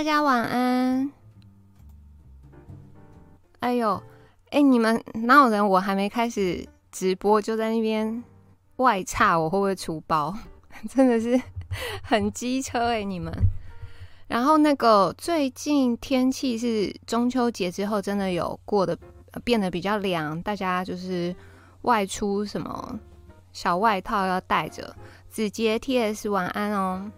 大家晚安。哎呦，哎、你们哪有人？我还没开始直播就在那边外差，我会不会出包？真的是很机车哎、你们。然后那个最近天气是中秋节之后真的有过得变得比较凉，大家就是外出什么小外套要带着。子杰 TS 晚安哦。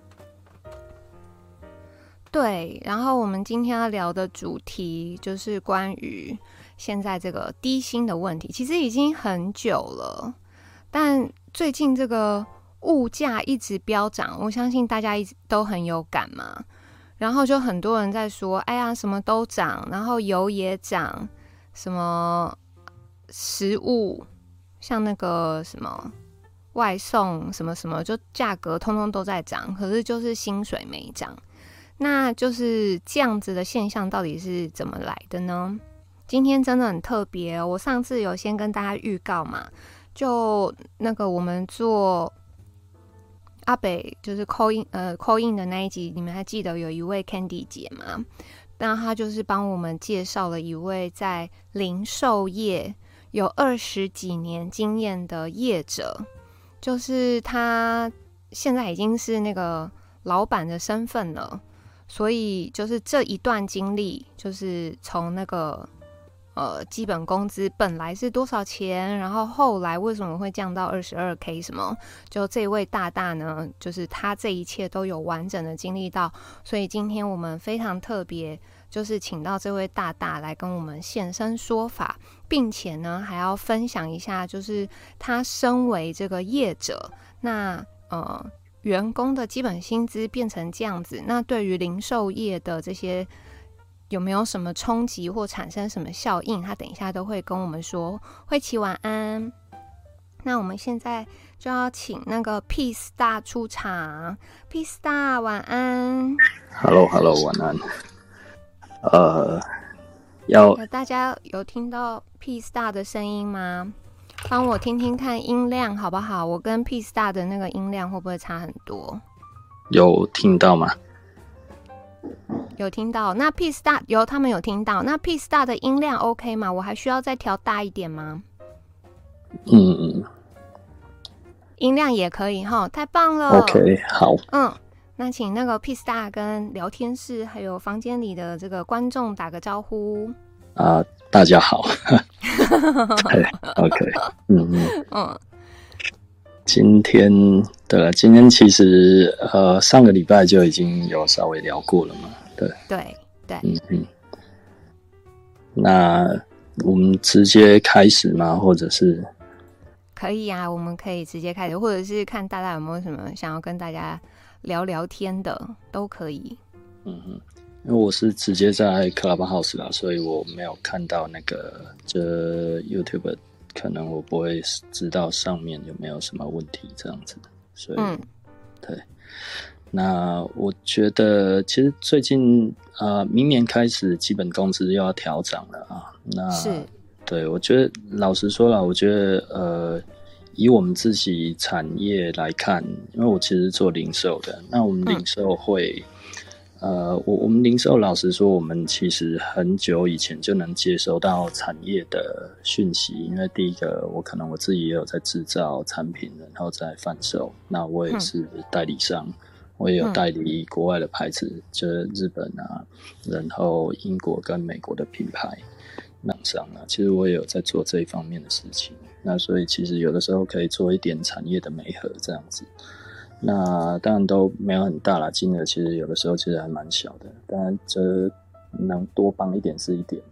对，然后我们今天要聊的主题就是关于现在这个低薪的问题，其实已经很久了，但最近这个物价一直飙涨，我相信大家一直都很有感嘛。然后就很多人在说：“哎呀，什么都涨，然后油也涨，什么食物，像那个什么外送，什么什么，就价格通通都在涨，可是就是薪水没涨。”那就是这样子的现象到底是怎么来的呢？今天真的很特别，我上次有先跟大家预告嘛，就那个我们做阿北就是 call in 呃 call in 的那一集，你们还记得有一位 Candy 姐吗？那她就是帮我们介绍了一位在零售业有二十几年经验的业者，就是他现在已经是那个老板的身份了。所以就是这一段经历，就是从那个呃基本工资本来是多少钱，然后后来为什么会降到二十二 K 什么？就这位大大呢，就是他这一切都有完整的经历到。所以今天我们非常特别，就是请到这位大大来跟我们现身说法，并且呢还要分享一下，就是他身为这个业者，那呃。员工的基本薪资变成这样子，那对于零售业的这些有没有什么冲击或产生什么效应？他等一下都会跟我们说。慧琪晚安。那我们现在就要请那个 Peace 大出场。Peace 大晚安。Hello，Hello，晚安。呃，要大家有听到 Peace 大的声音吗？帮我听听看音量好不好？我跟 P Star 的那个音量会不会差很多？有听到吗？有听到。那 P Star 有他们有听到。那 P Star 的音量 OK 吗？我还需要再调大一点吗？嗯嗯。音量也可以哈，太棒了。OK，好。嗯，那请那个 P Star 跟聊天室还有房间里的这个观众打个招呼。啊、呃，大家好。对，OK，嗯嗯嗯。今天对了，今天其实呃上个礼拜就已经有稍微聊过了嘛，对对对，嗯嗯。那我们直接开始吗？或者是？可以啊，我们可以直接开始，或者是看大家有没有什么想要跟大家聊聊天的，都可以。嗯嗯。因为我是直接在 Clubhouse 啦，所以我没有看到那个这 YouTube，可能我不会知道上面有没有什么问题这样子。所以，嗯、对。那我觉得其实最近呃，明年开始基本工资又要调涨了啊。那。对，我觉得老实说了，我觉得呃，以我们自己产业来看，因为我其实做零售的，那我们零售会。嗯呃，我我们零售老实说，我们其实很久以前就能接收到产业的讯息，因为第一个，我可能我自己也有在制造产品，然后再贩售。那我也是代理商，嗯、我也有代理国外的牌子，嗯、就是日本啊，然后英国跟美国的品牌厂商啊，其实我也有在做这一方面的事情。那所以其实有的时候可以做一点产业的媒合这样子。那当然都没有很大啦，金额其实有的时候其实还蛮小的，当然这能多帮一点是一点，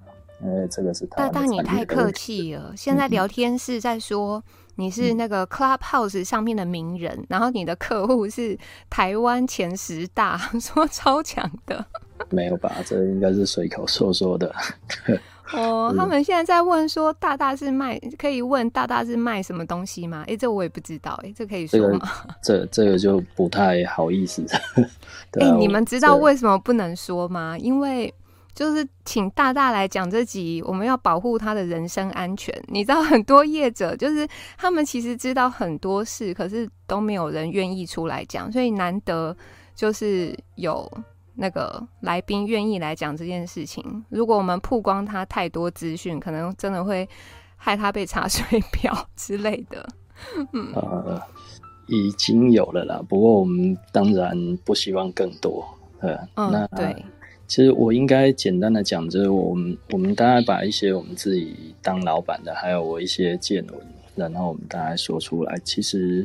因为这个是大大你太客气了。现在聊天是在说你是那个 Clubhouse 上面的名人，嗯、然后你的客户是台湾前十大，说超强的，没有吧？这应该是随口说说的。哦，他们现在在问说，大大是卖，可以问大大是卖什么东西吗？哎、欸，这我也不知道，哎，这可以说吗？这个、这这个就不太好意思。哎、欸，你们知道为什么不能说吗？因为就是请大大来讲这集，我们要保护他的人身安全。你知道，很多业者就是他们其实知道很多事，可是都没有人愿意出来讲，所以难得就是有那个来宾愿意来讲这件事情。如果我们曝光他太多资讯，可能真的会害他被查水表之类的。嗯，呃，已经有了啦，不过我们当然不希望更多。呃，嗯，那对。其实我应该简单的讲，就是我们我们大概把一些我们自己当老板的，还有我一些见闻，然后我们大概说出来。其实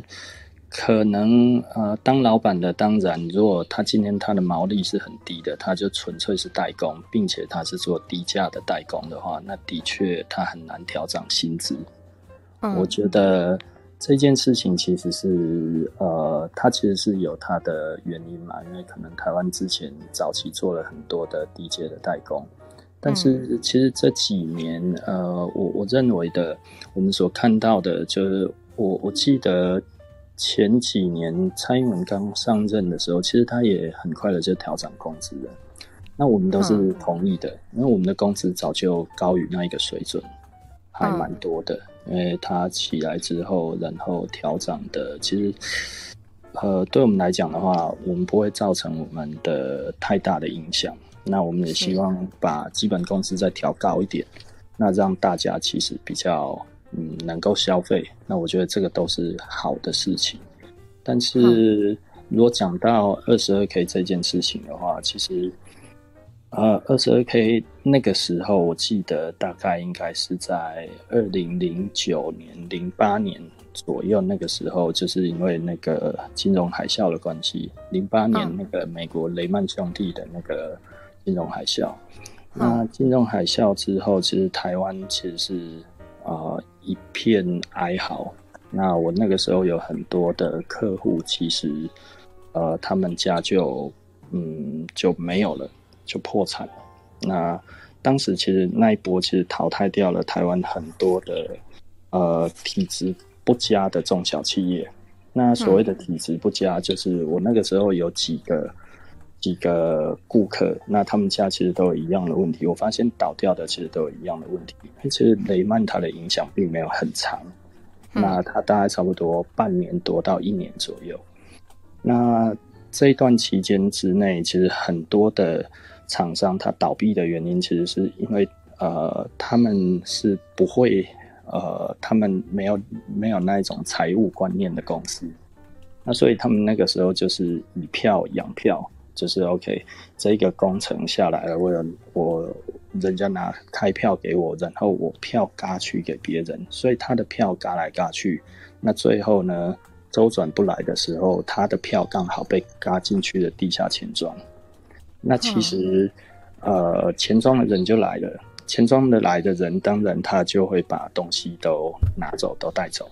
可能呃，当老板的当然，如果他今天他的毛利是很低的，他就纯粹是代工，并且他是做低价的代工的话，那的确他很难调涨薪资。嗯，我觉得。这件事情其实是，呃，他其实是有他的原因嘛，因为可能台湾之前早期做了很多的低阶的代工，但是其实这几年，呃，我我认为的，我们所看到的，就是我我记得前几年蔡英文刚上任的时候，其实他也很快的就调涨工资了，那我们都是同意的，因为我们的工资早就高于那一个水准，还蛮多的。因为他起来之后，然后调涨的，其实，呃，对我们来讲的话，我们不会造成我们的太大的影响。那我们也希望把基本工资再调高一点，那让大家其实比较嗯能够消费。那我觉得这个都是好的事情。但是如果讲到二十二 K 这件事情的话，其实。呃，二十二 K 那个时候，我记得大概应该是在二零零九年、零八年左右。那个时候，就是因为那个金融海啸的关系，零八年那个美国雷曼兄弟的那个金融海啸。嗯、那金融海啸之后，其实台湾其实是啊、呃、一片哀嚎。那我那个时候有很多的客户，其实呃他们家就嗯就没有了。就破产了。那当时其实那一波其实淘汰掉了台湾很多的呃体质不佳的中小企业。那所谓的体质不佳，就是我那个时候有几个几个顾客，那他们家其实都有一样的问题。我发现倒掉的其实都有一样的问题。其实雷曼它的影响并没有很长，那它大概差不多半年多到一年左右。那这一段期间之内，其实很多的。厂商它倒闭的原因，其实是因为呃，他们是不会呃，他们没有没有那一种财务观念的公司，那所以他们那个时候就是以票养票，就是 OK，这一个工程下来了，为了我人家拿开票给我，然后我票嘎去给别人，所以他的票嘎来嘎去，那最后呢，周转不来的时候，他的票刚好被嘎进去了地下钱庄。那其实，呃，钱庄的人就来了，钱庄的来的人，当然他就会把东西都拿走，都带走。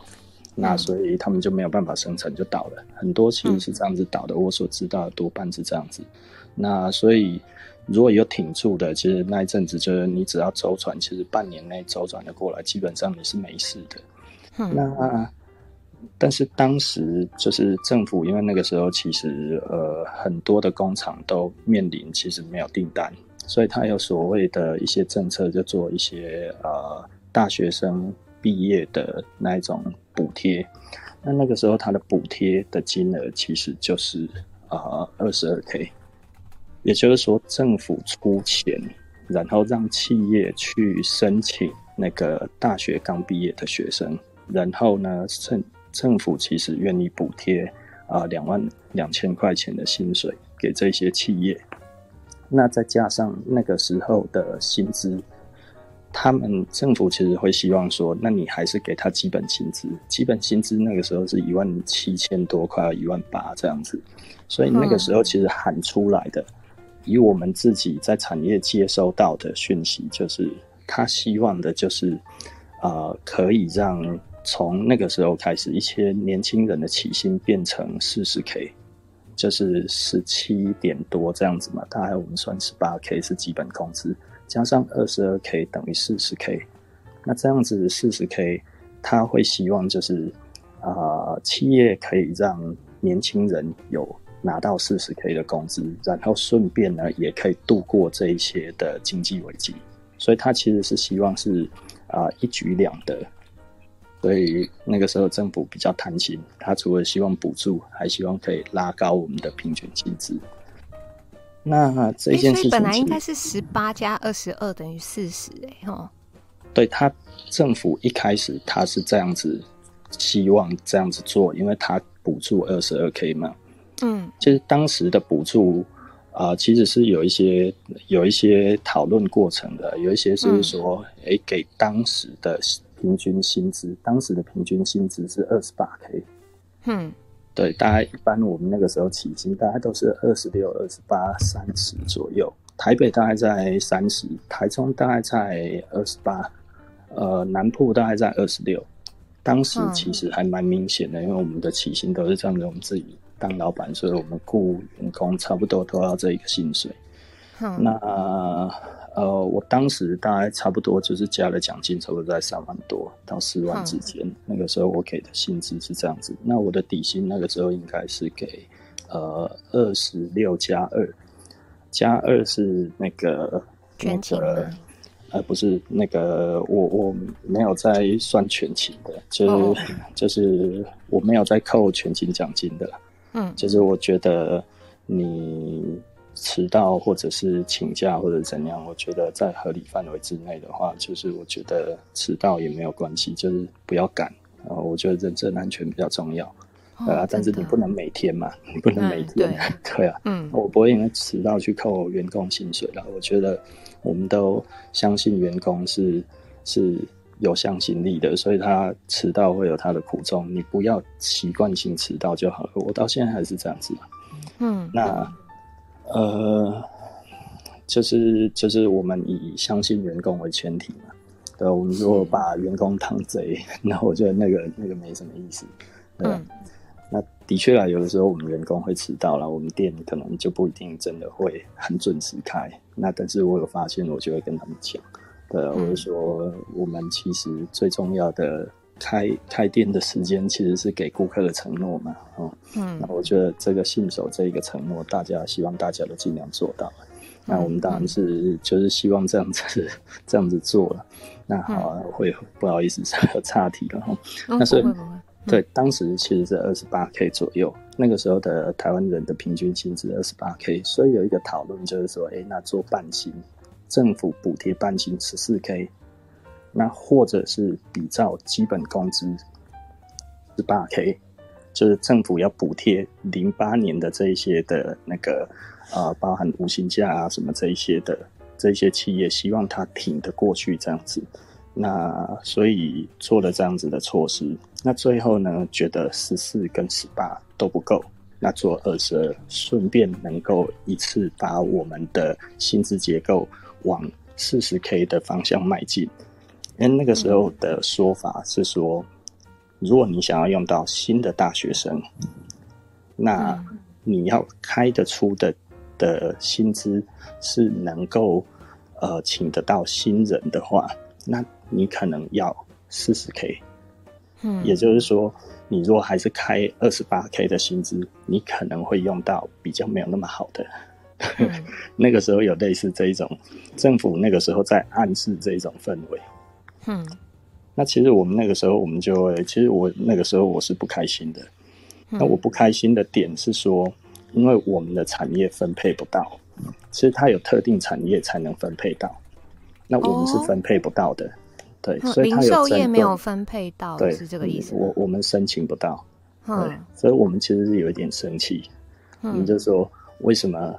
那所以他们就没有办法生成，就倒了。很多其实是这样子倒的，我所知道的多半是这样子。那所以如果有挺住的，其实那一阵子就是你只要周转，其实半年内周转的过来，基本上你是没事的。那。但是当时就是政府，因为那个时候其实呃很多的工厂都面临其实没有订单，所以他有所谓的一些政策，就做一些呃大学生毕业的那一种补贴。那那个时候他的补贴的金额其实就是呃二十二 K，也就是说政府出钱，然后让企业去申请那个大学刚毕业的学生，然后呢政。政府其实愿意补贴啊两万两千块钱的薪水给这些企业，那再加上那个时候的薪资，他们政府其实会希望说，那你还是给他基本薪资，基本薪资那个时候是一万七千多，快要一万八这样子，所以那个时候其实喊出来的，以我们自己在产业接收到的讯息，就是他希望的就是啊、呃、可以让。从那个时候开始，一些年轻人的起薪变成四十 K，就是十七点多这样子嘛。大概我们算十八 K 是基本工资，加上二十二 K 等于四十 K。那这样子四十 K，他会希望就是啊、企业可以让年轻人有拿到四十 K 的工资，然后顺便呢也可以度过这一些的经济危机。所以他其实是希望是啊、一举两得。所以那个时候政府比较贪心，他除了希望补助，还希望可以拉高我们的平均薪资。那这件事情本来应该是十八加二十二等于四十，哎，吼。对，他政府一开始他是这样子，希望这样子做，因为他补助二十二 K 嘛。嗯，其实当时的补助啊、呃，其实是有一些有一些讨论过程的，有一些是说，哎、嗯，给当时的平均薪资，当时的平均薪资是二十八 K。嗯。对，大概一般我们那个时候起薪，大概都是二十六、二十八、三十左右。台北大概在三十，台中大概在二十八，呃，南部大概在二十六。当时其实还蛮明显的，因为我们的起薪都是这样子，我们自己当老板，所以我们雇员工差不多都要这一个薪水。嗯、那。呃，我当时大概差不多就是加了奖金，差不多在三万多到四万之间。嗯。那个时候我给的薪资是这样子。那我的底薪那个时候应该是给呃二十六加二，加二是那个全勤的，呃，不是那个我我没有在算全勤的，就是、哦、就是我没有在扣全勤奖金的。嗯，就是我觉得你。迟到或者是请假或者怎样，我觉得在合理范围之内的话，就是我觉得迟到也没有关系，就是不要赶。然后我觉得人身安全比较重要，哦、啊，但是你不能每天嘛，你不能每天，对，对啊，嗯，我不会因为迟到去扣员工薪水的。我觉得我们都相信员工是是有向心力的，所以他迟到会有他的苦衷，你不要习惯性迟到就好了。我到现在还是这样子，嗯，那。呃，就是就是我们以相信员工为前提嘛。对，我们如果把员工当贼，那我觉得那个那个没什么意思。对，嗯、那的确啊，有的时候我们员工会迟到了，我们店可能就不一定真的会很准时开。那但是我有发现，我就会跟他们讲。对，我就说我们其实最重要的。开开店的时间其实是给顾客的承诺嘛，哦，嗯，那我觉得这个信守这一个承诺，大家希望大家都尽量做到。嗯、那我们当然是就是希望这样子 这样子做了。那好、啊，会、嗯、不好意思有 岔题了哈。那、嗯、所以、嗯、对当时其实是二十八 K 左右，那个时候的台湾人的平均薪资二十八 K，所以有一个讨论就是说，哎、欸，那做半薪，政府补贴半薪十四 K。那或者是比照基本工资十八 K，就是政府要补贴零八年的这一些的那个呃，包含无薪假啊什么这一些的这些企业，希望他挺得过去这样子。那所以做了这样子的措施。那最后呢，觉得十四跟十八都不够，那做二十二，顺便能够一次把我们的薪资结构往四十 K 的方向迈进。因为那个时候的说法是说，如果你想要用到新的大学生，那你要开得出的的薪资是能够呃请得到新人的话，那你可能要四十 K。嗯，也就是说，你如果还是开二十八 K 的薪资，你可能会用到比较没有那么好的。嗯、那个时候有类似这一种政府那个时候在暗示这一种氛围。嗯，那其实我们那个时候，我们就会，其实我那个时候我是不开心的。那我不开心的点是说，因为我们的产业分配不到，其实它有特定产业才能分配到，那我们是分配不到的。对，所以它有零售业没有分配到，对，是这个意思。我我们申请不到，对，所以我们其实是有一点生气。我们就说，为什么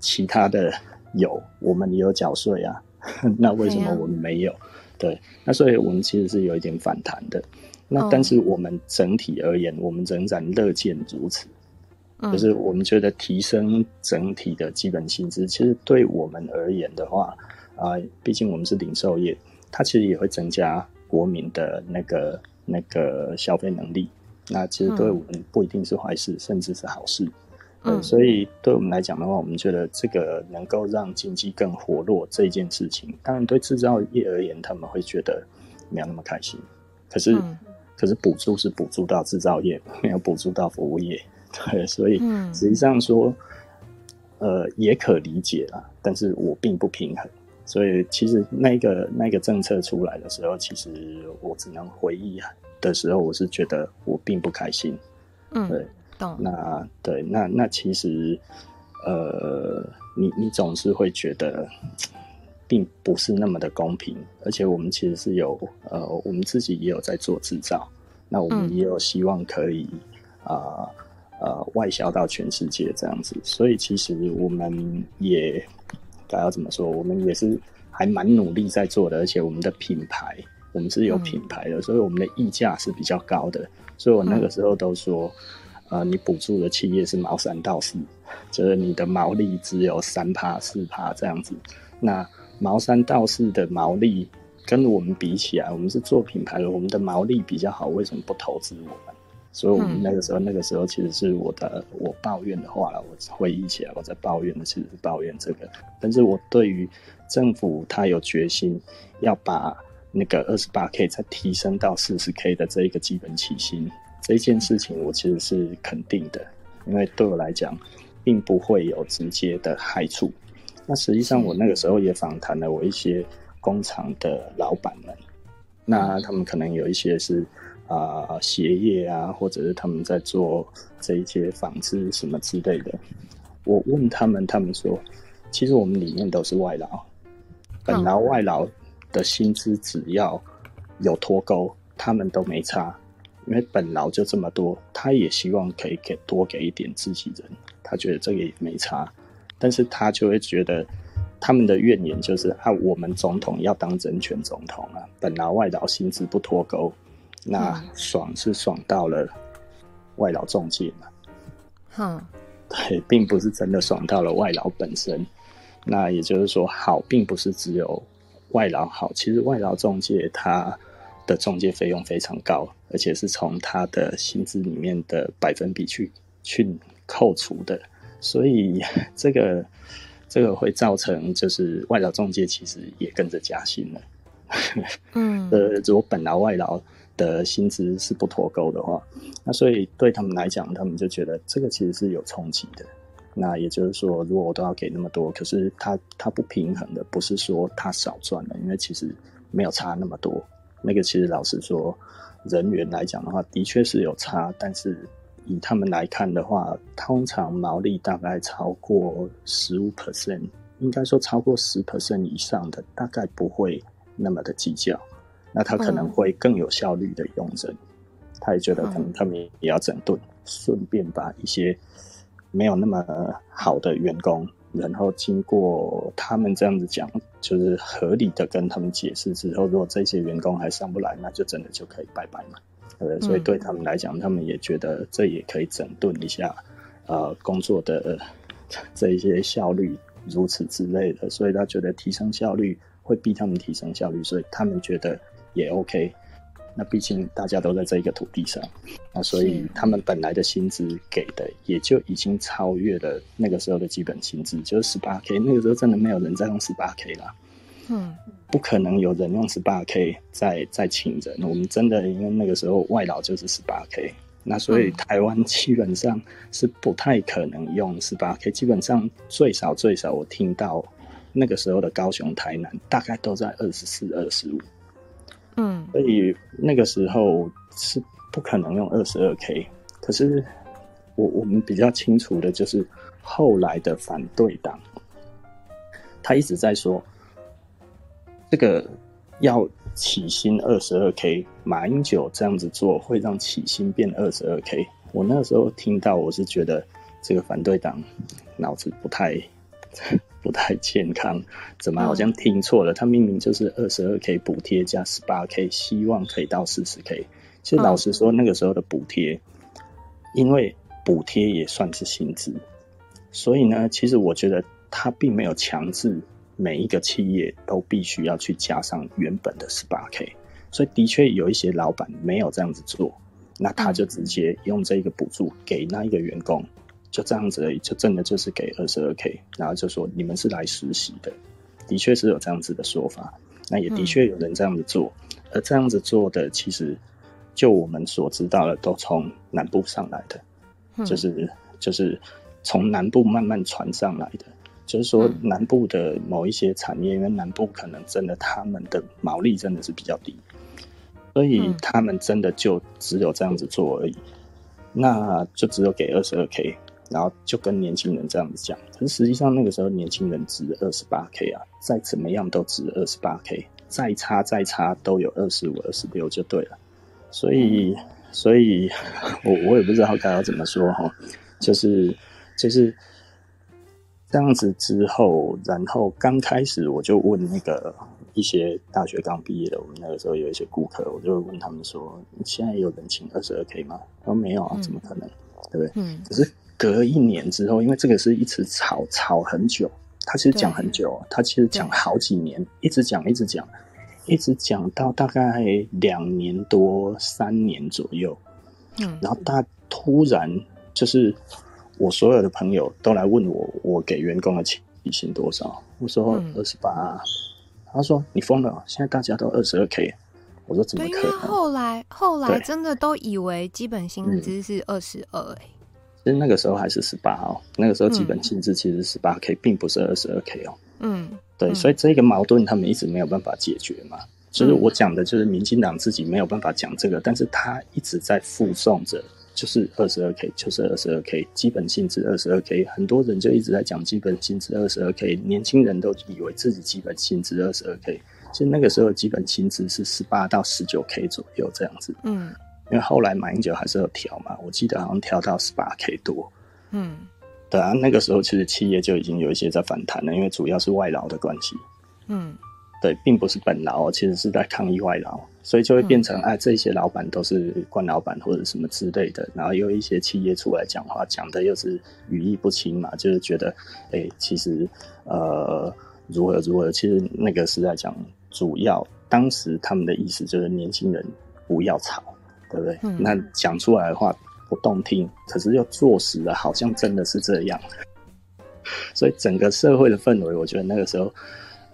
其他的有，我们也有缴税啊？那为什么我们没有？对，那所以我们其实是有一点反弹的。那但是我们整体而言，我们仍然乐见如此。就是我们觉得提升整体的基本薪资，其实对我们而言的话，啊，毕竟我们是零售业，它其实也会增加国民的那个那个消费能力。那其实对我们不一定是坏事，甚至是好事。对，所以对我们来讲的话，我们觉得这个能够让经济更活络这一件事情，当然对制造业而言，他们会觉得没有那么开心。可是，嗯、可是补助是补助到制造业，没有补助到服务业。对，所以实际上说，呃，也可理解啦。但是我并不平衡。所以其实那个那个政策出来的时候，其实我只能回忆的时候，我是觉得我并不开心。嗯，对。那对，那那其实，呃，你你总是会觉得并不是那么的公平，而且我们其实是有呃，我们自己也有在做制造，那我们也有希望可以啊。呃呃，外销到全世界这样子，所以其实我们也该要怎么说？我们也是还蛮努力在做的，而且我们的品牌，我们是有品牌的，嗯、所以我们的溢价是比较高的。所以我那个时候都说，嗯、呃，你补助的企业是毛三到四，就是你的毛利只有三趴四趴这样子。那毛三到四的毛利跟我们比起来，我们是做品牌的，我们的毛利比较好，为什么不投资我们？所以，我们那个时候，嗯、那个时候其实是我的我抱怨的话了。我回忆起来，我在抱怨的其实是抱怨这个。但是我对于政府他有决心要把那个二十八 K 再提升到四十 K 的这一个基本起薪这一件事情，我其实是肯定的，因为对我来讲，并不会有直接的害处。那实际上，我那个时候也访谈了我一些工厂的老板们，那他们可能有一些是。啊，鞋业啊，或者是他们在做这一些纺织什么之类的。我问他们，他们说，其实我们里面都是外劳，本劳外劳的薪资只要有脱钩，他们都没差，因为本劳就这么多，他也希望可以给多给一点自己人，他觉得这个也没差，但是他就会觉得他们的怨言就是啊，我们总统要当人权总统啊，本劳外劳薪资不脱钩。那爽是爽到了外劳中介嘛？嗯，对，并不是真的爽到了外劳本身。那也就是说，好，并不是只有外劳好，其实外劳中介他的中介费用非常高，而且是从他的薪资里面的百分比去去扣除的，所以这个这个会造成就是外劳中介其实也跟着加薪了。嗯，呃，如果本劳外劳。的薪资是不脱钩的话，那所以对他们来讲，他们就觉得这个其实是有冲击的。那也就是说，如果我都要给那么多，可是他他不平衡的，不是说他少赚了，因为其实没有差那么多。那个其实老实说，人员来讲的话，的确是有差，但是以他们来看的话，通常毛利大概超过十五 percent，应该说超过十 percent 以上的，大概不会那么的计较。那他可能会更有效率的用人，嗯、他也觉得可能他们也要整顿，顺、嗯、便把一些没有那么好的员工，然后经过他们这样子讲，就是合理的跟他们解释之后，如果这些员工还上不来，那就真的就可以拜拜嘛。呃，所以对他们来讲，他们也觉得这也可以整顿一下，呃，工作的 这一些效率如此之类的，所以他觉得提升效率会逼他们提升效率，所以他们觉得。也 OK，那毕竟大家都在这一个土地上，那所以他们本来的薪资给的也就已经超越了那个时候的基本薪资，就是十八 K。那个时候真的没有人在用十八 K 了，嗯，不可能有人用十八 K 在在请人。我们真的因为那个时候外劳就是十八 K，那所以台湾基本上是不太可能用十八 K，基本上最少最少我听到那个时候的高雄、台南大概都在二十四、二十五。嗯，所以那个时候是不可能用二十二 K，可是我我们比较清楚的就是后来的反对党，他一直在说这个要起薪二十二 K，马英九这样子做会让起薪变二十二 K。我那时候听到，我是觉得这个反对党脑子不太。不太健康，怎么好像听错了？他明明就是二十二 K 补贴加十八 K，希望可以到四十 K。其实老实说，那个时候的补贴，因为补贴也算是薪资，所以呢，其实我觉得他并没有强制每一个企业都必须要去加上原本的十八 K。所以的确有一些老板没有这样子做，那他就直接用这个补助给那一个员工。就这样子而已，就真的就是给二十二 K，然后就说你们是来实习的，的确是有这样子的说法，那也的确有人这样子做，嗯、而这样子做的其实就我们所知道的，都从南部上来的，嗯、就是就是从南部慢慢传上来的，就是说南部的某一些产业，因为南部可能真的他们的毛利真的是比较低，所以他们真的就只有这样子做而已，那就只有给二十二 K。然后就跟年轻人这样子讲。可是实际上那个时候年轻人值二十八 K 啊，再怎么样都值二十八 K，再差再差都有二十五、二十六就对了。所以，所以我我也不知道该要怎么说哈，就是就是这样子之后，然后刚开始我就问那个。一些大学刚毕业的，我们那个时候有一些顾客，我就问他们说：“现在有人请二十二 K 吗？”他说：“没有啊，怎么可能？嗯、对不对？”嗯。可是隔一年之后，因为这个是一直吵吵很久，他其实讲很久，他其实讲好几年，一直讲一直讲，一直讲到大概两年多三年左右。嗯。然后他突然就是我所有的朋友都来问我，我给员工的起薪多少？我说二十八。他说：“你疯了！现在大家都二十二 K。”我说：“怎么可能？”后来后来真的都以为基本薪资是二十二哎。其实那个时候还是十八哦，那个时候基本薪资其实十八 K，并不是二十二 K 哦。嗯，对，所以这个矛盾他们一直没有办法解决嘛。就是我讲的，就是民进党自己没有办法讲这个，但是他一直在附送着。就是二十二 K，就是二十二 K，基本薪资二十二 K，很多人就一直在讲基本薪资二十二 K，年轻人都以为自己基本薪资二十二 K，其实那个时候基本薪资是十八到十九 K 左右这样子。嗯，因为后来马英九还是有调嘛，我记得好像调到十八 K 多。嗯，对啊，那个时候其实企业就已经有一些在反弹了，因为主要是外劳的关系。嗯。对，并不是本劳，其实是在抗议外劳，所以就会变成哎，这些老板都是官老板或者什么之类的，然后又一些企业出来讲话，讲的又是语义不清嘛，就是觉得哎，其实呃如何如何，其实那个是在讲主要，当时他们的意思就是年轻人不要吵，对不对？嗯、那讲出来的话不动听，可是又坐实了，好像真的是这样，所以整个社会的氛围，我觉得那个时候。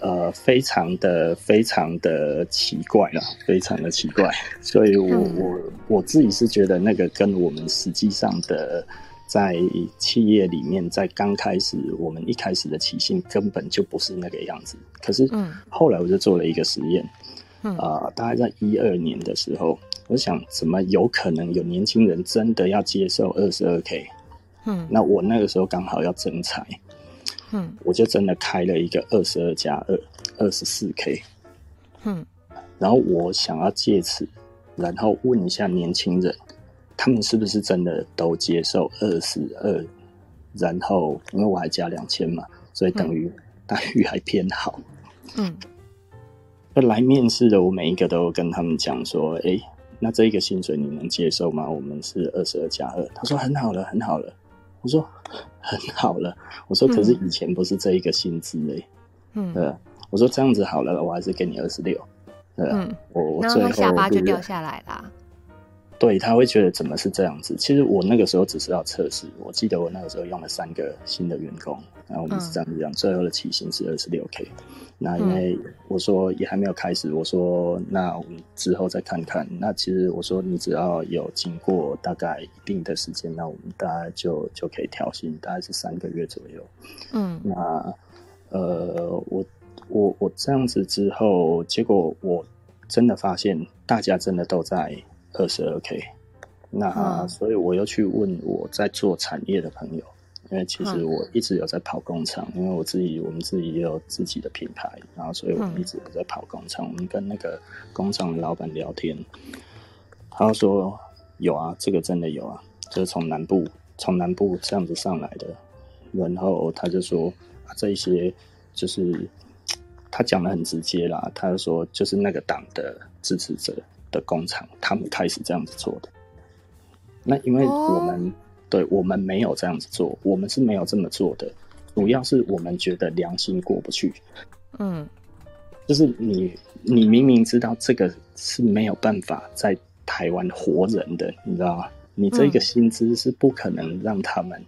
呃，非常的非常的奇怪啦，非常的奇怪，所以我我我自己是觉得那个跟我们实际上的在企业里面，在刚开始我们一开始的起薪根本就不是那个样子。可是，后来我就做了一个实验，啊、呃，大概在一二年的时候，我想怎么有可能有年轻人真的要接受二十二 K？嗯，那我那个时候刚好要征才。嗯，我就真的开了一个二十二加二，二十四 K。嗯，然后我想要借此，然后问一下年轻人，他们是不是真的都接受二十二？然后因为我还加两千嘛，所以等于待遇还偏好。嗯，那来面试的我每一个都跟他们讲说，哎，那这一个薪水你能接受吗？我们是二十二加二。他说很好了，很好了。我说 很好了，我说可是以前不是这一个薪资哎，嗯，对，我说这样子好了，我还是给你二十六，对，嗯，我我最后下巴就掉下来啦，对，他会觉得怎么是这样子？其实我那个时候只是要测试，我记得我那个时候用了三个新的员工，然后我们是这样子讲，最后的起薪是二十六 K。那因为我说也还没有开始，我说那我们之后再看看。那其实我说你只要有经过大概一定的时间，那我们大概就就可以调薪，大概是三个月左右。嗯，那呃，我我我这样子之后，结果我真的发现大家真的都在二十二 K。那所以我又去问我在做产业的朋友。因为其实我一直有在跑工厂，因为我自己我们自己也有自己的品牌，然后所以我们一直有在跑工厂。我们跟那个工厂的老板聊天，他说有啊，这个真的有啊，就是从南部从南部这样子上来的。然后他就说啊，这一些就是他讲的很直接啦，他就说就是那个党的支持者的工厂，他们开始这样子做的。那因为我们。对，我们没有这样子做，我们是没有这么做的。主要是我们觉得良心过不去。嗯，就是你，你明明知道这个是没有办法在台湾活人的，你知道吗？你这个薪资是不可能让他们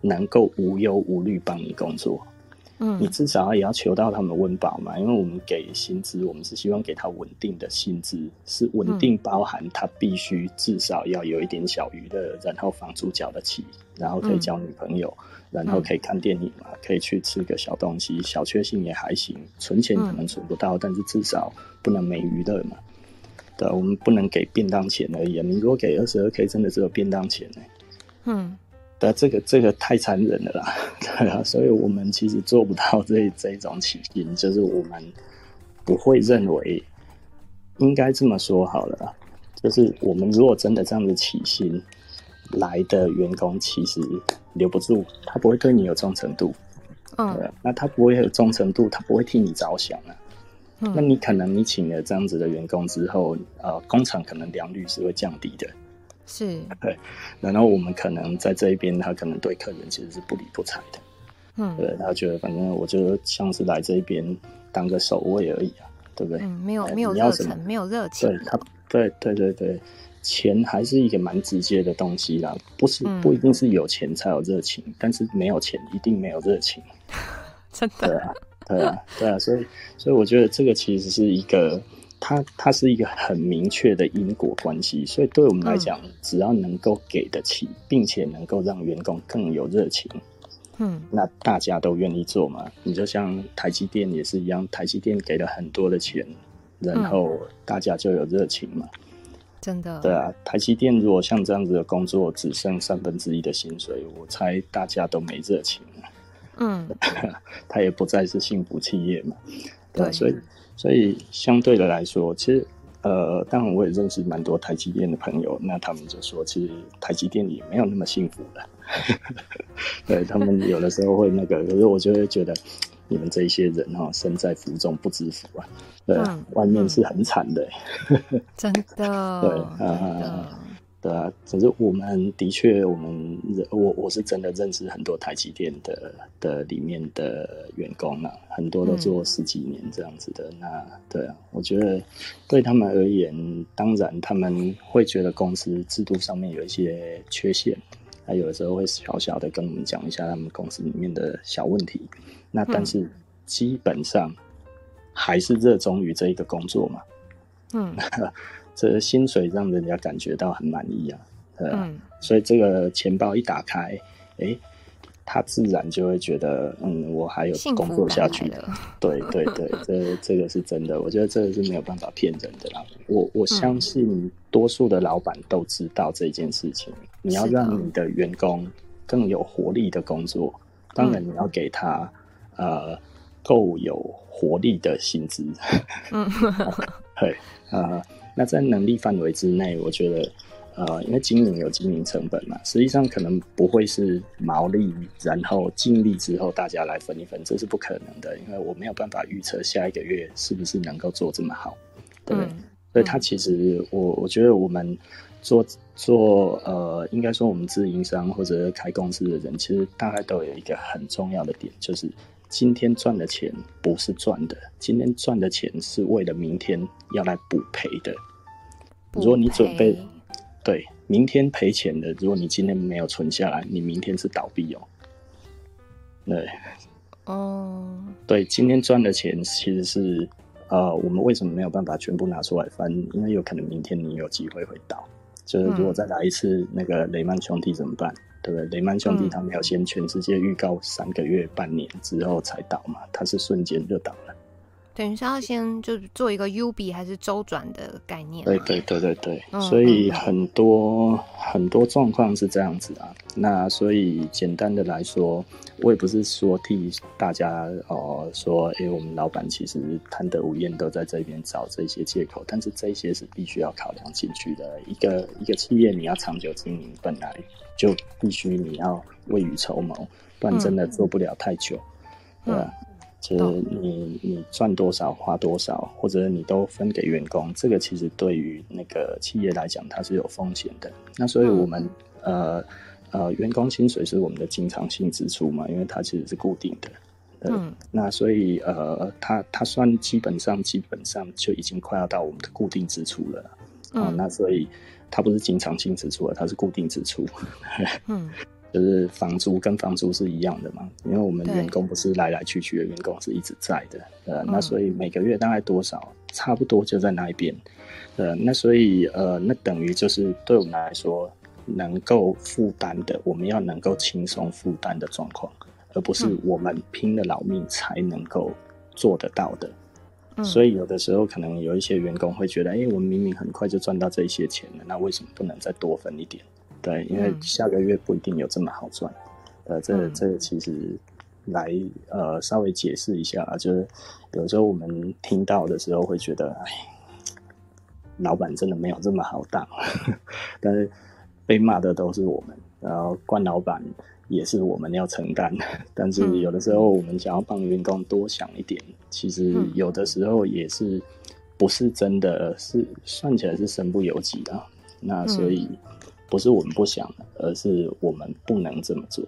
能够无忧无虑帮你工作。嗯，你至少也要求到他们温饱嘛，因为我们给薪资，我们是希望给他稳定的薪资，是稳定包含他必须至少要有一点小娱乐，然后房租缴得起，然后可以交女朋友，然后可以看电影嘛，可以去吃个小东西，小确幸也还行，存钱可能存不到，但是至少不能没娱乐嘛。对，我们不能给便当钱而已啊，你如果给二十二 K，真的只有便当钱呢。嗯。但这个这个太残忍了啦，对啊，所以我们其实做不到这这种起薪，就是我们不会认为应该这么说好了，就是我们如果真的这样子起薪来的员工，其实留不住，他不会对你有忠诚度，嗯，那他不会有忠诚度，他不会替你着想啊。嗯、那你可能你请了这样子的员工之后，呃，工厂可能良率是会降低的，是，对。然后我们可能在这一边，他可能对客人其实是不理不睬的，嗯，对。他觉得反正我就像是来这一边当个守卫而已啊，对不对？嗯，没有没有热忱，没有热情。对他，对对对对，钱还是一个蛮直接的东西啦，不是不一定是有钱才有热情，嗯，但是没有钱一定没有热情，真的。对啊。对啊，对啊，所以，所以我觉得这个其实是一个，它它是一个很明确的因果关系。所以对我们来讲，嗯、只要能够给得起，并且能够让员工更有热情，嗯，那大家都愿意做嘛。你就像台积电也是一样，台积电给了很多的钱，然后大家就有热情嘛。真的。对啊，台积电如果像这样子的工作只剩三分之一的薪水，我猜大家都没热情了。嗯，他也不再是幸福企业嘛，对，对，所以所以相对的来说，其实呃，当然我也认识蛮多台积电的朋友，那他们就说，其实台积电也没有那么幸福的，对他们有的时候会那个，可是我就会觉得你们这一些人哈，身在福中不知福啊，对，嗯、外面是很惨的，真的，对啊。对啊，只是我们的确，我们我我是真的认识很多台积电的的里面的员工啊，很多都做十几年这样子的。那对啊，我觉得对他们而言，当然他们会觉得公司制度上面有一些缺陷，还有的时候会小小的跟我们讲一下他们公司里面的小问题。那但是基本上还是热衷于这一个工作嘛。嗯。这薪水让人家感觉到很满意啊，嗯，所以这个钱包一打开，哎，他自然就会觉得，嗯，我还有工作下去。的，对对对，这 这个是真的，我觉得这个是没有办法骗人的啦。我我相信多数的老板都知道这件事情，嗯，你要让你的员工更有活力的工作，当然你要给他呃够有活力的薪资，嗯，对，呃。那在能力范围之内，我觉得，呃，因为经营有经营成本嘛，实际上可能不会是毛利，然后净利之后大家来分一分，这是不可能的，因为我没有办法预测下一个月是不是能够做这么好，对不对？嗯、所以它其实，我我觉得我们做做，呃，应该说我们自营商或者开公司的人，其实大概都有一个很重要的点，就是。今天赚的钱不是赚的，今天赚的钱是为了明天要来补赔的。如果你准备对明天赔钱的，如果你今天没有存下来，你明天是倒闭哦。对，哦，对，今天赚的钱其实是呃，我们为什么没有办法全部拿出来翻？因为有可能明天你有机会会倒。就是如果再来一次那个雷曼兄弟怎么办？对不对？雷曼兄弟他们要先全世界预告三个月、半年之后才倒嘛，他是瞬间就倒了。等于是要先就做一个 U 比还是周转的概念？对对对对对，嗯、所以很多、嗯、很多状况是这样子啊。那所以简单的来说，我也不是说替大家哦、呃、说，哎，我们老板其实贪得无厌，都在这边找这些借口。但是这些是必须要考量进去的。一个一个企业你要长久经营，本来就必须你要未雨绸缪，不然真的做不了太久，嗯、对吧？就是你你赚多少花多少，或者你都分给员工，这个其实对于那个企业来讲，它是有风险的。那所以我们、嗯、呃呃，员工薪水是我们的经常性支出嘛，因为它其实是固定的。嗯。那所以呃，它它算基本上基本上就已经快要到我们的固定支出了。嗯。呃、那所以它不是经常性支出了，它是固定支出。嗯。就是房租跟房租是一样的嘛，因为我们员工不是来来去去的，员工是一直在的，呃，那所以每个月大概多少，差不多就在那一边，呃，那所以呃，那等于就是对我们来说能够负担的，我们要能够轻松负担的状况，而不是我们拼了老命才能够做得到的。所以有的时候可能有一些员工会觉得，哎，我们明明很快就赚到这些钱了，那为什么不能再多分一点？对，因为下个月不一定有这么好赚。呃，这、这其实来呃稍微解释一下，就是有时候我们听到的时候会觉得，哎，老板真的没有这么好当，但是被骂的都是我们，然后惯老板也是我们要承担。但是有的时候我们想要帮员工多想一点，其实有的时候也是不是真的是算起来是身不由己啊。那所以不是我们不想，而是我们不能这么做。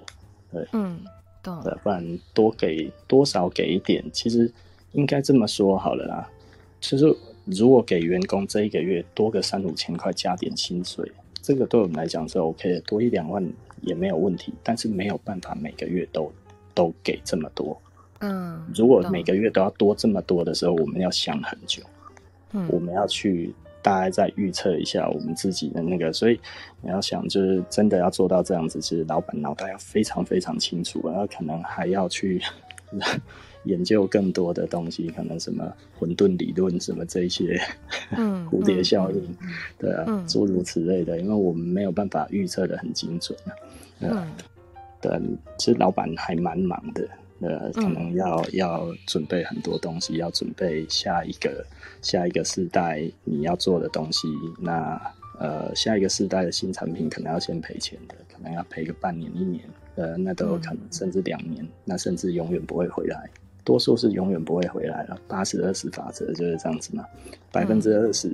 对，嗯，懂。对，不然多给多少给一点，其实应该这么说好了啦。其实如果给员工这一个月多个三五千块，加点薪水，这个对我们来讲是 OK 的，多一两万也没有问题。但是没有办法每个月都都给这么多。嗯，如果每个月都要多这么多的时候，我们要想很久。嗯，我们要去。大概再预测一下我们自己的那个，所以你要想，就是真的要做到这样子，其实老板脑袋要非常非常清楚，然后可能还要去 研究更多的东西，可能什么混沌理论什么这些，嗯，蝴蝶效应，嗯、对啊，诸、嗯、如此类的，因为我们没有办法预测的很精准啊，嗯，对，其实老板还蛮忙的。呃，可能要、嗯、要准备很多东西，要准备下一个下一个世代你要做的东西。那呃，下一个世代的新产品可能要先赔钱的，可能要赔个半年一年，呃，那都有可能，甚至两年，那甚至永远不会回来。多数是永远不会回来了。八十二十法则就是这样子嘛，百分之二十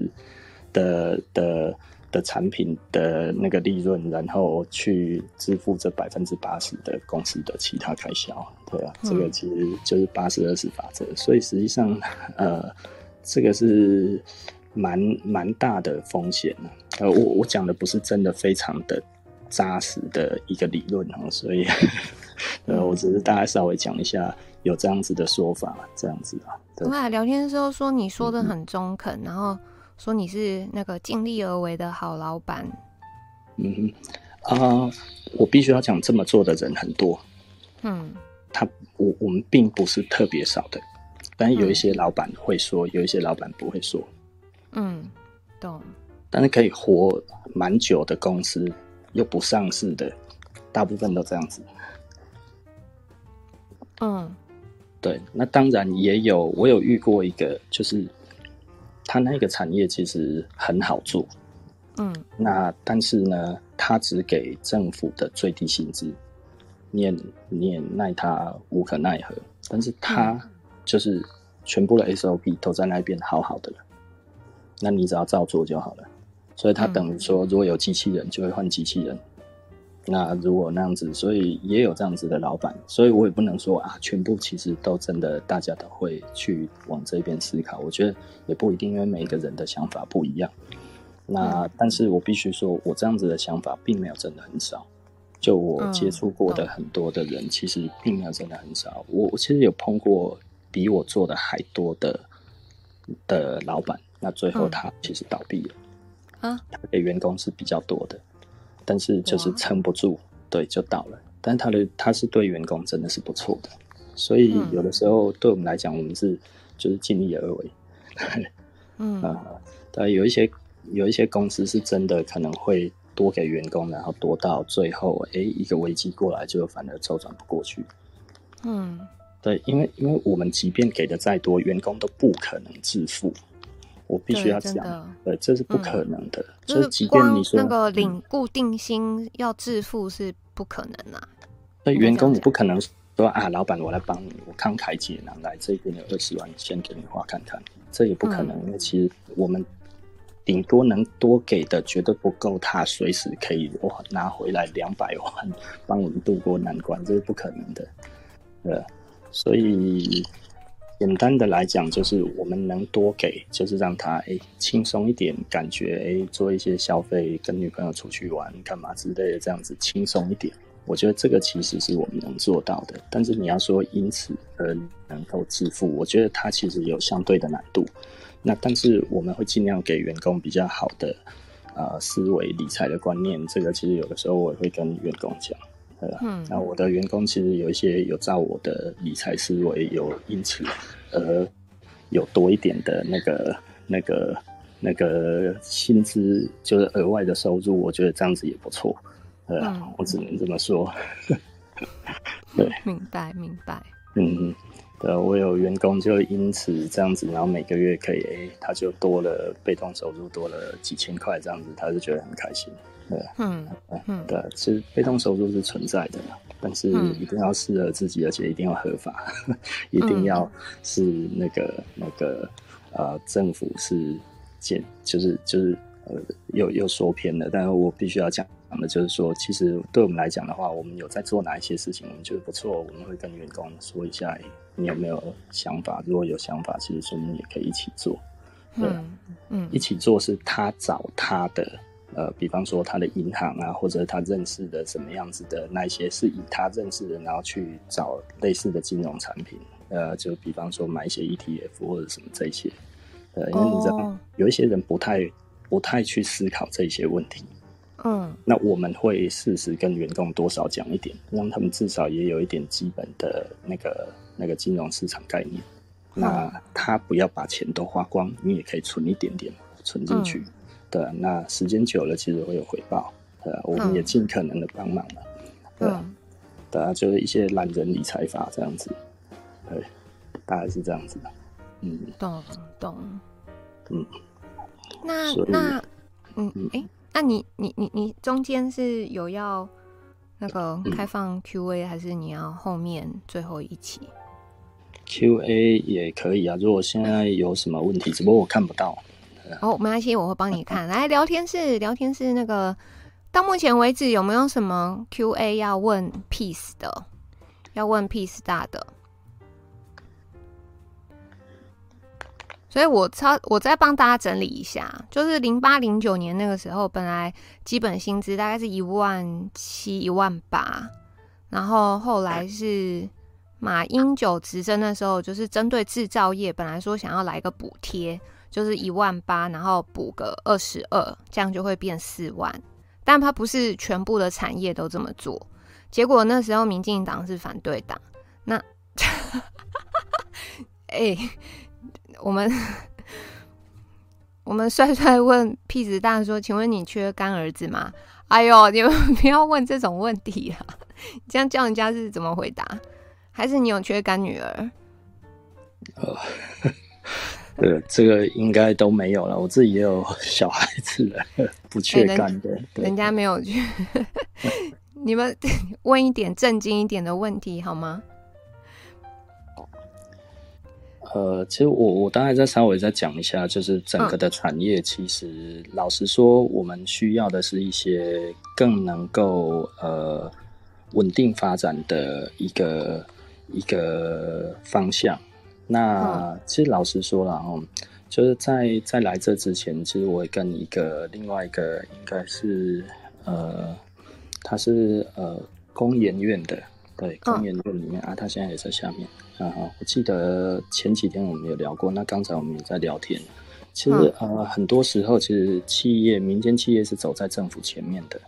的、嗯、的。的产品的那个利润，然后去支付这百分之八十的公司的其他开销，对啊，嗯、这个其实就是八十二十法则。所以实际上，呃，这个是蛮蛮大的风险。呃，我我讲的不是真的非常的扎实的一个理论哦，所以 呃，我只是大概稍微讲一下有这样子的说法，这样子啊。对，我俩聊天的时候说你说的很中肯，嗯、然后。说你是那个尽力而为的好老板，嗯啊、呃，我必须要讲，这么做的人很多，嗯，他我我们并不是特别少的，但有一些老板会说，嗯、有一些老板不会说，嗯，懂。但是可以活蛮久的公司又不上市的，大部分都这样子，嗯，对，那当然也有，我有遇过一个就是。他那个产业其实很好做，嗯，那但是呢，他只给政府的最低薪资，你也你也奈他无可奈何。但是他就是全部的 SOP 都在那边好好的了，那你只要照做就好了。所以他等于说，如果有机器人，就会换机器人。那如果那样子，所以也有这样子的老板，所以我也不能说啊，全部其实都真的，大家都会去往这边思考。我觉得也不一定，因为每一个人的想法不一样。那但是我必须说，我这样子的想法并没有真的很少。就我接触过的很多的人，其实并没有真的很少。我我其实有碰过比我做的还多的的老板，那最后他其实倒闭了。啊，他给员工是比较多的。但是就是撑不住，对，就倒了。但他的他是对员工真的是不错的，所以有的时候对我们来讲，我们是就是尽力而为。嗯 啊，但有一些有一些公司是真的可能会多给员工，然后多到最后，哎、欸，一个危机过来就反而周转不过去。嗯，对，因为因为我们即便给的再多，员工都不可能致富。我必须要讲，对，这是不可能的。嗯、就是即便你说那个领固定薪要致富是不可能啊。那员工你不可能说啊，老板我来帮你，我慷慨解囊来这边有二十万，先给你花看看，这也不可能。嗯、因为其实我们顶多能多给的绝对不够，他随时可以哇拿回来两百万，帮我们渡过难关，这是不可能的。呃，所以。简单的来讲，就是我们能多给，就是让他哎轻松一点，感觉哎做一些消费，跟女朋友出去玩干嘛之类的，这样子轻松一点。我觉得这个其实是我们能做到的。但是你要说因此而能够致富，我觉得它其实有相对的难度。那但是我们会尽量给员工比较好的呃思维理财的观念。这个其实有的时候我也会跟员工讲。对吧？嗯，那我的员工其实有一些有照我的理财思维，有因此而有多一点的那个、那个、那个薪资就是额外的收入，我觉得这样子也不错。呃、嗯，我只能这么说。对，明白明白。嗯，对，我有员工就因此这样子，然后每个月可以，哎，他就多了被动收入多了几千块，这样子他就觉得很开心。对，嗯嗯，对，其实被动收入是存在的，但是一定要适合自己，而且一定要合法，一定要是那个那个呃，政府是建，就是就是呃，又又说偏了，但是我必须要讲。讲的就是说，其实对我们来讲的话，我们有在做哪一些事情，我们觉得不错，我们会跟员工说一下，你有没有想法？如果有想法，其实说明也可以一起做。对，嗯，嗯，一起做是他找他的，呃，比方说他的银行啊，或者他认识的什么样子的那一些，是以他认识的，然后去找类似的金融产品，呃，就比方说买一些 ETF 或者什么这些，呃，因为你知道，哦，有一些人不太不太去思考这些问题。嗯，那我们会适时跟员工多少讲一点，让他们至少也有一点基本的那个那个金融市场概念。嗯、那他不要把钱都花光，你也可以存一点点存进去。嗯、对，那时间久了其实会有回报。对，我们也尽可能的帮忙了。对，嗯、对啊，就是一些懒人理财法这样子。对，大概是这样子的。嗯，懂懂。嗯，那那嗯哎。欸那你你你你中间是有要那个开放 Q&A，还是你要后面最后一期 Q&A 也可以啊？如果现在有什么问题，只不过我看不到。哦，没关系，我会帮你看。来聊天室，聊天室那个到目前为止有没有什么 Q&A 要问 Peace 的？要问 Peace 大的？所以我超我再帮大家整理一下，就是零八零九年那个时候，本来基本薪资大概是一万七一万八，然后后来是马英九执政的时候，就是针对制造业，本来说想要来个补贴，就是一万八，然后补个二十二，这样就会变四万，但他不是全部的产业都这么做，结果那时候民进党是反对党，那，哎、我们我们帅帅问屁子大说：“请问你缺干儿子吗？”哎呦，你们不要问这种问题啊！这样叫人家是怎么回答？还是你有缺干女儿？呃，对，这个应该都没有了。我自己也有小孩子了，不缺干的。欸、人家没有缺，你们问一点正经一点的问题好吗？呃，其实我我大概再稍微再讲一下，就是整个的产业，其实老实说，我们需要的是一些更能够呃稳定发展的一个一个方向。那其实老实说了哦，就是在在来这之前，其实我也跟一个另外一个应该是呃，他是呃工研院的，对，工研院里面啊，他现在也在下面。啊，我记得前几天我们有聊过。那刚才我们也在聊天。其实，呃，很多时候，其实企业、民间企业是走在政府前面的。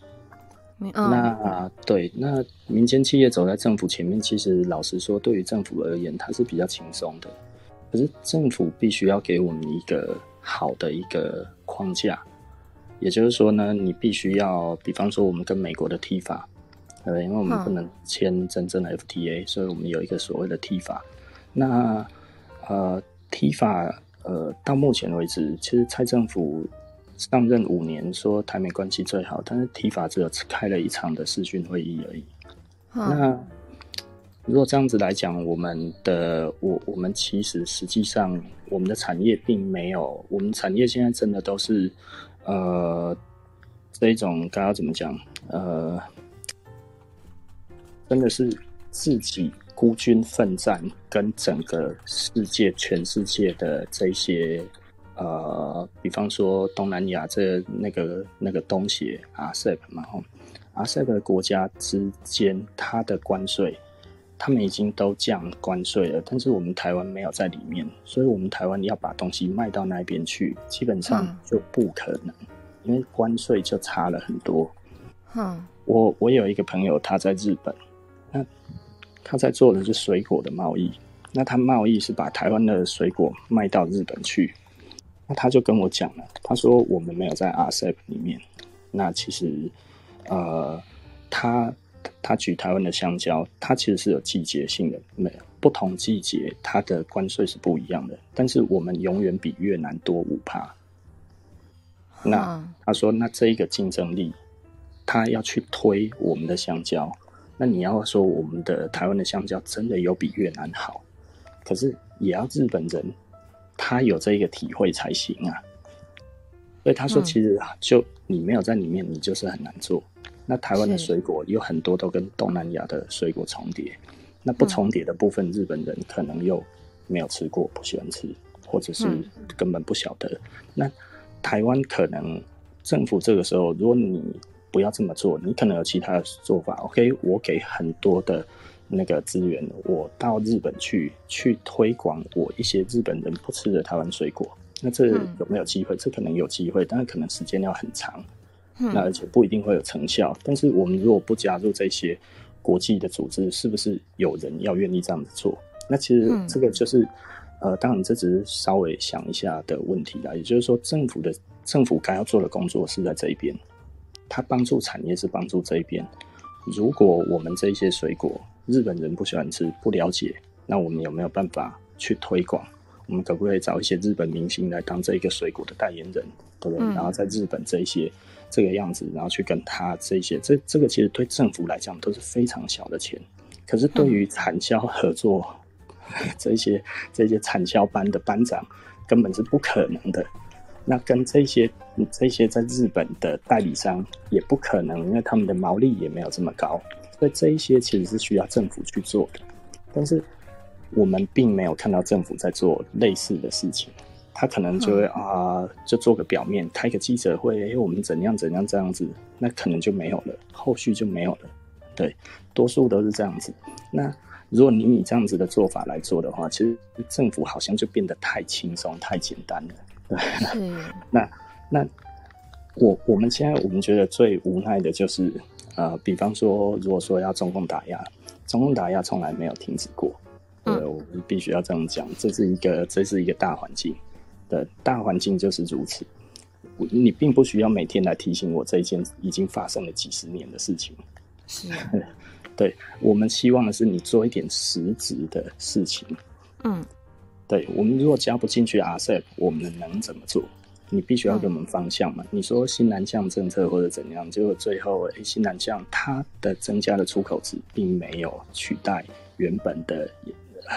嗯、那对，那民间企业走在政府前面，其实老实说，对于政府而言，它是比较轻松的。可是政府必须要给我们一个好的一个框架，也就是说呢，你必须要，比方说，我们跟美国的 T 法。对，因为我们不能签真正的 FTA，所以我们有一个所谓的 T 法。那呃，T 法呃，到目前为止，其实蔡政府上任五年，说台美关系最好，但是提法只有开了一场的视讯会议而已。那如果这样子来讲，我们的我我们其实实际上我们的产业并没有，我们产业现在真的都是呃这一种该要怎么讲呃。真的是自己孤军奋战，跟整个世界、全世界的这些呃，比方说东南亚这那个那个东协 RCEP 嘛，吼 RCEP 的国家之间，它的关税，他们已经都降关税了，但是我们台湾没有在里面，所以我们台湾要把东西卖到那边去，基本上就不可能，因为关税就差了很多。嗯，我我有一个朋友，他在日本。那他在做的是水果的贸易，那他贸易是把台湾的水果卖到日本去。那他就跟我讲了，他说我们没有在 RCEP 里面。那其实，呃，他他举台湾的香蕉，它其实是有季节性的，没有不同季节它的关税是不一样的。但是我们永远比越南多五趴。那他说，那这一个竞争力，他要去推我们的香蕉，那你要说我们的台湾的香蕉真的有比越南好，可是也要日本人他有这一个体会才行啊。所以他说，其实就你没有在里面，你就是很难做。那台湾的水果有很多都跟东南亚的水果重叠，那不重叠的部分，日本人可能又没有吃过，不喜欢吃，或者是根本不晓得。那台湾可能政府这个时候，如果你不要这么做，你可能有其他的做法。OK，我给很多的那个资源，我到日本去去推广我一些日本人不吃的台湾水果。那这有没有机会？这可能有机会，但是可能时间要很长。那而且不一定会有成效。但是我们如果不加入这些国际的组织，是不是有人要愿意这样子做？那其实这个就是。呃，当然，这只是稍微想一下的问题啦。也就是说，政府的政府该要做的工作是在这一边，他帮助产业是帮助这一边。如果我们这些水果日本人不喜欢吃、不了解，那我们有没有办法去推广？我们可不可以找一些日本明星来当这一个水果的代言人，对不对？然后在日本这一些这个样子，然后去跟他这一些，这这个其实对政府来讲都是非常小的钱，可是对于产销合作。这些这些产销班的班长根本是不可能的，那跟这些这些在日本的代理商也不可能，因为他们的毛利也没有这么高，所以这一些其实是需要政府去做的。但是我们并没有看到政府在做类似的事情，他可能就会啊、呃，就做个表面，开个记者会，哎，我们怎样怎样这样子，那可能就没有了，后续就没有了。对，多数都是这样子。那。如果你以这样子的做法来做的话，其实政府好像就变得太轻松、太简单了。对，那那我我们现在我们觉得最无奈的就是，呃，比方说，如果说要中共打压，中共打压从来没有停止过。对，我们必须要这样讲，这是一个这是一个大环境的大环境就是如此。你并不需要每天来提醒我这一件已经发生了几十年的事情。是。对，我们希望的是你做一点实质的事情。嗯，对，我们如果加不进去 RCEP，我们能怎么做？你必须要给我们方向嘛。嗯、你说新南向政策或者怎样，结果最后诶新南向它的增加的出口值并没有取代原本的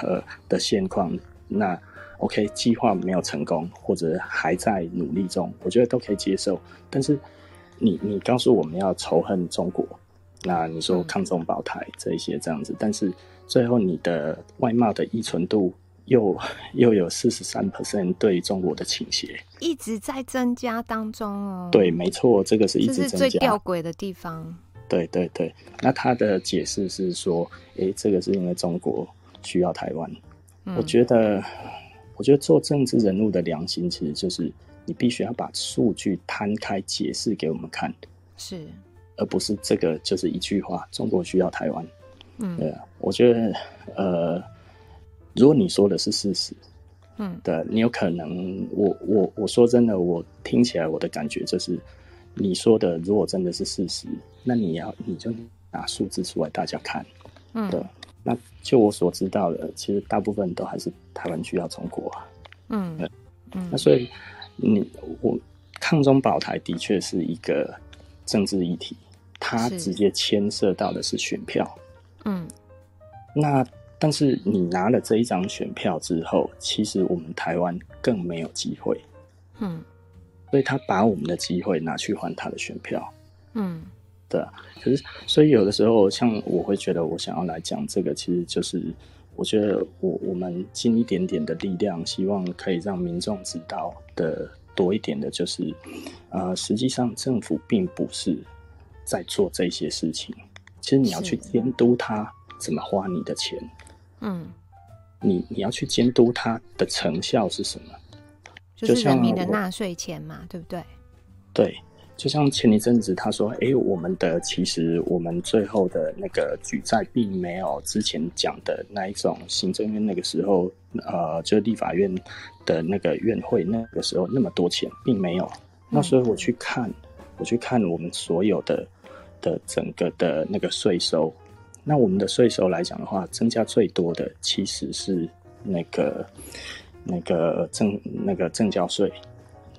呃的现况。那 OK，计划没有成功，或者还在努力中，我觉得都可以接受。但是你你告诉我们要仇恨中国。那你说抗中保台这一些这样子，嗯、但是最后你的外贸的依存度又又有四十三 percent 对中国的倾斜，一直在增加当中哦。对，没错，这个是一直增加。这是最吊诡的地方。对对对，那他的解释是说，哎、欸，这个是因为中国需要台湾。嗯、我觉得，我觉得做政治人物的良心，其实就是你必须要把数据摊开解释给我们看。是。而不是这个，就是一句话：中国需要台湾。嗯，对啊，我觉得，呃，如果你说的是事实，嗯，对，你有可能，我我我说真的，我听起来我的感觉就是，你说的如果真的是事实，那你要你就拿数字出来大家看，嗯，对。那就我所知道的，其实大部分都还是台湾需要中国啊，嗯，对，嗯，那所以你我抗中保台的确是一个政治议题。它直接牵涉到的是选票，嗯，那但是你拿了这一张选票之后，其实我们台湾更没有机会，嗯，所以他把我们的机会拿去换他的选票，嗯，对啊，可是所以有的时候，像我会觉得，我想要来讲这个，其实就是我觉得我我们尽一点点的力量，希望可以让民众知道的多一点的，就是呃，实际上政府并不是。在做这些事情，其实你要去监督他怎么花你的钱，嗯，你你要去监督它的成效是什么？就是人民的纳税钱嘛，对不对？对，就像前一阵子他说，哎，我们的其实我们最后的那个举债并没有之前讲的那一种行政院那个时候，呃，就是立法院的那个院会那个时候那么多钱，并没有。那所以我去看，我去看我们所有的的整个的那个税收，那我们的税收来讲的话，增加最多的其实是那个那个证那个证交税，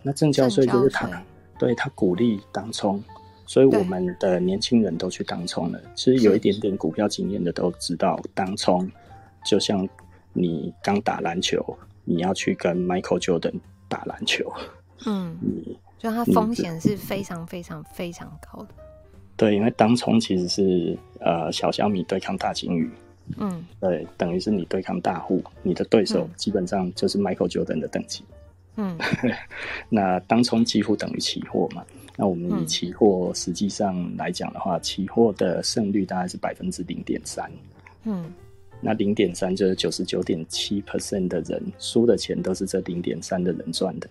那证交税就是他。对，他鼓励当冲，所以我们的年轻人都去当冲了。其实有一点点股票经验的都知道，当冲就像你刚打篮球，你要去跟 Michael Jordan 打篮球，嗯，你就它风险是非常非常非常高的。对，因为当冲其实是呃小小米对抗大鲸鱼，嗯，对，等于是你对抗大户，你的对手基本上就是 Michael Jordan 的等级。嗯，那当冲几乎等于期货嘛？那我们以期货实际上来讲的话，嗯、期货的胜率大概是百分之零点三。嗯，那零点三就是九十九点七 percent 的人输的钱都是这零点三的人赚的，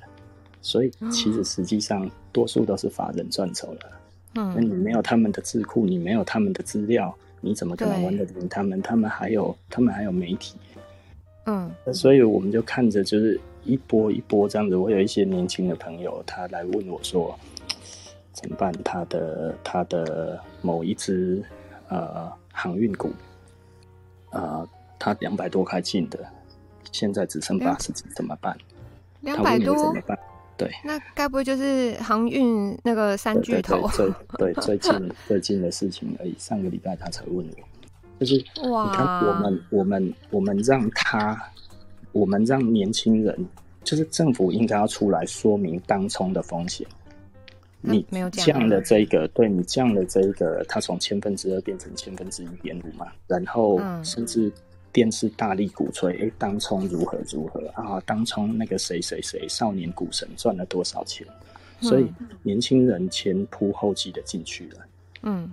所以其实实际上多数都是法人赚走了。嗯，那你没有他们的智库，你没有他们的资料，你怎么可能玩得赢他们？他们还有他们还有媒体。嗯，所以我们就看着就是。一波一波这样子，我有一些年轻的朋友，他来问我说：“怎么办？他的他的某一只呃航运股，呃，他两百多块进的，现在只剩八十几，怎么办？两百多怎么办？对，那该不会就是航运那个三巨头？对，对，对，对，最近最近的事情而已。上个礼拜他才问我，就是哇，你看我们我们我们让他。我们让年轻人，就是政府应该要出来说明当冲的风险。你降了这个，对你降了这个，它从千分之二变成千分之一点五嘛，然后甚至电视大力鼓吹，哎，当冲如何如何啊？当冲那个谁谁谁少年股神赚了多少钱？所以年轻人前仆后继的进去了。嗯，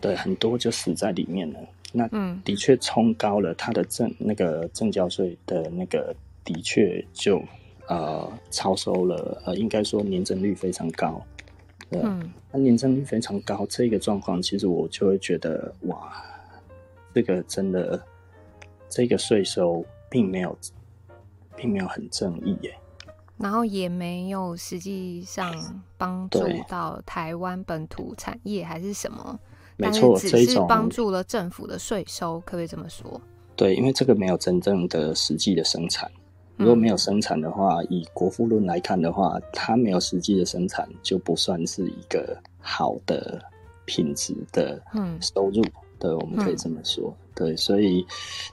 对，很多就死在里面了。那的确冲高了，他的证那个证交税的那个的确就呃超收了，呃应该说年增率非常高，嗯，那年增率非常高，这个状况其实我就会觉得哇，这个真的这个税收并没有并没有很正义耶，然后也没有实际上帮助到台湾本土产业还是什么。没错，这一种帮助了政府的税收，可不可以这么说？对，因为这个没有真正的实际的生产。如果没有生产的话，嗯、以国富论来看的话，它没有实际的生产，就不算是一个好的品质的收入。嗯、对，我们可以这么说。嗯、对，所以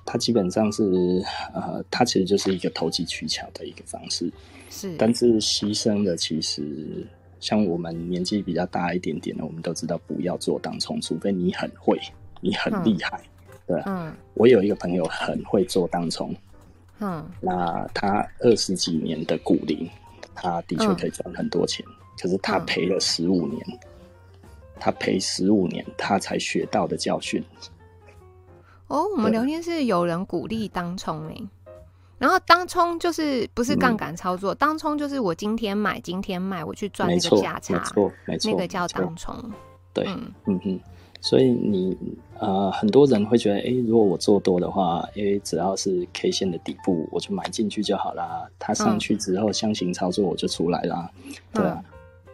它基本上是呃，它其实就是一个投机取巧的一个方式。是，但是牺牲的其实。像我们年纪比较大一点点的，我们都知道不要做当冲，除非你很会，你很厉害，嗯、对。嗯。我有一个朋友很会做当冲，嗯。那他二十几年的股龄，他的确可以赚很多钱，嗯、可是他赔了十五年，嗯、他赔十五年，他才学到的教训。哦，我们聊天是有人鼓励当冲诶。然后当冲就是不是杠杆操作，嗯、当冲就是我今天买今天卖，我去赚那个价差，没错，没错，那个叫当冲。对，嗯嗯哼，所以你呃很多人会觉得，哎，如果我做多的话，因为只要是 K 线的底部，我就买进去就好啦。它上去之后，箱型操作我就出来啦。嗯、对啊，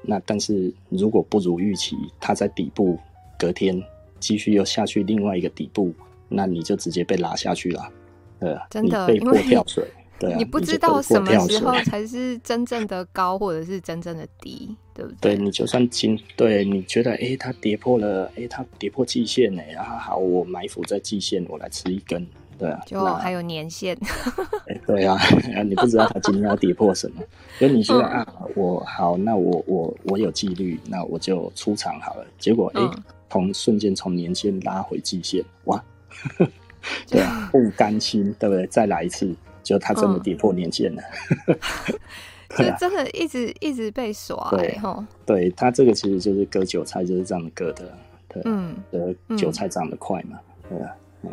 那但是如果不如预期，它在底部隔天继续又下去另外一个底部，那你就直接被拉下去了。对啊，真的，被迫跳水，对啊，你不知道什么时候才是真正的高，或者是真正的低，对不对？对，你就算今，对，你觉得，哎，它跌破了，哎，它跌破季线呢，然后好，我埋伏在季线，我来吃一根，对啊，就还有年限，对 啊，你不知道他今天要跌破什么，所以你觉得啊，我好，那我我我有纪律，那我就出场好了，结果哎，从瞬间从年线拉回季线，哇！对啊，不甘心，对不对？再来一次，就他真的跌破年限了。就真的一直一直被耍，对对，他这个其实就是割韭菜，就是这样割的。对，嗯，韭菜长得快嘛，对啊，嗯。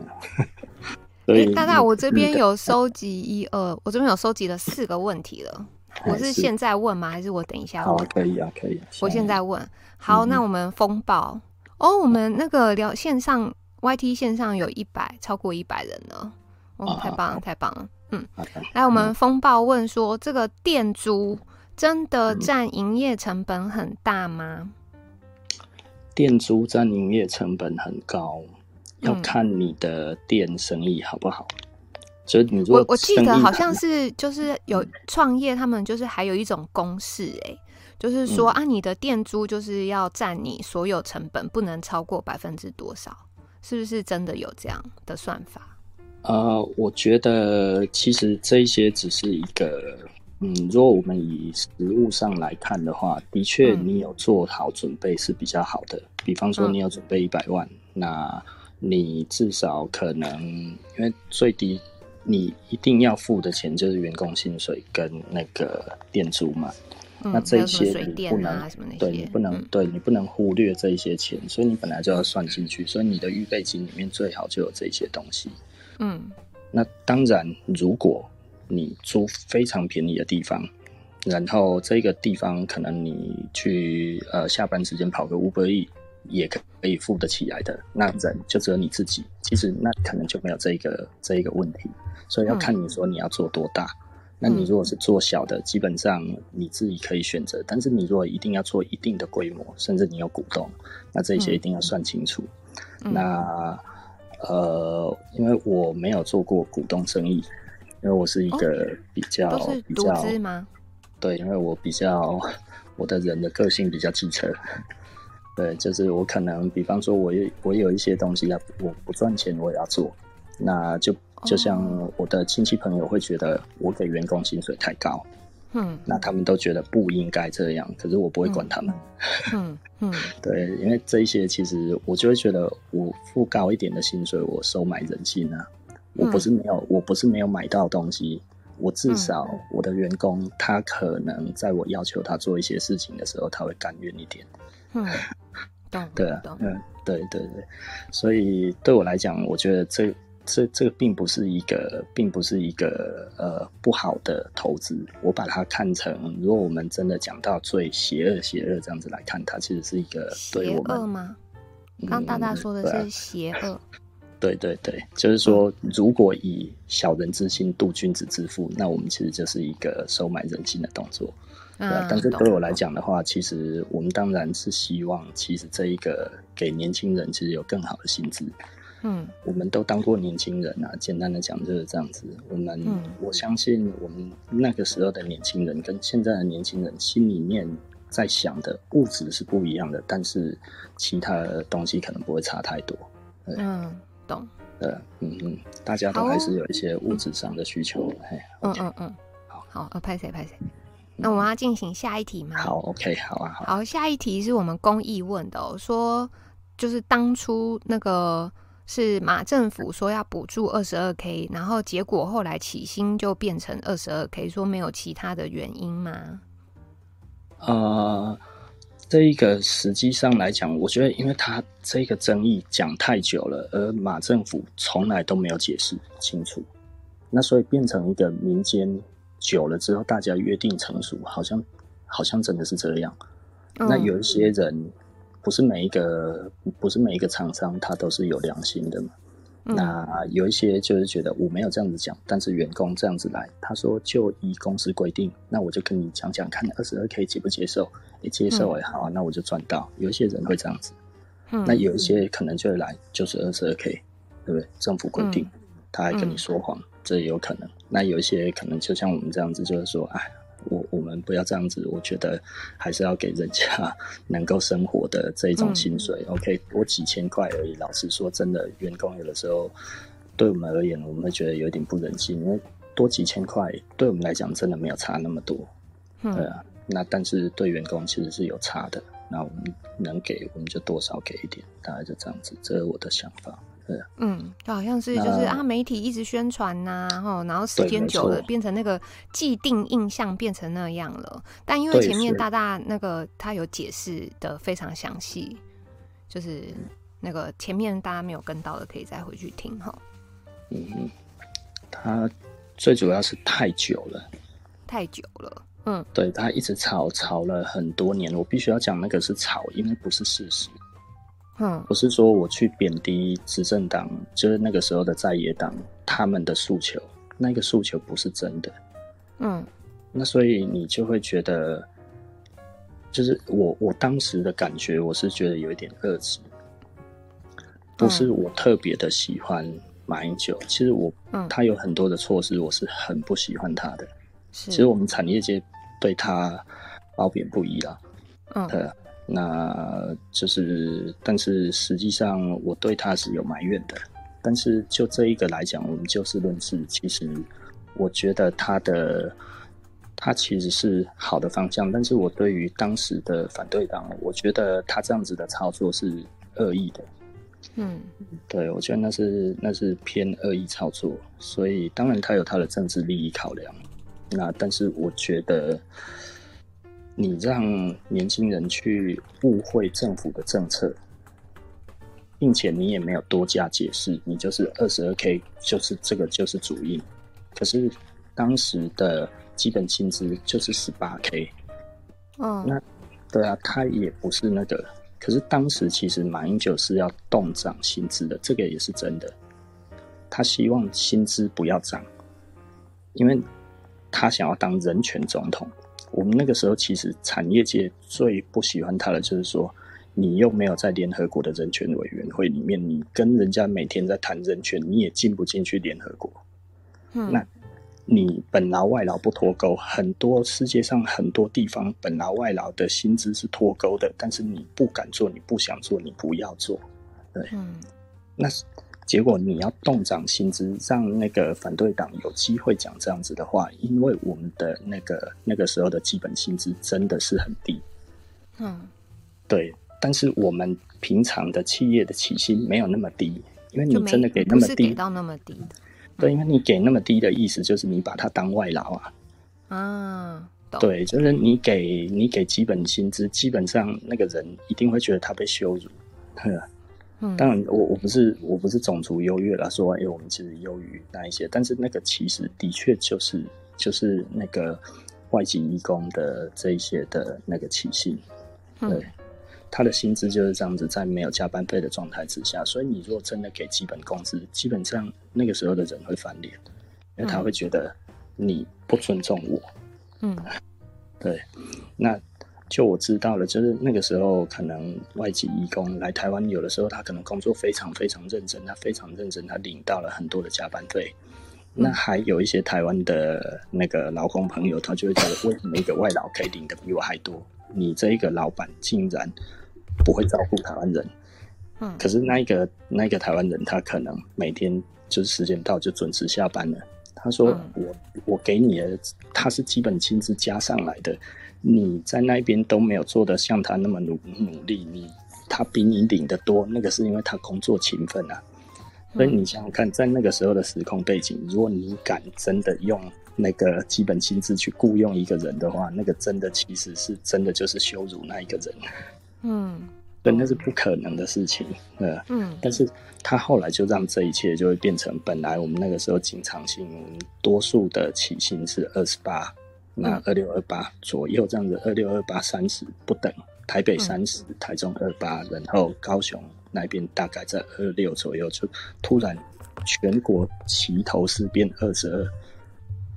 大大，我这边有收集一二，我这边有收集了四个问题了。我是现在问吗？还是我等一下问？好，可以啊，可以。我现在问。好，嗯、那我们风暴哦，我们那个聊线上 YT 线上有一百，超过一百人了。哦，太棒了，太棒了。嗯，来，我们风暴问说，这个店租真的占营业成本很大吗？店租占营业成本很高，要看你的店生意好不好。所以你如果我我记得好像是就是有创业，他们就是还有一种公式，哎，就是说啊，你的店租就是要占你所有成本不能超过百分之多少，是不是真的有这样的算法？呃，我觉得其实这些只是一个，嗯，如果我们以实物上来看的话，的确你有做好准备是比较好的。嗯、比方说你有准备一百万，嗯、那你至少可能因为最低你一定要付的钱就是员工薪水跟那个店租嘛。嗯、那这些你不能，啊、对你不能，嗯、对你不能忽略这一些钱，所以你本来就要算进去，所以你的预备金里面最好就有这些东西。嗯，那当然，如果你租非常便宜的地方，然后这个地方可能你去呃下班时间跑个 Uber Eats 也可以付得起来的，那人就只有你自己。其实那可能就没有这一个这一个问题，所以要看你说你要做多大。嗯、那你如果是做小的，基本上你自己可以选择。但是你如果一定要做一定的规模，甚至你有股东，那这些一定要算清楚。嗯、那。呃，因为我没有做过股东生意，因为我是一个比较、哦、比较吗？对，因为我比较我的人的个性比较机车，对，就是我可能比方说我有我有一些东西要我不赚钱我也要做，那就就像我的亲戚朋友会觉得我给员工薪水太高。嗯，那他们都觉得不应该这样，可是我不会管他们。嗯嗯，嗯 对，因为这一些其实我就会觉得，我付高一点的薪水，我收买人心啊。我不是没有，我不是没有买到东西，我至少我的员工他可能在我要求他做一些事情的时候，他会甘愿一点。嗯，对啊，嗯，对对对，所以对我来讲，我觉得这。这这个并不是一个，并不是一个呃不好的投资。我把它看成，如果我们真的讲到最邪恶、邪恶这样子来看，它其实是一个对我们邪恶吗？刚大大说的是邪恶。对对对，就是说，如果以小人之心度君子之腹，那我们其实就是一个收买人心的动作。对啊，但是对我来讲的话，其实我们当然是希望，其实这一个给年轻人其实有更好的薪资。嗯，我们都当过年轻人啊。简单的讲就是这样子。我们，嗯、我相信我们那个时候的年轻人跟现在的年轻人心里面在想的物质是不一样的，但是其他的东西可能不会差太多。嗯，懂。对，嗯嗯，大家都还是有一些物质上的需求。嘿，嗯嗯嗯，好，好，呃，拍谁拍谁？那我们要进行下一题吗？好，OK，好啊，好。好，下一题是我们公益问的哦，说就是当初那个。是马政府说要补助二十二 K，然后结果后来起薪就变成二十二 K，说没有其他的原因吗？呃，这一个实际上来讲，我觉得因为他这个争议讲太久了，而马政府从来都没有解释清楚，那所以变成一个民间久了之后大家约定成熟，好像好像真的是这样。嗯、那有一些人。不是每一个，不是每一个厂商，他都是有良心的嘛。嗯、那有一些就是觉得我没有这样子讲，但是员工这样子来，他说就依公司规定，那我就跟你讲讲看，二十二 K 接不接受？你接受也好，嗯、那我就赚到。有一些人会这样子，嗯、那有一些可能就会来就是二十二 K，对不对？政府规定，嗯、他还跟你说谎，嗯、这也有可能。那有一些可能就像我们这样子，就是说，哎。我我们不要这样子，我觉得还是要给人家 能够生活的这一种薪水。嗯、OK，多几千块而已。老实说，真的，员工有的时候对我们而言，我们会觉得有点不忍心，因为多几千块对我们来讲真的没有差那么多。嗯、对啊，那但是对员工其实是有差的。那我们能给，我们就多少给一点，大概就这样子。这是我的想法。对嗯，就好像是就是啊，媒体一直宣传呐、啊，然后然后时间久了变成那个既定印象变成那样了。但因为前面大大那个他有解释的非常详细，就是那个前面大家没有跟到的，可以再回去听哈。嗯，他最主要是太久了，太久了。嗯，对，他一直吵吵了很多年，我必须要讲那个是吵，因为不是事实。嗯，不是说我去贬低执政党，就是那个时候的在野党他们的诉求，那个诉求不是真的。嗯，那所以你就会觉得，就是我我当时的感觉，我是觉得有一点恶质，不是我特别的喜欢马英九，其实我，嗯，他有很多的措施，我是很不喜欢他的。其实我们产业界对他褒贬不一啦。嗯，对。那就是，但是实际上我对他是有埋怨的。但是就这一个来讲，我们就事论事，其实我觉得他的他其实是好的方向。但是我对于当时的反对党，我觉得他这样子的操作是恶意的。嗯，对，我觉得那是那是偏恶意操作。所以当然他有他的政治利益考量。那但是我觉得。你让年轻人去误会政府的政策，并且你也没有多加解释，你就是二十二 K，就是这个就是主因。可是当时的基本薪资就是十八 K，嗯，那对啊，他也不是那个。可是当时其实马英九是要动涨薪资的，这个也是真的。他希望薪资不要涨，因为他想要当人权总统。我们那个时候其实产业界最不喜欢他的，就是说你又没有在联合国的人权委员会里面，你跟人家每天在谈人权，你也进不进去联合国。嗯，那你本劳外劳不脱钩，很多世界上很多地方本劳外劳的薪资是脱钩的，但是你不敢做，你不想做，你不要做。对，嗯，那。结果你要动涨薪资，让那个反对党有机会讲这样子的话，因为我们的那个那个时候的基本薪资真的是很低。嗯，对，但是我们平常的企业的起薪没有那么低，因为你真的给那么低，给到那么低的。对，因为你给那么低的意思就是你把它当外劳啊。啊，对，就是你给你给基本薪资，基本上那个人一定会觉得他被羞辱。呵。当然我，我我不是我不是种族优越啦，说哎、欸，我们其实优于那一些，但是那个其实的确就是就是那个外籍义工的这一些的那个起薪，对，嗯、他的薪资就是这样子，在没有加班费的状态之下，所以你如果真的给基本工资，基本上那个时候的人会翻脸，因为他会觉得你不尊重我，嗯，对，那。就我知道了，就是那个时候，可能外籍义工来台湾，有的时候他可能工作非常非常认真，他非常认真，他领到了很多的加班费。那还有一些台湾的那个劳工朋友，他就会觉得，为什么一个外劳可以领的比我还多？你这一个老板竟然不会照顾台湾人？嗯，可是那一个那一个台湾人，他可能每天就是时间到就准时下班了。他说我：“我我给你的，他是基本薪资加上来的。”你在那边都没有做得像他那么努努力，你他比你领得多，那个是因为他工作勤奋啊。所以你想想看，在那个时候的时空背景，如果你敢真的用那个基本薪资去雇佣一个人的话，那个真的其实是真的就是羞辱那一个人。嗯，对，那是不可能的事情。呃，嗯，但是他后来就让这一切就会变成，本来我们那个时候经常性，我们多数的起薪是二十八。那二六二八左右这样子，二六二八三十不等，台北三十、嗯，台中二八，然后高雄那边大概在二六左右，就突然全国齐头式变二十二。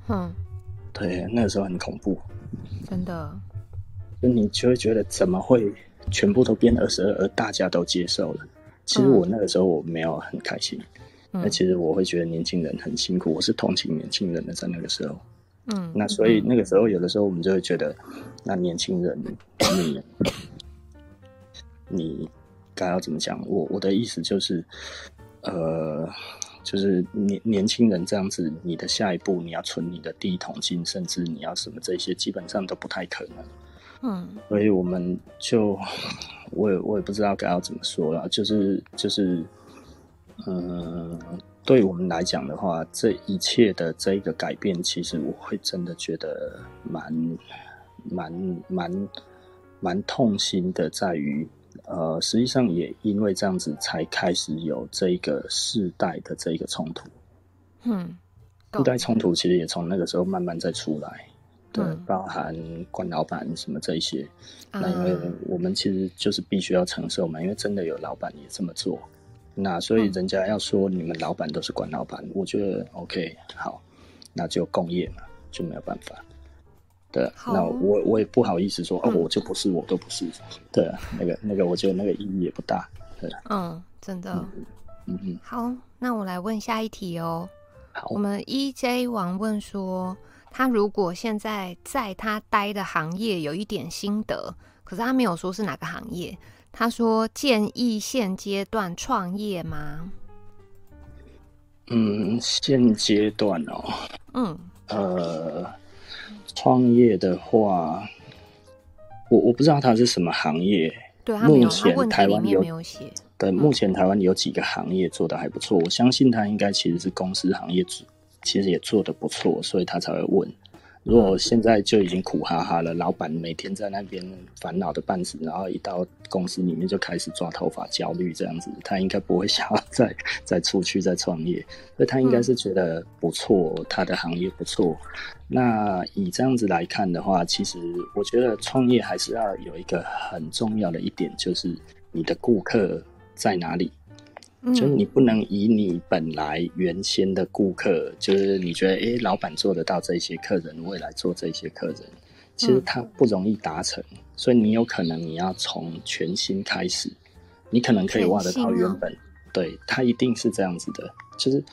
嗯，对，那个时候很恐怖，真的。就你就会觉得怎么会全部都变二十二，而大家都接受了？其实我那个时候我没有很开心，那、嗯、其实我会觉得年轻人很辛苦，我是同情年轻人的，在那个时候。嗯，那所以那个时候，有的时候我们就会觉得，那年轻人，你 你该要怎么讲？我我的意思就是，呃，就是年年轻人这样子，你的下一步你要存你的第一桶金，甚至你要什么这些，基本上都不太可能。嗯，所以我们就，我也我也不知道该要怎么说了，就是就是，嗯。对我们来讲的话，这一切的这一个改变，其实我会真的觉得蛮、蛮、蛮、蛮痛心的，在于，呃，实际上也因为这样子，才开始有这一个世代的这一个冲突。嗯，世代冲突其实也从那个时候慢慢在出来。对，嗯、包含官老板什么这一些。嗯、那因为我们其实就是必须要承受嘛，因为真的有老板也这么做。那所以人家要说你们老板都是管老板，我觉得 OK 好，那就共业嘛，就没有办法。对，那我我也不好意思说、嗯、哦，我就不是，我都不是。对，那个那个，我觉得那个意义也不大。对，嗯，真的。嗯嗯嗯。好，那我来问下一题哦。好，我们 EJ 王问说，他如果现在在他待的行业有一点心得，可是他没有说是哪个行业。他说建议现阶段创业吗？嗯，现阶段哦，嗯，呃，创业的话，我我不知道他是什么行业。对，目前台湾有，没有写。对，目前台湾有几个行业做得还不错，嗯、我相信他应该其实是公司行业做，其实也做得不错，所以他才会问。如果现在就已经苦哈哈了，老板每天在那边烦恼的半死，然后一到公司里面就开始抓头发、焦虑这样子，他应该不会想要再再出去再创业，所以他应该是觉得不错，他的行业不错。那以这样子来看的话，其实我觉得创业还是要有一个很重要的一点，就是你的顾客在哪里。就是你不能以你本来原先的顾客，就是你觉得诶、欸，老板做得到这些客人，未来做这些客人，其实他不容易达成，所以你有可能你要从全新开始，你可能可以挖得到原本，对，他一定是这样子的，就是，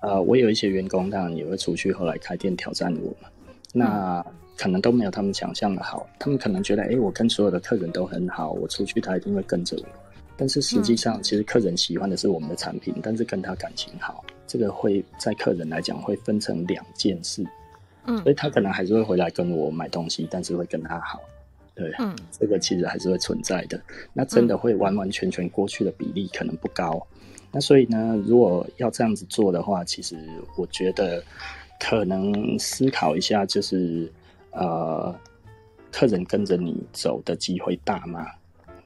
呃，我有一些员工当然也会出去，后来开店挑战我嘛，那可能都没有他们想象的好，他们可能觉得哎、欸，我跟所有的客人都很好，我出去他一定会跟着我。但是实际上，其实客人喜欢的是我们的产品，嗯、但是跟他感情好，这个会在客人来讲会分成两件事，嗯，所以他可能还是会回来跟我买东西，但是会跟他好，对，嗯，这个其实还是会存在的。那真的会完完全全过去的比例可能不高，那所以呢，如果要这样子做的话，其实我觉得可能思考一下，就是呃，客人跟着你走的机会大吗？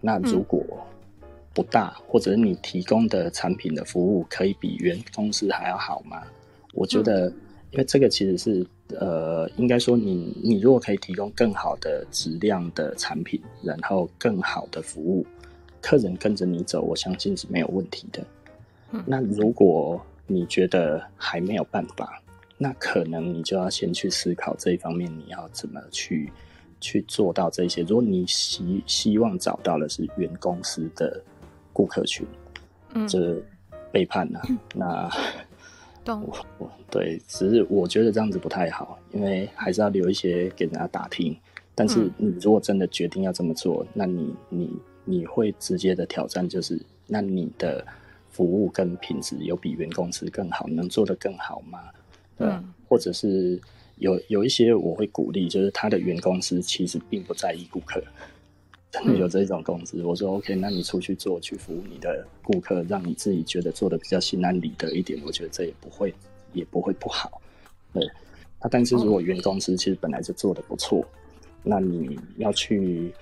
那如果、嗯不大，或者你提供的产品的服务可以比原公司还要好吗？我觉得，因为这个其实是呃，应该说你你如果可以提供更好的质量的产品，然后更好的服务，客人跟着你走，我相信是没有问题的。那如果你觉得还没有办法，那可能你就要先去思考这一方面，你要怎么去去做到这些。如果你希希望找到的是原公司的。顾客群，嗯，这背叛了。嗯、那，懂我我对，只是我觉得这样子不太好，因为还是要留一些给人家打听。但是你如果真的决定要这么做，嗯、那你你你会直接的挑战就是，那你的服务跟品质有比原公司更好，能做得更好吗？嗯，或者是有有一些我会鼓励，就是他的原公司其实并不在意顾客。有这种公司，嗯、我说 OK，那你出去做，去服务你的顾客，让你自己觉得做的比较心安理得一点，我觉得这也不会，也不会不好。对，那但是如果原公司其实本来就做的不错，那你要去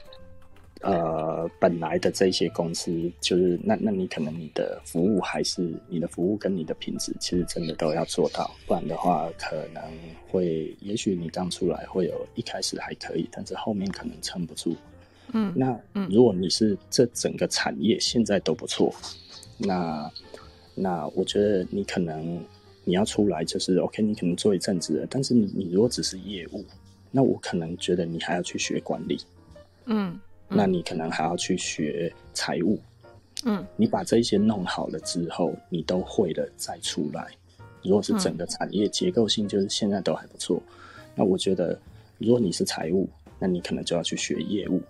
呃本来的这些公司，就是那那你可能你的服务还是你的服务跟你的品质，其实真的都要做到，不然的话可能会，也许你刚出来会有一开始还可以，但是后面可能撑不住。嗯，那如果你是这整个产业现在都不错，那那我觉得你可能你要出来就是 OK，你可能做一阵子了，但是你你如果只是业务，那我可能觉得你还要去学管理，嗯，嗯，那你可能还要去学财务，嗯，你把这些弄好了之后，你都会了再出来。如果是整个产业结构性就是现在都还不错，那我觉得如果你是财务，那你可能就要去学业务。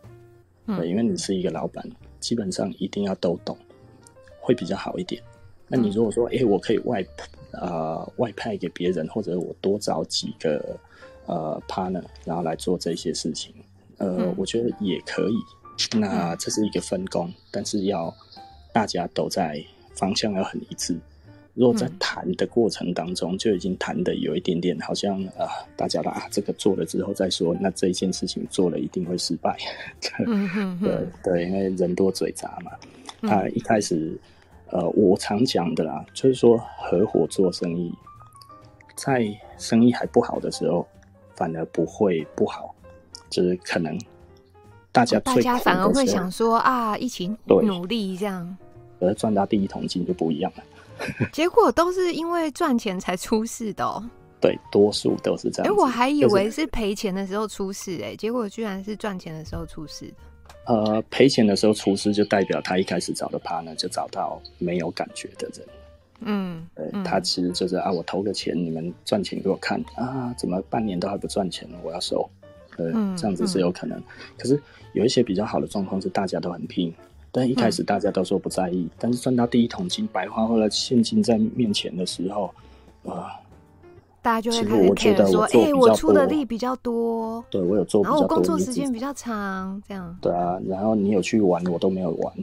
对，因为你是一个老板，基本上一定要都懂，会比较好一点。那你如果说，哎、欸，我可以外呃外派给别人，或者我多找几个呃 partner，然后来做这些事情，呃，嗯、我觉得也可以。那这是一个分工，但是要大家都在方向要很一致。如果在谈的过程当中就已经谈的有一点点好像啊、呃，大家啦啊，这个做了之后再说，那这一件事情做了一定会失败。对对，因为人多嘴杂嘛。他一开始，呃，我常讲的啦，就是说合伙做生意，在生意还不好的时候，反而不会不好，就是可能大家大家反而会想说啊，一起努力这样，而赚到第一桶金就不一样了。结果都是因为赚钱才出事的哦。对，多数都是这样。哎，我还以为是赔钱的时候出事，哎，结果居然是赚钱的时候出事的。呃，赔钱的时候出事，就代表他一开始找的 partner 就找到没有感觉的人。嗯，对，他其实就是啊，我投个钱，你们赚钱给我看啊，怎么半年都还不赚钱了？我要收。对，嗯，这样子是有可能。嗯，可是有一些比较好的状况是大家都很拼，但一开始大家都说不在意，嗯，但是赚到第一桶金，白花或者现金在面前的时候，啊，大家就会开始 care 说，哎，我出的力比较多，对我有做，然后我工作时间比较长，这样。对啊，然后你有去玩，我都没有玩。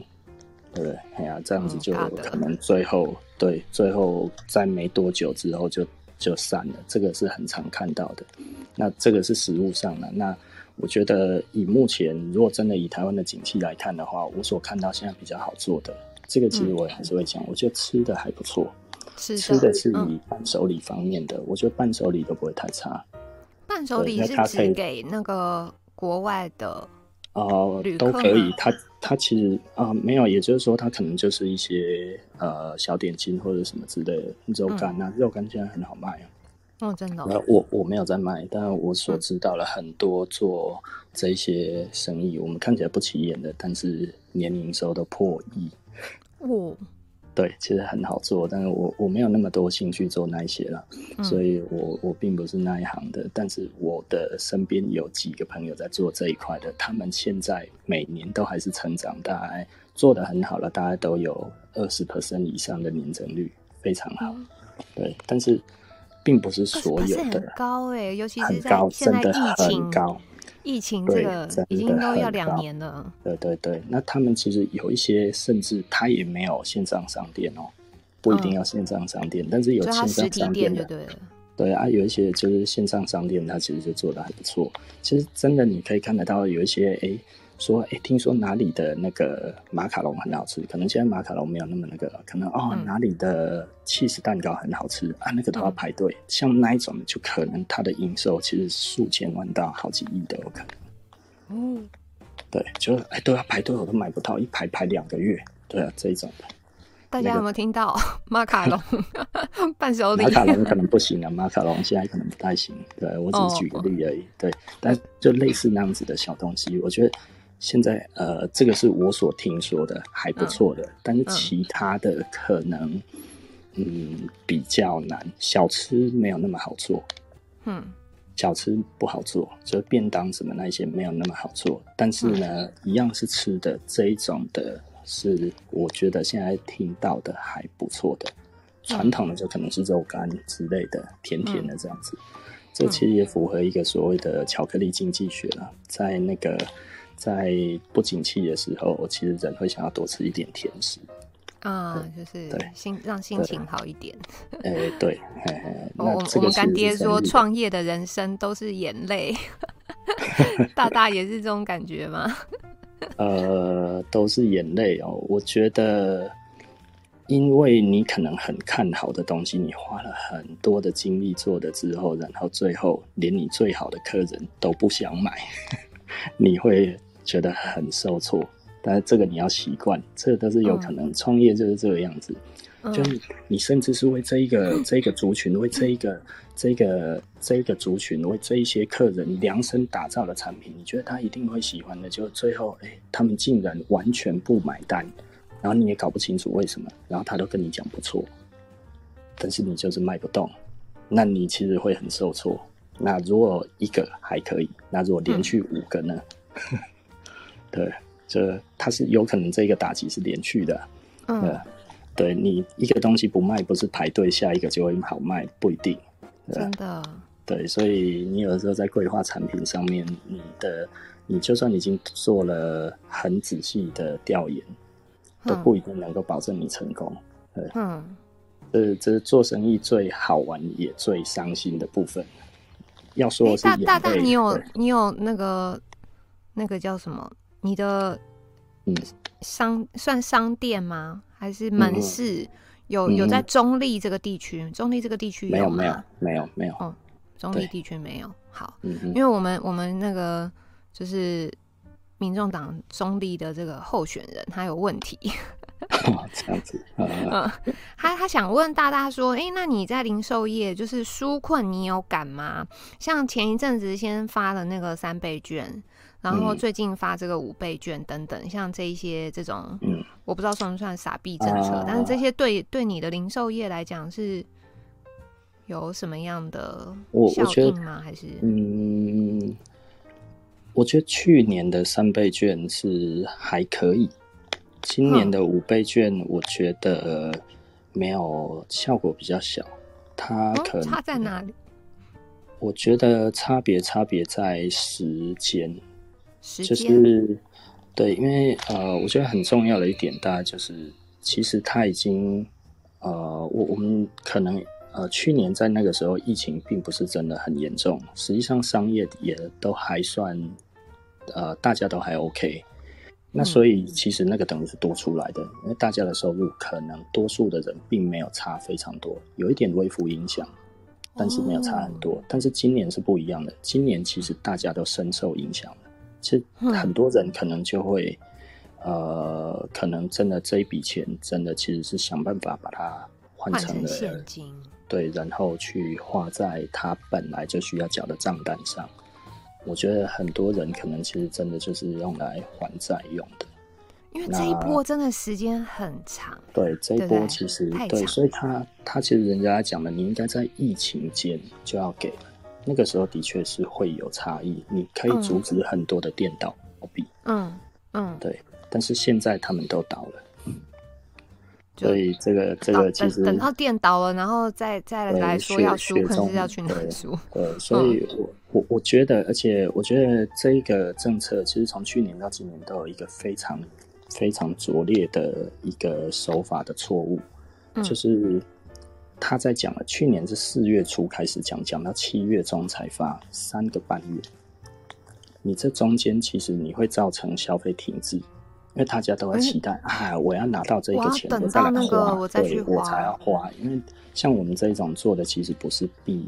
对，哎呀，这样子就可能最后、嗯、对，最后在没多久之后就就散了，这个是很常看到的。那这个是实物上的。那我觉得以目前，如果真的以台湾的景气来看的话，我所看到现在比较好做的，这个其实我也还是会讲，嗯、我觉得吃的还不错，吃的是以伴手礼方面的，嗯、我觉得伴手礼都不会太差。伴手礼是指给那个国外的。哦，都可以。他他其实啊、呃，没有，也就是说，他可能就是一些呃小点心或者什么之类的肉干啊，肉干、嗯、现在很好卖啊。哦，真的、哦。那我我没有在卖，但我所知道了很多做这些生意，嗯、我们看起来不起眼的，但是年营收都破亿。哦。对，其实很好做，但是我我没有那么多兴趣做那一些了，嗯、所以我我并不是那一行的。但是我的身边有几个朋友在做这一块的，他们现在每年都还是成长，大概做的很好了，大概都有二十 percent 以上的年增率，非常好。嗯、对，但是并不是所有的很高哎、欸，尤其是在现在疫情，真的很高。疫情这个已经都要两年了。对对对，那他们其实有一些，甚至他也没有线上商店哦，不一定要线上商店，嗯、但是有线上商店的，对，对啊，有一些就是线上商店，它其实就做的还不错。其实真的你可以看得到有一些哎。说，哎，听说哪里的那个马卡龙很好吃，可能现在马卡龙没有那么那个，可能哦，哪里的起司蛋糕很好吃啊，那个都要排队。嗯、像那一种，就可能它的营收其实数千万到好几亿都有可能。嗯，对，就是哎都要排队，我都买不到，一排排两个月。对啊，这一种的。大家有没有听到 马卡龙 伴手礼？马卡龙可能不行啊，马卡龙现在可能不太行。对，我只是举个例而已。哦、对，但就类似那样子的小东西，我觉得。现在呃，这个是我所听说的还不错的，嗯、但是其他的可能嗯，嗯比较难，小吃没有那么好做，嗯，小吃不好做，就便当什么那些没有那么好做，但是呢，嗯、一样是吃的这一种的，是我觉得现在听到的还不错的，传统的就可能是肉干之类的，甜甜的这样子，嗯、这其实也符合一个所谓的巧克力经济学了，在那个。在不景气的时候，其实人会想要多吃一点甜食啊，就是心让心情好一点。哎、欸，对，我我们干爹说，创业的人生都是眼泪，大大也是这种感觉吗？呃，都是眼泪哦。我觉得，因为你可能很看好的东西，你花了很多的精力做的之后，然后最后连你最好的客人都不想买，你会。觉得很受挫，但是这个你要习惯，这个都是有可能。创、嗯、业就是这个样子，嗯、就是，你甚至是为这一个、嗯、这一个族群，为这一个、这个、这一个族群，为这一些客人量身打造的产品，你觉得他一定会喜欢的，就最后，哎、欸，他们竟然完全不买单，然后你也搞不清楚为什么，然后他都跟你讲不错，但是你就是卖不动，那你其实会很受挫。那如果一个还可以，那如果连续五个呢？嗯对，这它是有可能这个打击是连续的，嗯，对，你一个东西不卖，不是排队下一个就会好卖，不一定，真的，对，所以你有的时候在规划产品上面，你的你就算已经做了很仔细的调研，嗯、都不一定能够保证你成功，对，嗯，这这是做生意最好玩也最伤心的部分。要说大大大，你有你有那个那个叫什么？你的商算商店吗？还是门市？嗯、有有在中立这个地区？中立这个地区没有没有没有没有。哦，中立地区没有。好，嗯、因为我们我们那个就是民众党中立的这个候选人，他有问题。哦、这样子，嗯，他他想问大大说，哎、欸，那你在零售业就是纾困，你有感吗？像前一阵子先发的那个三倍券，然后最近发这个五倍券等等，嗯、像这一些这种，嗯，我不知道算不算傻币政策，啊、但是这些对对你的零售业来讲是有什么样的效应吗？还是嗯，我觉得去年的三倍券是还可以。今年的五倍券，我觉得没有效果比较小，它可能、哦、差在哪里？我觉得差别差别在时间就是对，因为呃，我觉得很重要的一点，大概就是其实他已经呃，我我们可能呃，去年在那个时候疫情并不是真的很严重，实际上商业也都还算呃，大家都还 OK。那所以其实那个等于是多出来的，因为大家的收入可能多数的人并没有差非常多，有一点微幅影响，但是没有差很多。但是今年是不一样的，今年其实大家都深受影响了。其实很多人可能就会，呃，可能真的这一笔钱真的其实是想办法把它换成了现金，对，然后去花在他本来就需要缴的账单上。我觉得很多人可能其实真的就是用来还债用的，因为这一波真的时间很长。对，这一波其实对，对，所以他他其实人家讲的，你应该在疫情间就要给了，那个时候的确是会有差异，你可以阻止很多的店倒闭。嗯嗯，对，但是现在他们都倒了。所以这个这个其实等，等到店倒了，然后再再来说要输，可是要去哪输？对，所以我我我觉得，而且我觉得这一个政策其实从去年到今年都有一个非常非常拙劣的一个手法的错误，嗯、就是他在讲了，去年是四月初开始讲，讲到七月中才发三个半月，你这中间其实你会造成消费停滞。因为大家都在期待，哎、啊，我要拿到这个钱，我再来花，我对我才要花。因为像我们这种做的，其实不是必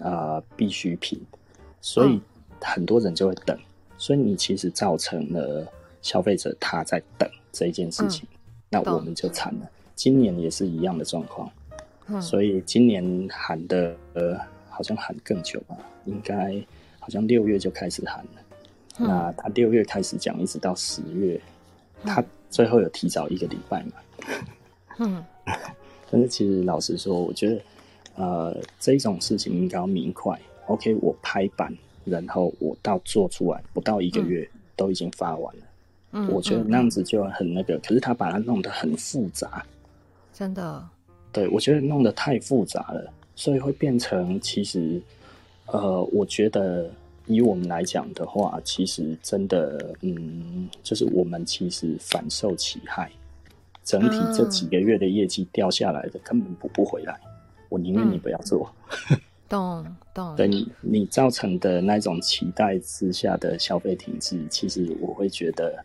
呃必需品，所以很多人就会等。所以你其实造成了消费者他在等这一件事情，嗯、那我们就惨了。今年也是一样的状况，嗯、所以今年喊的呃好像喊更久吧，应该好像六月就开始喊了。嗯、那他六月开始讲，一直到十月。他最后有提早一个礼拜嘛？嗯，但是其实老实说，我觉得，呃，这种事情应该要明快。OK，我拍板，然后我到做出来不到一个月，嗯、都已经发完了。嗯，我觉得那样子就很那个。嗯、可是他把它弄得很复杂，真的。对，我觉得弄得太复杂了，所以会变成其实，呃，我觉得。以我们来讲的话，其实真的，嗯，就是我们其实反受其害。整体这几个月的业绩掉下来的，根本补不回来。我宁愿你不要做。懂 懂。对你，你造成的那种期待之下的消费停滞，其实我会觉得，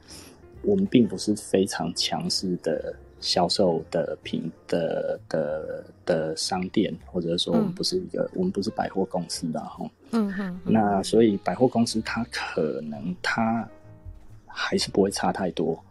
我们并不是非常强势的。销售的品的的的商店，或者说我们不是一个，嗯、我们不是百货公司的哈。嗯哼。那所以百货公司它可能它还是不会差太多。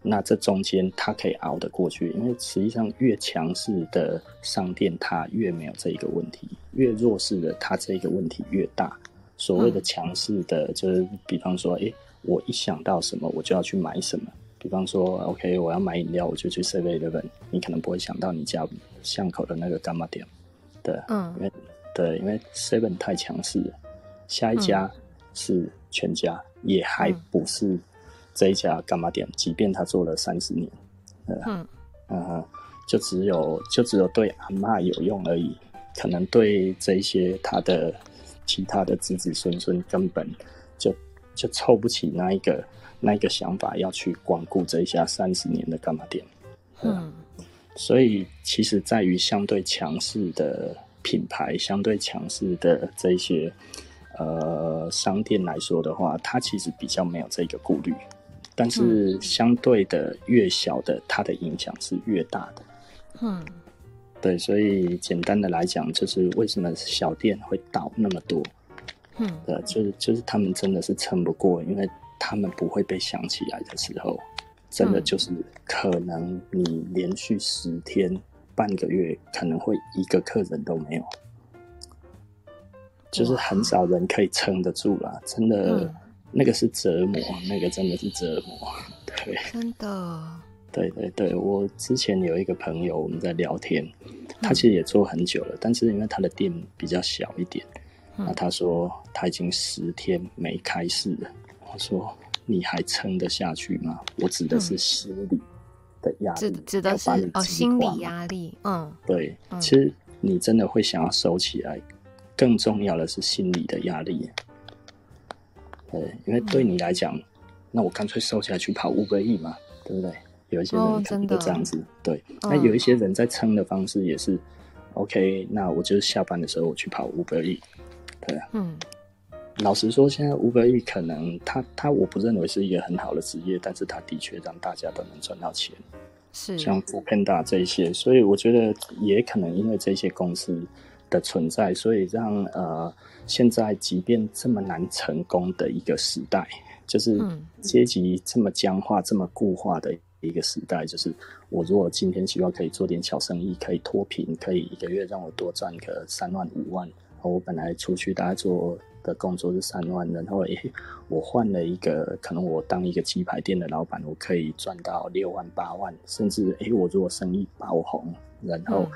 那这中间它可以熬得过去，因为实际上越强势的商店，它越没有这一个问题；越弱势的，它这个问题越大。所谓的强势的，就是比方说，哎、欸，我一想到什么，我就要去买什么。比方说，OK，我要买饮料，我就去 Seven Eleven。你可能不会想到你家巷口的那个干妈店，对，嗯，因为对，因为 Seven 太强势了，下一家是全家，嗯、也还不是这一家干妈店，即便他做了三十年，嗯嗯，就只有就只有对阿嬷有用而已，可能对这一些他的其他的子子孙孙根本就就凑不起那一个。那个想法要去光顾这一家三十年的干嘛店，嗯，所以其实在于相对强势的品牌、相对强势的这些呃商店来说的话，它其实比较没有这个顾虑，但是相对的越小的，它的影响是越大的，嗯，对，所以简单的来讲，就是为什么小店会倒那么多？嗯，对，就是就是他们真的是撑不过，因为他们不会被想起来的时候，真的就是可能你连续十天、半个月，可能会一个客人都没有，就是很少人可以撑得住啦，真的，嗯、那个是折磨，那个真的是折磨，对，真的，对对对，我之前有一个朋友，我们在聊天，他其实也做很久了，嗯、但是因为他的店比较小一点。那他说他已经十天没开市了。我说你还撑得下去吗？我指的是心理的压力，指指的是哦心理压力。嗯，对，其实你真的会想要收起来。更重要的是心理的压力。对，因为对你来讲，那我干脆收起来去跑五百亿嘛，对不对？有一些人可能就这样子。对，那有一些人在撑的方式也是 OK。那我就是下班的时候我去跑五百亿。对啊，嗯，老实说，现在 Uber Eats 可能他他我不认为是一个很好的职业，但是他的确让大家都能赚到钱，是像 Foodpanda 这一些，所以我觉得也可能因为这些公司的存在，所以让呃现在即便这么难成功的一个时代，就是阶级这么僵化、这么固化的一个时代，就是我如果今天希望可以做点小生意，可以脱贫，可以一个月让我多赚个三万五万。我本来出去大概做的工作是三万，然后诶，我换了一个，可能我当一个鸡排店的老板，我可以赚到六万八万，甚至诶，我如果生意爆红，然后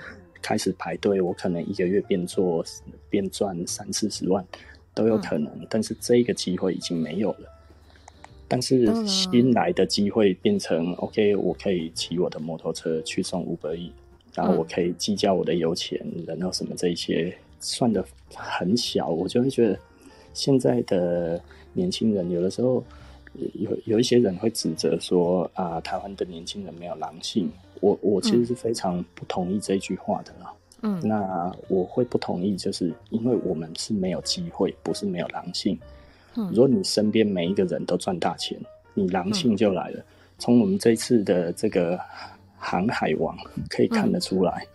开始排队，我可能一个月变做变赚三四十万都有可能。但是这个机会已经没有了。但是新来的机会变成 OK，我可以骑我的摩托车去送五百亿然后我可以计较我的油钱，然后什么这些。算的很小，我就会觉得现在的年轻人有的时候有有一些人会指责说啊，台湾的年轻人没有狼性。我我其实是非常不同意这句话的啦。嗯，那我会不同意，就是因为我们是没有机会，不是没有狼性。嗯，如果你身边每一个人都赚大钱，你狼性就来了。从我们这次的这个航海王可以看得出来。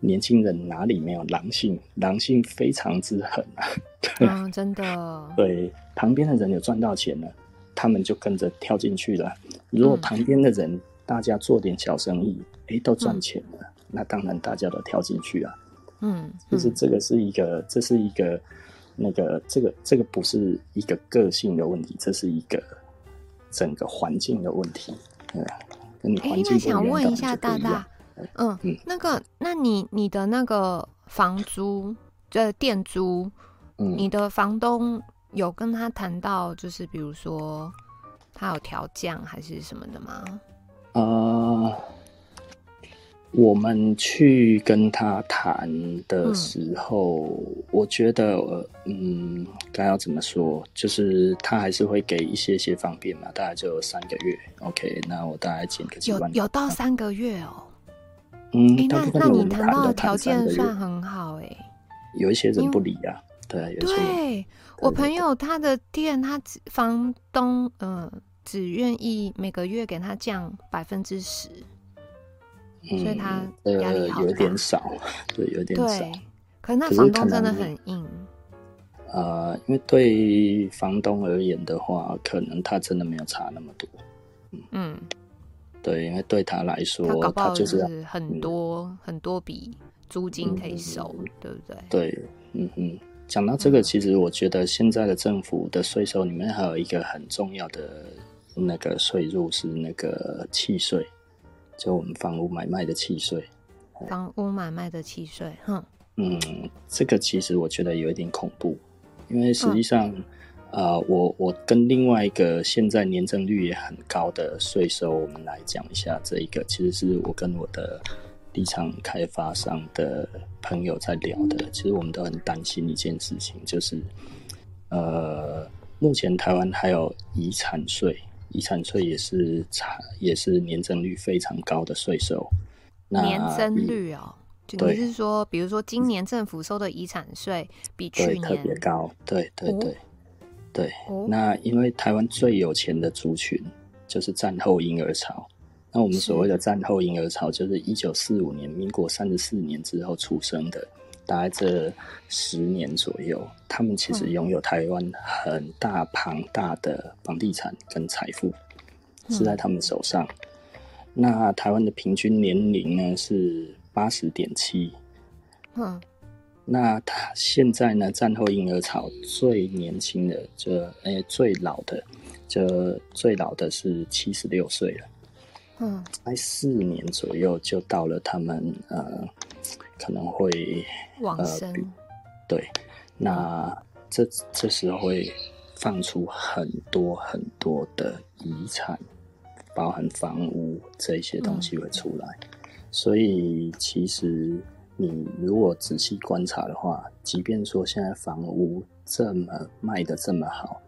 年轻人哪里没有狼性？狼性非常之狠啊！对，嗯，真的。对，旁边的人有赚到钱了，他们就跟着跳进去了。如果旁边的人大家做点小生意，哎、嗯，都赚钱了，那当然大家都跳进去了。嗯，就是这个是一个，这是一个那个这个这个不是一个个性的问题，这是一个整个环境的问题。对，跟你环境。那想问一下大大。嗯，那个，那你你的那个房租的店租，嗯，你的房东有跟他谈到，就是比如说他有调降还是什么的吗？啊、呃，我们去跟他谈的时候，嗯、我觉得，嗯，该要怎么说？就是他还是会给一些些方便嘛，大概就三个月。OK，那我大概减个几万，有有到三个月哦。嗯，那那你谈到的条件算很好哎、欸，有一些人不理啊，对，有些人对，我朋友他的店，他房东嗯只愿意每个月给他降百分之十，所以他压力有点少，对，有 点少。对，可是那房东真的很硬。呃，因为对房东而言的话，可能他真的没有差那么多。嗯。嗯对，因为对他来说，他，就是很多、嗯、很多笔租金可以收，嗯、对不对？对，嗯嗯。讲到这个，其实我觉得现在的政府的税收里面还有一个很重要的那个税入是那个契税，就我们房屋买卖的契税。房屋买卖的契税，哼。嗯，这个其实我觉得有一点恐怖，因为实际上。呃，我我跟另外一个现在年增率也很高的税收，我们来讲一下这一个，其实是我跟我的地产开发商的朋友在聊的。其实我们都很担心一件事情，就是呃，目前台湾还有遗产税，遗产税也是产也是年增率非常高的税收。那年增率哦，对，就是说，比如说今年政府收的遗产税比去年特别高，对对对。哦对，那因为台湾最有钱的族群就是战后婴儿潮。那我们所谓的战后婴儿潮，就是一九四五年，民国三十四年之后出生的，大概这十年左右，他们其实拥有台湾很大庞大的房地产跟财富，是在他们手上。那台湾的平均年龄呢是八十点七，嗯，那他现在呢，战后婴儿潮最年轻的就诶、欸、最老的就最老的是七十六岁了，嗯，在四年左右就到了他们呃可能会往生、呃，对，那这这时候会放出很多很多的遗产。包含房屋这些东西会出来，嗯、所以其实你如果仔细观察的话，即便说现在房屋这么卖的这么好，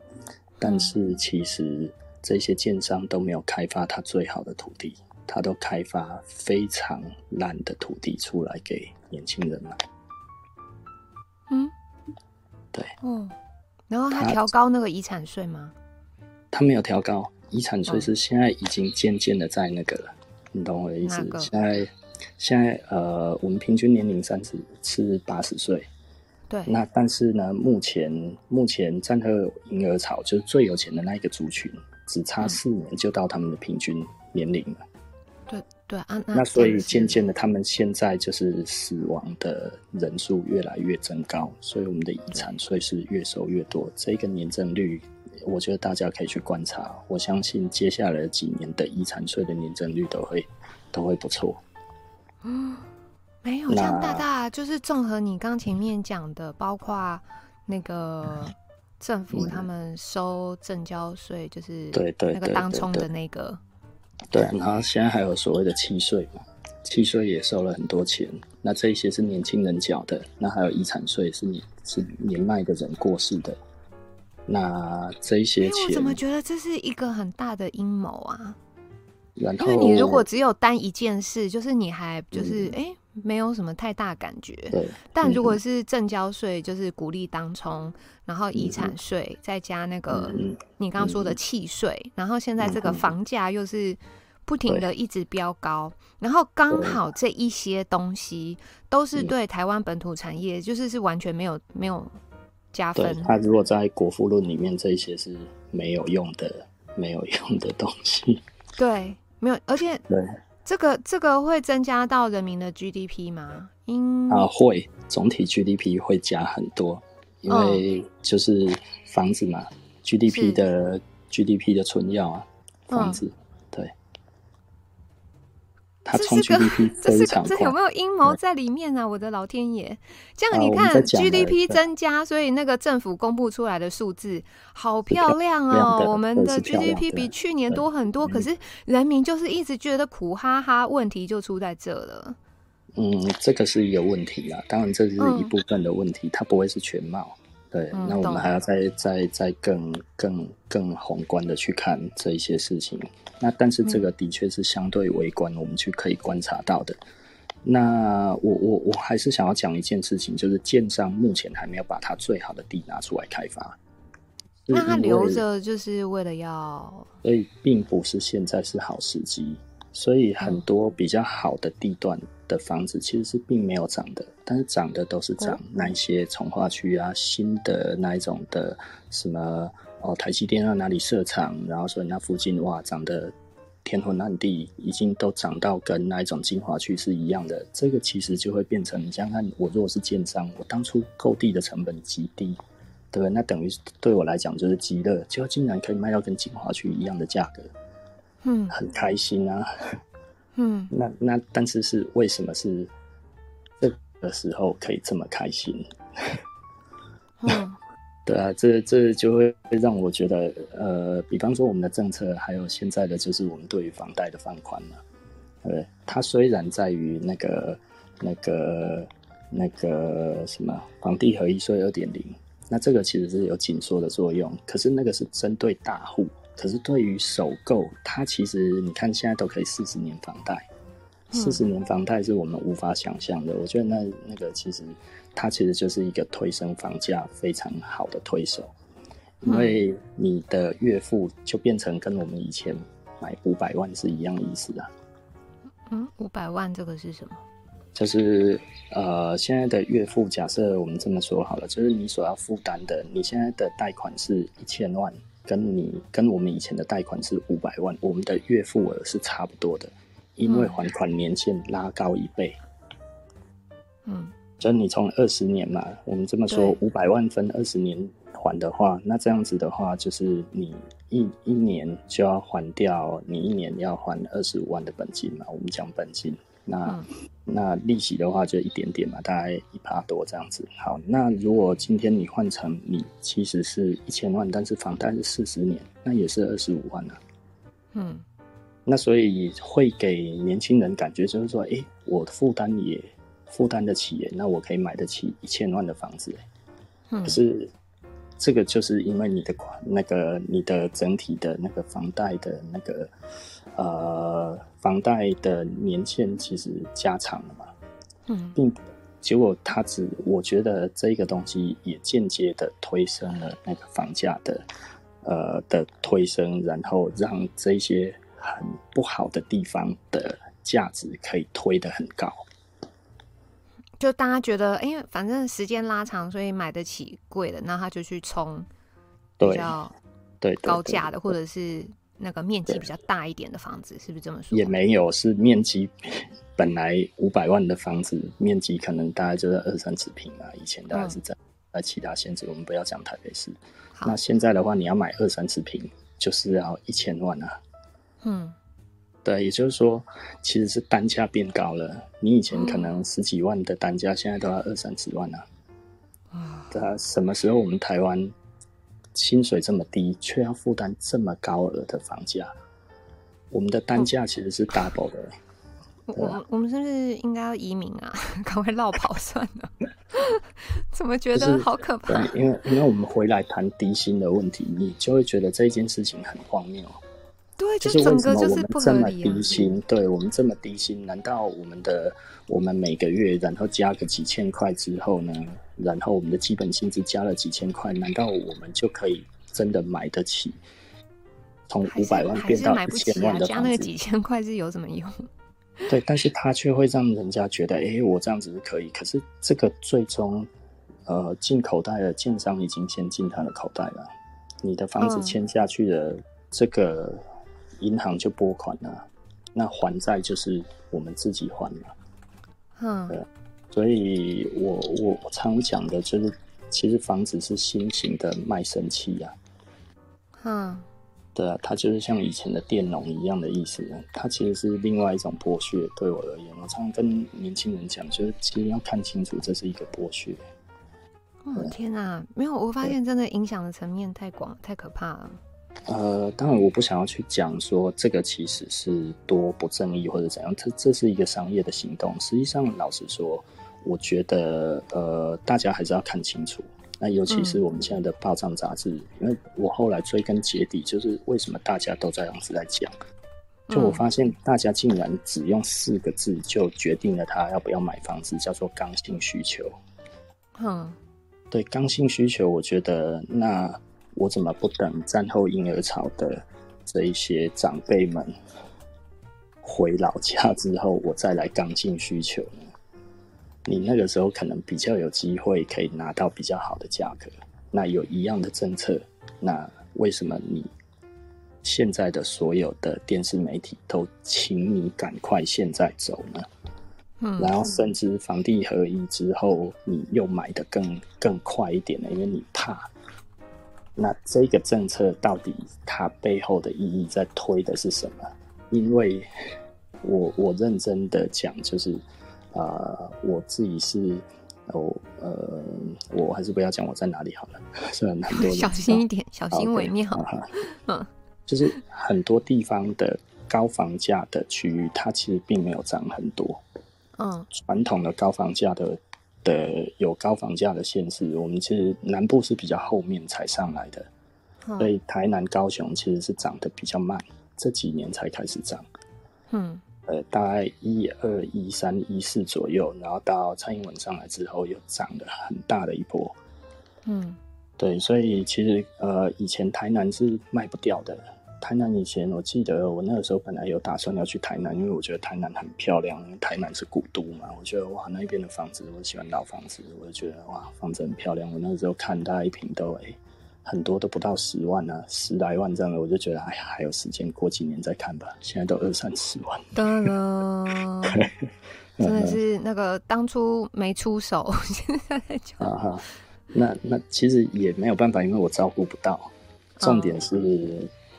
但是其实这些建商都没有开发他最好的土地，他都开发非常烂的土地出来给年轻人买。嗯，对，哦，然后他调高那个遗产税吗？他，他没有调高。遗产税是现在已经渐渐的在那个了，你懂我的意思？现在现在呃，我们平均年龄三十是八十岁，对。那但是呢，目前目前战后婴儿潮就是最有钱的那一个族群，只差四年就到他们的平均年龄了。对对啊，那，那所以渐渐的，他们现在就是死亡的人数越来越增高，所以我们的遗产税是越收越多，这个年增率。我觉得大家可以去观察，我相信接下来几年的遗产税的年增率都会都会不错。嗯，没有，这样大大就是综合你刚前面讲的，包括那个政府他们收证交税，就是对对那个当冲的那个。对，然后现在还有所谓的契税嘛，契税也收了很多钱。那这些是年轻人缴的，那还有遗产税是年是年迈的人过世的。那这一些钱，我怎么觉得这是一个很大的阴谋啊？然后因为你如果只有单一件事，就是你还就是哎、嗯欸，没有什么太大感觉。对。但如果是正交税，就是鼓励当冲，嗯、然后遗产税再加那个你刚刚说的契税，嗯、然后现在这个房价又是不停的一直飙高，然后刚好这一些东西都是对台湾本土产业，就是是完全没有没有。加分。对，他如果在国富论里面，这些是没有用的、没有用的东西。对，没有，而且对这个这个会增加到人民的 GDP 吗？应啊会，总体 GDP 会加很多，因为就是房子嘛、哦、，GDP 的 GDP 的存要啊，房子。嗯它冲 GDP 非常快，这是个，这有没有阴谋在里面啊？我的老天爷！这样你看、啊、GDP 增加，所以那个政府公布出来的数字好漂亮哦。我们的 GDP 比去年多很多，可是人民就是一直觉得苦哈哈，问题就出在这了。嗯，这个是一个问题啊，当然这是一部分的问题，嗯、它不会是全貌。对，那我们还要再再再更更更宏观的去看这一些事情。那但是这个的确是相对微观，我们去可以观察到的。那我我我还是想要讲一件事情，就是建商目前还没有把它最好的地拿出来开发。那他留着就是为了要，所以并不是现在是好时机。所以很多比较好的地段的房子其实是并没有涨的，但是涨的都是涨那一些从化区啊，新的那一种的什么哦，台积电在哪里设厂，然后所以那附近哇涨得天昏暗地，已经都涨到跟那一种精华区是一样的。这个其实就会变成，你想想看，我如果是建商，我当初购地的成本极低，对不对？那等于对我来讲就是极乐，结果竟然可以卖到跟精华区一样的价格。嗯，很开心啊。嗯，那那但是是为什么是这个时候可以这么开心？嗯，对啊，这这就会让我觉得，呃，比方说我们的政策，还有现在的就是我们对于房贷的放宽嘛。对，它虽然在于那个那个那个什么房地合一税二点零，那这个其实是有紧缩的作用，可是那个是针对大户。可是对于首购，它其实你看现在都可以四十年房贷，四十年房贷是我们无法想象的。我觉得那那个其实它其实就是一个推升房价非常好的推手，因为你的月付就变成跟我们以前买五百万是一样的意思啊。嗯，五百万这个是什么？就是呃，现在的月付，假设我们这么说好了，就是你所要负担的，你现在的贷款是一千万，跟你跟我们以前的贷款是五百万，我们的月付额是差不多的，因为还款年限拉高一倍。嗯，就你从二十年嘛，我们这么说，五百万分二十年还的话，那这样子的话，就是你一一年就要还掉，你一年要还二十五万的本金嘛，我们讲本金。那、嗯、那利息的话就一点点嘛，大概一趴多这样子。好，那如果今天你换成你其实是一千万，但是房贷是四十年，那也是二十五万啊。嗯，那所以会给年轻人感觉就是说，哎、欸，我负担也负担得起，那我可以买得起一千万的房子。嗯，可是这个就是因为你的款，那个你的整体的那个房贷的那个。呃，房贷的年限其实加长了嘛，嗯，并结果它只，我觉得这个东西也间接的推升了那个房价的，呃的推升，然后让这些很不好的地方的价值可以推得很高。就大家觉得，哎、欸，反正时间拉长，所以买得起贵的，那他就去冲比较对高价的，或者是。那个面积比较大一点的房子，是不是这么说？也没有，是面积本来五百万的房子，面积可能大概就是二三十平啊。以前大概是在在其他县市，我们不要讲台北市。那现在的话，你要买二三十平，就是要一千万啊。嗯，对，也就是说，其实是单价变高了。你以前可能十几万的单价，现在都要二三十万啊。啊，对啊，什么时候我们台湾？薪水这么低，却要负担这么高额的房价，我们的单价其实是 double 的。我我，我们是不是应该要移民啊？赶快落跑算了。怎么觉得好可怕？因为因为我们回来谈低薪的问题，你就会觉得这件事情很荒谬。对，就是为什么我们这么低薪？对我们这么低薪，难道我们的我们每个月然后加个几千块之后呢？然后我们的基本薪资加了几千块，难道我们就可以真的买得起从五百万变到一千万的房子？加那个几千块是有什么用？对，但是他却会让人家觉得，哎，我这样子是可以。可是这个最终，呃，进口袋的建商已经先进他的口袋了。你的房子签下去的，这个。银行就拨款了，那还债就是我们自己还了。嗯，对，所以我我常讲的就是，其实房子是新型的卖身契呀。嗯，对啊，它就是像以前的佃农一样的意思，它其实是另外一种剥削。对我而言，我常常跟年轻人讲，就是其实要看清楚，这是一个剥削。哦天哪，没有，我发现真的影响的层面太广，太可怕了。呃，当然我不想要去讲说这个其实是多不正义或者怎样，这这是一个商业的行动。实际上，老实说，我觉得呃，大家还是要看清楚。那尤其是我们现在的报账杂志，嗯，因为我后来追根结底，就是为什么大家都这样子在讲，就我发现大家竟然只用四个字就决定了他要不要买房子，叫做刚性需求。嗯，对，刚性需求，我觉得那。我怎么不等战后婴儿潮的这一些长辈们回老家之后，我再来刚性需求呢？你那个时候可能比较有机会可以拿到比较好的价格。那有一样的政策，那为什么你现在的所有的电视媒体都请你赶快现在走呢？嗯，然后甚至房地合一之后，你又买的更更快一点呢？因为你怕。那这个政策到底它背后的意义在推的是什么？因为我我认真的讲，就是啊、呃，我自己是哦呃，我还是不要讲我在哪里好了，虽然很多人小心一点，小心为妙。嗯，就是很多地方的高房价的区域，它其实并没有涨很多。嗯，传统的高房价的。的有高房价的限制，我们其实南部是比较后面才上来的，嗯、所以台南、高雄其实是涨得比较慢，这几年才开始涨。嗯，呃，大概一二一三一四左右，然后到蔡英文上来之后，又涨了很大的一波。嗯，对，所以其实呃，以前台南是卖不掉的，台南以前，我记得我那个时候本来有打算要去台南，因为我觉得台南很漂亮，因为台南是古都嘛。我觉得哇，那边的房子，我喜欢老房子，我就觉得哇，房子很漂亮。我那个时候看大概一平都哎、欸，很多都不到十万啊，十来万这样的，我就觉得哎呀，还有时间，过几年再看吧。现在都二三十万。当然，真的是那个当初没出手，现在就啊哈，那那其实也没有办法，因为我照顾不到。重点是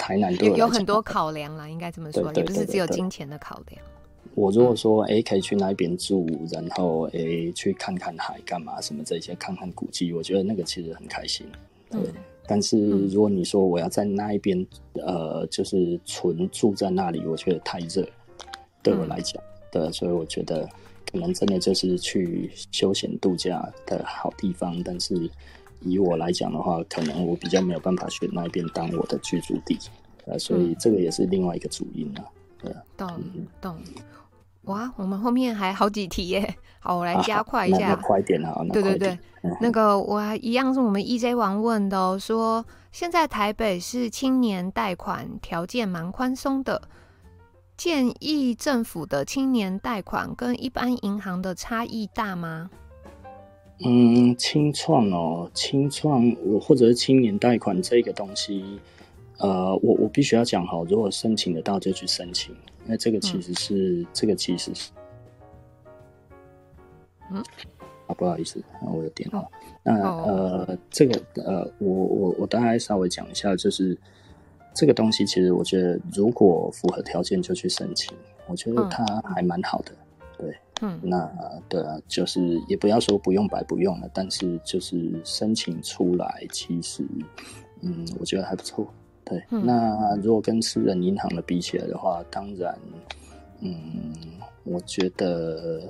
台南对我有很多考量啦，应该这么说，也不是只有金钱的考量。我如果说哎、欸，可以去那边住，然后哎、欸，去看看海，干嘛什么这些，看看古迹，我觉得那个其实很开心。对，嗯、但是如果你说我要在那一边，呃，就是纯住在那里，我觉得太热，对我来讲，嗯、对，所以我觉得可能真的就是去休闲度假的好地方，但是。以我来讲的话，可能我比较没有办法选那边当我的居住地，呃，所以这个也是另外一个主因啊。对，懂懂。哇，我们后面还好几题耶，好，我来加快一下，啊、快一点啊。对对对，嗯、那个我还一样是我们 EJ 王问的、哦，说现在台北市青年贷款条件蛮宽松的，建议政府的青年贷款跟一般银行的差异大吗？嗯，清创哦，清创我或者是青年贷款这个东西，呃，我我必须要讲好，如果申请得到就去申请，那这个其实是、嗯、这个其实是，嗯，啊，不好意思，我有电话，那呃，这个呃，我我我大概稍微讲一下，就是这个东西其实我觉得如果符合条件就去申请，我觉得它还蛮好的。嗯嗯，那对啊，就是也不要说不用白不用了，但是就是申请出来，其实，嗯，我觉得还不错。对，嗯、那如果跟私人银行的比起来的话，当然，嗯，我觉得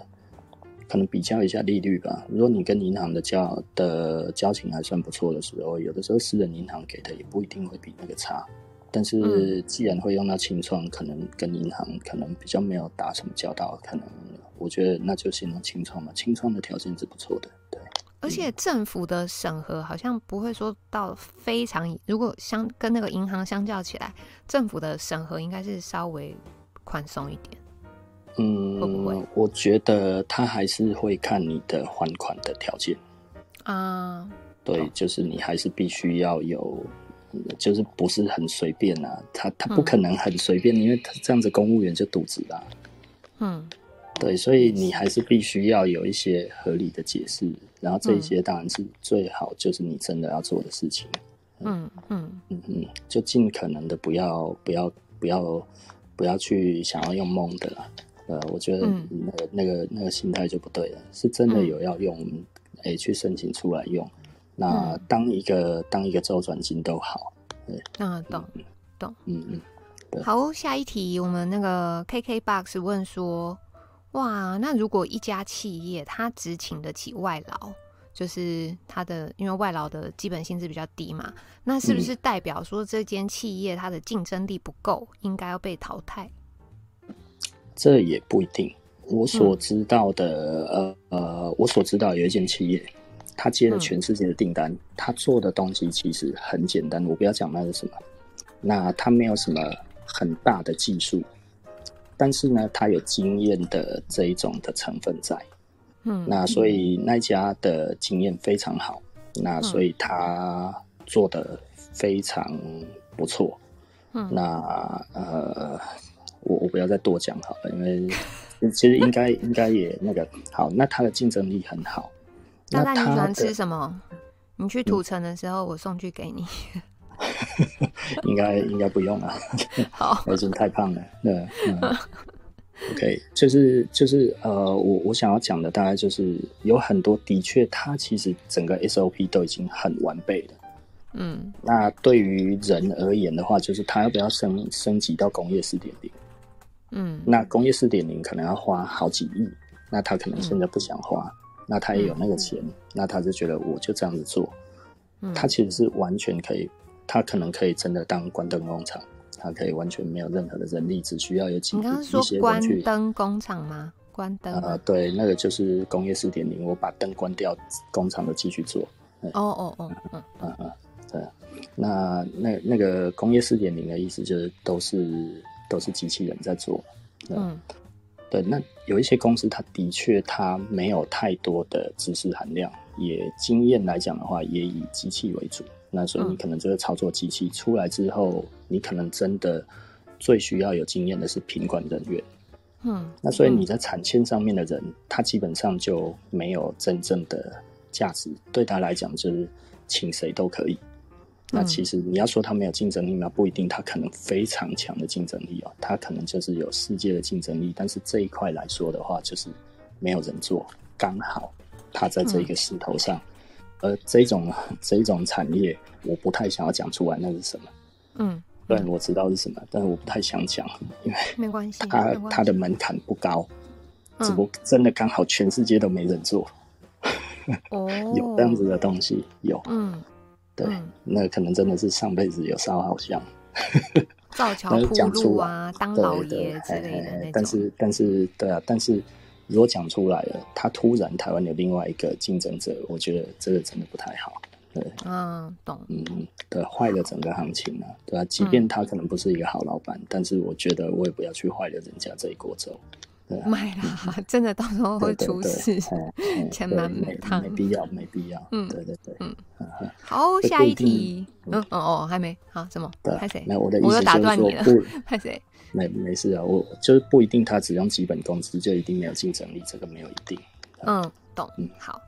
可能比较一下利率吧。如果你跟银行的交的交情还算不错的时候，有的时候私人银行给的也不一定会比那个差。但是既然会用到清创，可能跟银行可能比较没有打什么交道，可能。我觉得那就先用清创嘛，清创的条件是不错的，对。而且政府的审核好像不会说到非常，如果相跟那个银行相较起来，政府的审核应该是稍微宽松一点。嗯，会不会？我觉得他还是会看你的还款的条件啊。对，就是你还是必须要有，就是不是很随便啊。他他不可能很随便，嗯、因为他这样子公务员就渎职啦。嗯。对，所以你还是必须要有一些合理的解释，然后这一些当然是最好，就是你真的要做的事情。嗯嗯嗯嗯，就尽可能的不要不要不要不要去想要用蒙的啦。呃，我觉得那个那个那个心态就不对了，是真的有要用，哎，去申请出来用，那当一个当一个周转金都好。对，嗯，懂懂，嗯嗯，好，下一题，我们那个 KKBOX 问说。哇，那如果一家企业它只请得起外劳，就是它的，因为外劳的基本薪资比较低嘛，那是不是代表说这间企业它的竞争力不够，应该要被淘汰？这也不一定。我所知道的，嗯、呃呃，我所知道有一间企业，他接了全世界的订单，他、嗯、做的东西其实很简单。我不要讲那是什么，那他没有什么很大的技术。但是呢，他有经验的这一种的成分在，嗯，那所以那家的经验非常好，那所以他做的非常不错，嗯，那呃，我我不要再多讲好了，因为 其实应该应该也那个好，那他的竞争力很好。那他你喜欢吃什么？你去土城的时候，我送去给你。应该应该不用了，好，我已经太胖了。对，嗯，OK，就是就是呃，我我想要讲的大概就是有很多的确，它其实整个 SOP 都已经很完备了。嗯，那对于人而言的话，就是它要不要升升级到工业四点零？嗯，那工业四点零可能要花好几亿，那他可能现在不想花，嗯、那他也有那个钱，嗯、那他就觉得我就这样子做，嗯、他其实是完全可以。他可能可以真的当关灯工厂，他可以完全没有任何的人力，只需要有几个一些人去。关灯工厂吗？关灯？呃，对，那个就是工业四点零，我把灯关掉，工厂的继续做。哦哦哦，嗯嗯嗯，对，那那那个工业四点零的意思就是都是都是机器人在做。嗯，对，那有一些公司，它的确它没有太多的知识含量，也经验来讲的话，也以机器为主。那所以你可能这个操作机器出来之后，你可能真的最需要有经验的是品管人员。嗯，那所以你在产线上面的人，他基本上就没有真正的价值，对他来讲就是请谁都可以。那其实你要说它没有竞争力吗？不一定，它可能非常强的竞争力哦，它可能就是有世界的竞争力，但是这一块来说的话，就是没有人做，刚好它在这一个势头上，而这种这一种产业，我不太想要讲出来那是什么，嗯，虽然我知道是什么，但是我不太想讲，因为没关系，它它的门槛不高，只不过真的刚好全世界都没人做，哦，有这样子的东西有，嗯。对，嗯、那可能真的是上辈子有烧好香，造桥铺路啊，当老爷之类的。但是，但是，对啊，但是如果讲出来了，他突然台湾有另外一个竞争者，我觉得这个真的不太好。对，嗯，懂。嗯，对，坏了整个行情啊，对啊，即便他可能不是一个好老板，嗯、但是我觉得我也不要去坏了人家这一锅粥。买啦，真的到时候会出事，钱蛮没烫，没必要，没必要。嗯，对对对，嗯，好，下一题，嗯，哦哦，还没，好，什么？拍谁？没有，我的意思就是说，拍谁？没没事啊，我就是不一定，他只用基本工资就一定没有竞争力，这个没有一定。嗯，懂，嗯，好。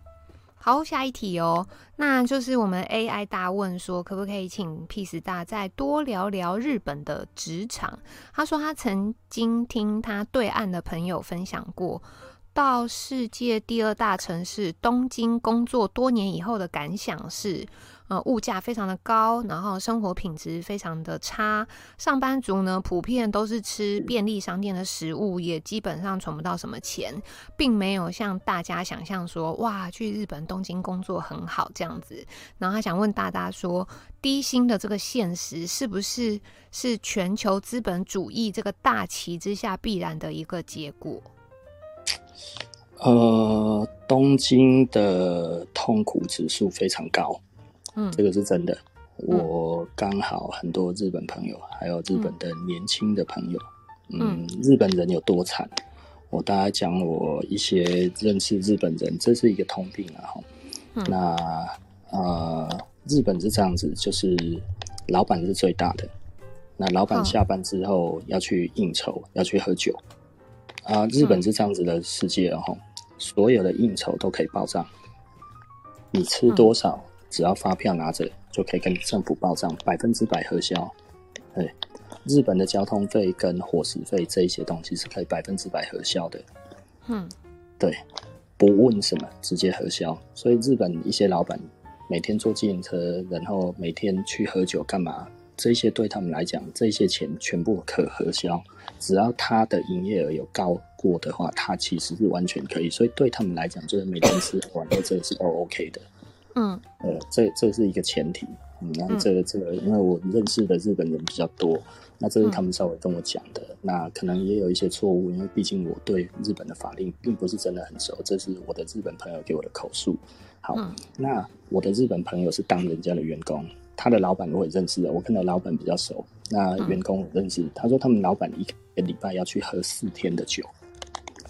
好，下一题哦，那就是我们 AI 大问说，可不可以请 Peace 大再多聊聊日本的职场？他说他曾经听他对岸的朋友分享过，到世界第二大城市东京工作多年以后的感想是。呃，物价非常的高，然后生活品质非常的差。上班族呢，普遍都是吃便利商店的食物，也基本上存不到什么钱，并没有像大家想象说，哇，去日本东京工作很好这样子。然后他想问大家说，低薪的这个现实是不是是全球资本主义这个大旗之下必然的一个结果？呃，东京的痛苦指数非常高。嗯，这个是真的。我刚好很多日本朋友，还有日本的年轻的朋友。嗯，嗯，日本人有多惨？我大概讲我一些认识日本人，这是一个通病啊。嗯、那呃，日本是这样子，就是老板是最大的。那老板下班之后要去应酬，要去喝酒。啊，日本是这样子的世界哦，嗯、所有的应酬都可以报账，你吃多少？嗯只要发票拿着，就可以跟政府报账，百分之百核销。对，日本的交通费跟伙食费这一些东西是可以百分之百核销的。嗯，对，不问什么，直接核销。所以日本一些老板每天坐自行车，然后每天去喝酒干嘛？这些对他们来讲，这些钱全部可核销。只要他的营业额有高过的话，他其实是完全可以。所以对他们来讲，就是每天吃玩乐这个是都 OK 的。嗯，呃，这这是一个前提。嗯，那这个这个，因为我认识的日本人比较多，那这是他们稍微跟我讲的。嗯、那可能也有一些错误，因为毕竟我对日本的法令并不是真的很熟，这是我的日本朋友给我的口述。好，嗯、那我的日本朋友是当人家的员工，他的老板我也认识的，我跟他老板比较熟。那员工我认识，嗯、他说他们老板一个礼拜要去喝四天的酒，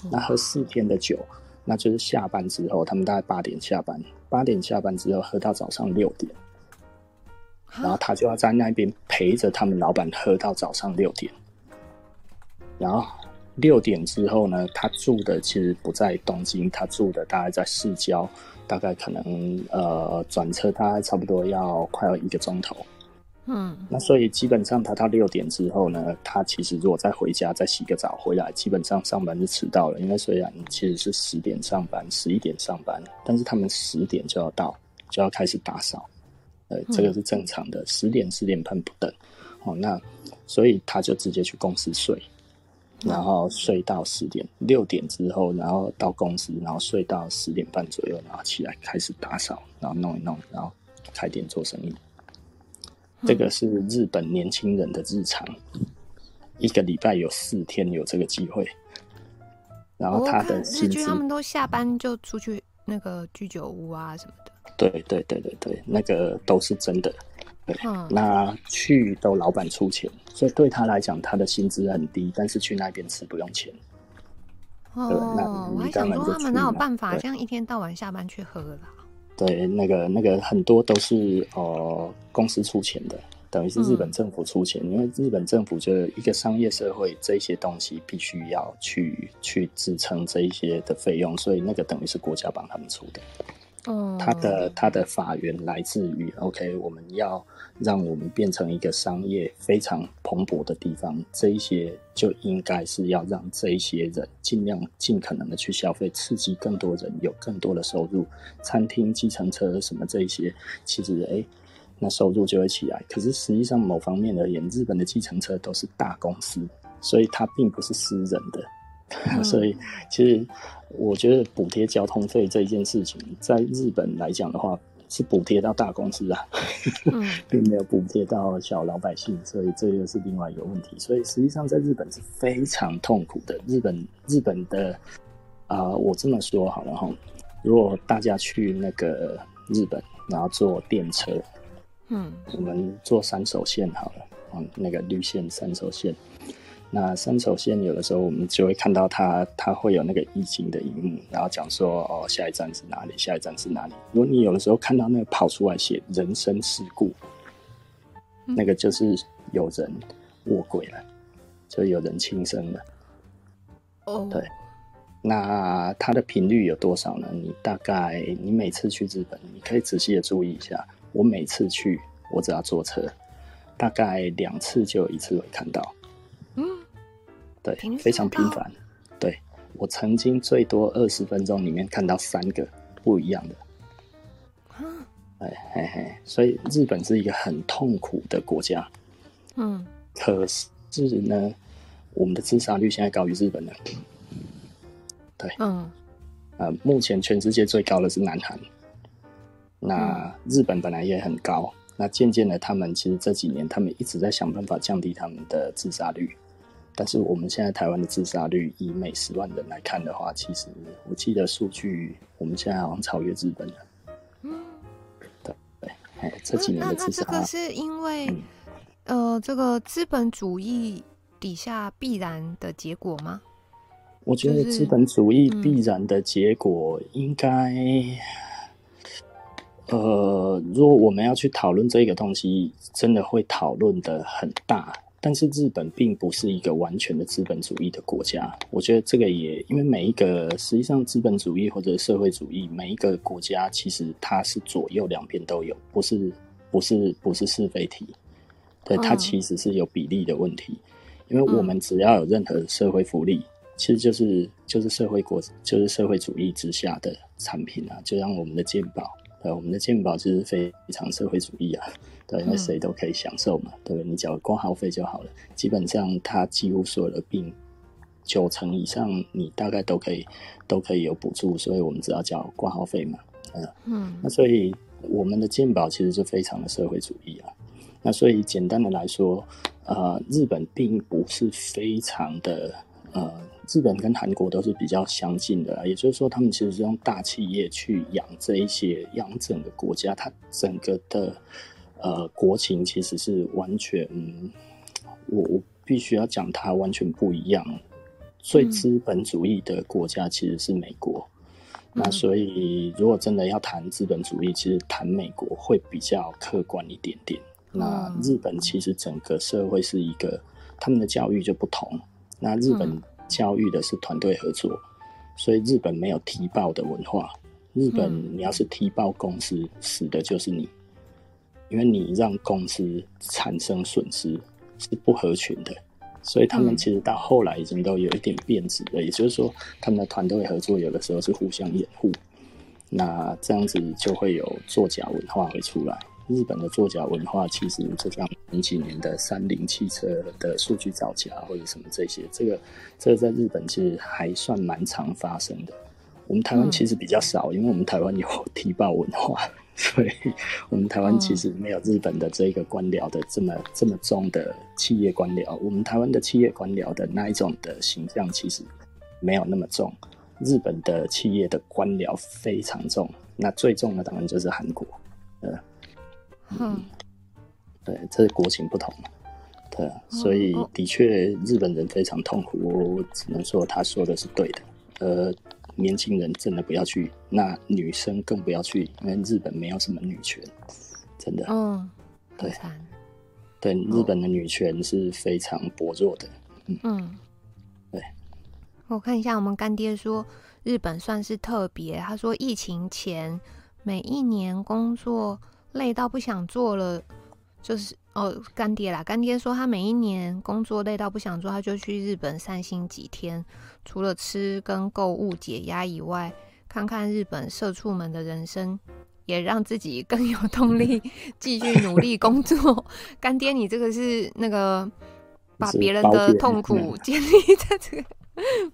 嗯、那喝四天的酒，那就是下班之后，他们大概八点下班。八点下班之后喝到早上六点，然后他就要在那边陪着他们老板喝到早上六点，然后六点之后呢，他住的其实不在东京，他住的大概在市郊，大概可能呃转车大概差不多要快要一个钟头。嗯，那所以基本上他到六点之后呢，他其实如果再回家再洗个澡回来，基本上上班就迟到了。因为虽然其实是十点上班，十一点上班，但是他们十点就要到，就要开始打扫。呃，这个是正常的，十点十点半不等。哦，那所以他就直接去公司睡，然后睡到十点，六点之后，然后到公司，然后睡到十点半左右，然后起来开始打扫，然后弄一弄，然后开店做生意。这个是日本年轻人的日常，一个礼拜有四天有这个机会，然后他的薪资，他们都下班就出去那个居酒屋啊什么的。对对对对对，那个都是真的。对，嗯、那去都老板出钱，所以对他来讲，他的薪资很低，但是去那边吃不用钱。哦，那我还想说他们哪有办法这样一天到晚下班去喝啦？对，那个那个很多都是呃公司出钱的，等于是日本政府出钱，嗯、因为日本政府就是一个商业社会，这些东西必须要去去支撑这一些的费用，所以那个等于是国家帮他们出的。哦，他的他的法源来自于 OK，我们要让我们变成一个商业非常蓬勃的地方，这一些就应该是要让这一些人尽量尽可能的去消费，刺激更多人有更多的收入。餐厅、计程车什么这一些，其实哎、欸，那收入就会起来。可是实际上某方面而言，日本的计程车都是大公司，所以它并不是私人的。嗯、所以，其实我觉得补贴交通费这一件事情，在日本来讲的话，是补贴到大公司啊，嗯、并没有补贴到小老百姓，所以这又是另外一个问题。所以实际上在日本是非常痛苦的。日本日本的啊、呃，我这么说好了哈，如果大家去那个日本，然后坐电车，嗯，我们坐三手线好了，嗯，那个绿线三手线。那山手线有的时候我们就会看到它，它会有那个易经的荧幕，然后讲说哦，下一站是哪里？下一站是哪里？如果你有的时候看到那个跑出来写人生事故，嗯、那个就是有人卧轨了，就有人轻生了。哦，对。那它的频率有多少呢？你大概你每次去日本，你可以仔细的注意一下。我每次去，我只要坐车，大概两次就有一次会看到。对，非常频繁。对，我曾经最多二十分钟里面看到三个不一样的。哎嘿嘿，所以日本是一个很痛苦的国家。嗯，可是呢，我们的自杀率现在高于日本了。对，嗯，呃，目前全世界最高的是南韩。那日本本来也很高，那渐渐的，他们其实这几年他们一直在想办法降低他们的自杀率。但是我们现在台湾的自杀率，以每十万人来看的话，其实我记得数据，我们现在好像超越日本了。嗯，对对，哎，这几年的自杀，那那这个是因为，嗯、呃，这个资本主义底下必然的结果吗？我觉得资本主义必然的结果应该，嗯、呃，如果我们要去讨论这个东西，真的会讨论的很大。但是日本并不是一个完全的资本主义的国家，我觉得这个也因为每一个实际上资本主义或者社会主义每一个国家其实它是左右两边都有，不是不是不是是非题，对，它其实是有比例的问题，因为我们只要有任何社会福利，其实就是就是社会国就是社会主义之下的产品啊，就像我们的健保，呃，我们的健保就是非常社会主义啊。对，因为谁都可以享受嘛，对不对？你缴挂号费就好了。基本上，它几乎所有的病，九成以上你大概都可以都可以有补助，所以我们只要缴挂号费嘛。嗯嗯。那所以我们的健保其实就非常的社会主义啊。那所以简单的来说，呃，日本并不是非常的呃，日本跟韩国都是比较相近的啊，也就是说，他们其实是用大企业去养这一些养整个国家，它整个的。呃，国情其实是完全，嗯、我我必须要讲它完全不一样。最资本主义的国家其实是美国，嗯、那所以如果真的要谈资本主义，其实谈美国会比较客观一点点。嗯、那日本其实整个社会是一个，他们的教育就不同。那日本教育的是团队合作，所以日本没有踢爆的文化。日本你要是踢爆公司，死的就是你。因为你让公司产生损失是不合群的，所以他们其实到后来已经都有一点变质了。也就是说，他们的团队合作有的时候是互相掩护，那这样子就会有作假文化会出来。日本的作假文化其实就像前几年的三菱汽车的数据造假或者什么这些，这个这个在日本其实还算蛮常发生的。我们台湾其实比较少，因为我们台湾有 提报文化。所以，我们台湾其实没有日本的这个官僚的这么、哦、这么重的企业官僚。我们台湾的企业官僚的那一种的形象其实没有那么重。日本的企业的官僚非常重，那最重的当然就是韩国。呃嗯，对，这是国情不同嘛。对，所以的确日本人非常痛苦，我只能说他说的是对的。呃，年轻人真的不要去，那女生更不要去，因为日本没有什么女权，真的。嗯，对，对，日本的女权是非常薄弱的。嗯，嗯对。我看一下，我们干爹说日本算是特别，他说疫情前每一年工作累到不想做了，就是。哦，干爹啦！干爹说他每一年工作累到不想做，他就去日本散心几天，除了吃跟购物解压以外，看看日本社畜们的人生，也让自己更有动力 继续努力工作。干爹，你这个是那个把别人的痛苦 建立在这个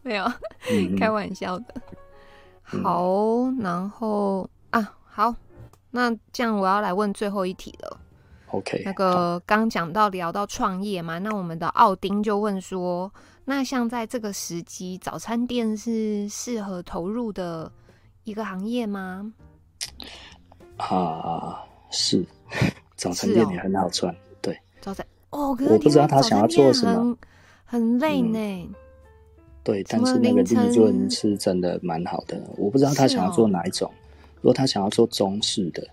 没有 开玩笑的。好，然后啊，好，那这样我要来问最后一题了。OK，那个刚讲到聊到创业嘛，那我们的奥丁就问说，那像在这个时机，早餐店是适合投入的一个行业吗？啊，是，早餐店也很好赚，哦、对，早餐哦，可是我不知道他想要做什么，很，很累呢、嗯。对，但是那个利润是真的蛮好的，我不知道他想要做哪一种，哦、如果他想要做中式的。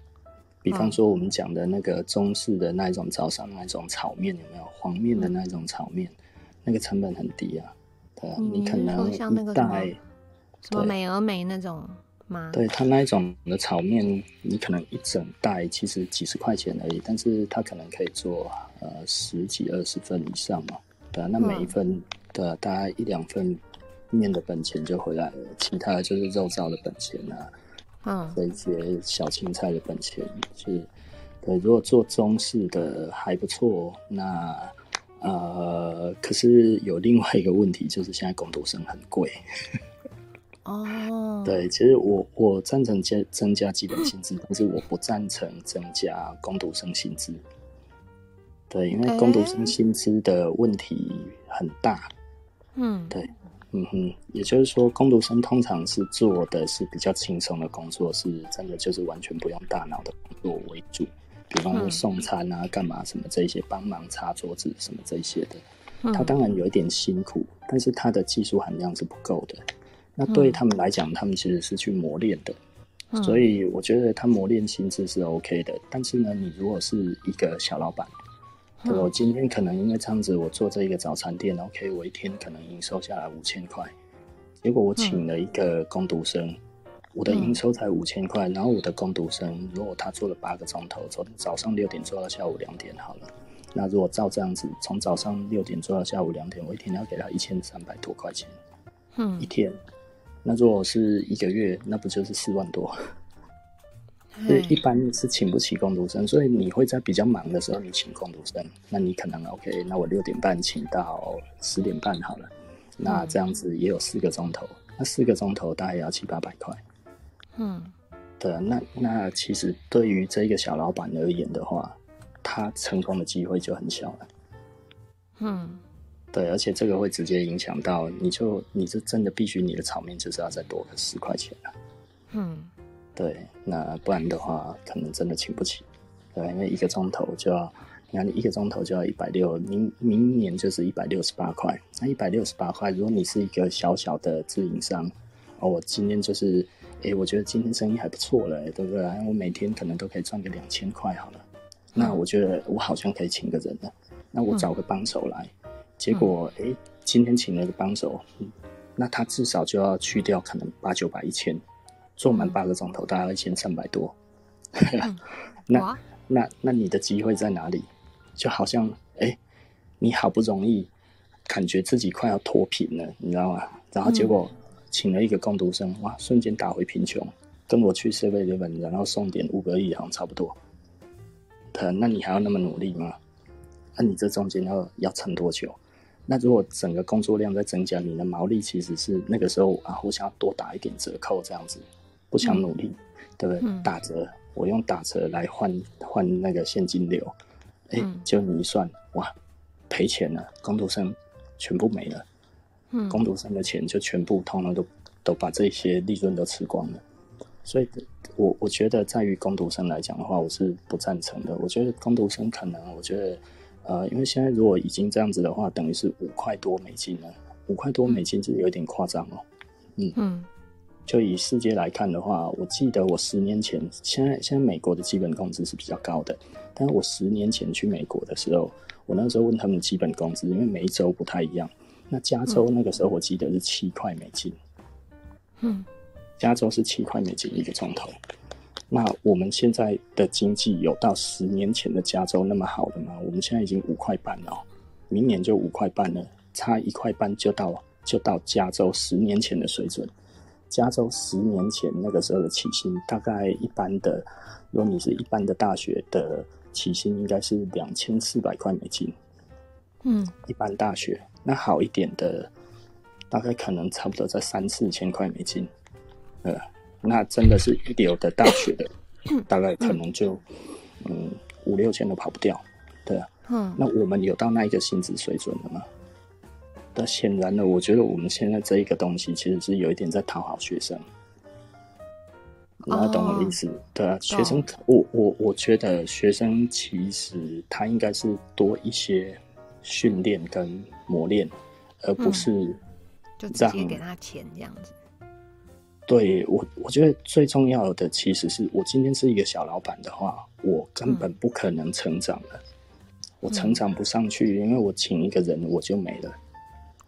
比方说，我们讲的那个中式的那一种早上那一种炒面有没有黄面的那一种炒面？嗯、那个成本很低啊，对啊，嗯、你可能像那个什么什么美而美那种吗？对，它那一种的炒面，你可能一整袋其实几十块钱而已，但是它可能可以做呃十几二十份以上嘛，对啊，那每一份的、嗯、大概一两份面的本钱就回来了，其他的就是肉燥的本钱啊。嗯，这一些小青菜的本钱是，对，如果做中式的还不错，那呃，可是有另外一个问题，就是现在工读生很贵。哦，对，其实我我赞成加增加基本薪资，但是我不赞成增加工读生薪资。对，因为工读生薪资的问题很大。嗯，对。嗯哼，也就是说，工读生通常是做的是比较轻松的工作，是真的就是完全不用大脑的工作为主，比方说送餐啊、干嘛什么这些，帮忙擦桌子什么这些的。他当然有一点辛苦，但是他的技术含量是不够的。那对于他们来讲，他们其实是去磨练的，所以我觉得他磨练薪资是 OK 的。但是呢，你如果是一个小老板，对，我今天可能因为这样子，我做这一个早餐店，OK，我一天可能营收下来五千块，结果我请了一个工读生，我的营收才五千块，然后我的工读生如果他做了八个钟头，从早上六点做到下午两点好了，那如果照这样子，从早上六点做到下午两点，我一天要给他一千三百多块钱，嗯，一天，那如果是一个月，那不就是四万多？所以一般是请不起工读生，所以你会在比较忙的时候你请工读生，那你可能 OK，那我六点半请到十点半好了，那这样子也有四个钟头，那四个钟头大概要七八百块。嗯，对，那那其实对于这个小老板而言的话，他成功的机会就很小了。嗯，对，而且这个会直接影响到你就你就真的必须你的炒面就是要再多个十块钱了。嗯。对，那不然的话，可能真的请不起。对，因为一个钟头就要，你看你一个钟头就要一百六，明明年就是一百六十八块。那一百六十八块，如果你是一个小小的自营商，哦，我今天就是，哎，我觉得今天生意还不错了，对不对？我每天可能都可以赚个两千块好了。那我觉得我好像可以请个人了。那我找个帮手来，结果，哎，今天请了个帮手，那他至少就要去掉可能八九百一千。做满八个钟头，大概一千三百多。嗯、那那那你的机会在哪里？就好像哎、欸，你好不容易感觉自己快要脱贫了，你知道吗？然后结果请了一个工读生，哇，瞬间打回贫穷，跟我去 7-Eleven，然后送点五个亿，好像差不多。那你还要那么努力吗？那你这中间要要撑多久？那如果整个工作量在增加，你的毛利其实是那个时候啊，我想要多打一点折扣这样子。不想努力，嗯、对不对？嗯、打折，我用打折来换换那个现金流，哎、嗯，就你一算，哇，赔钱了，工读生全部没了，嗯，工读生的钱就全部通通都都把这些利润都吃光了，所以我我觉得在于工读生来讲的话，我是不赞成的。我觉得工读生可能，我觉得呃，因为现在如果已经这样子的话，等于是五块多美金了，五块多美金是有点夸张哦。嗯嗯。就以世界来看的话，我记得我十年前，现在现在美国的基本工资是比较高的，但是我十年前去美国的时候，我那时候问他们基本工资，因为每一周不太一样。那加州那个时候我记得是七块美金，嗯，加州是七块美金一个钟头。那我们现在的经济有到十年前的加州那么好的吗？我们现在已经五块半了，明年就五块半了，差一块半就到就到加州十年前的水准。加州十年前那个时候的起薪，大概一般的，如果你是一般的大学的起薪，应该是两千四百块美金。嗯，一般大学那好一点的，大概可能差不多在三四千块美金。呃，那真的是一流的大学的，大概可能就嗯五六千都跑不掉。对啊，嗯，那我们有到那一个薪资水准了吗？那显然呢，我觉得我们现在这一个东西其实是有一点在讨好学生，你要懂我的意思？对啊，学生，我我我觉得学生其实他应该是多一些训练跟磨练，而不是就直接给他钱这样子。对我，我觉得最重要的其实是我今天是一个小老板的话，我根本不可能成长了，我成长不上去，因为我请一个人我就没了。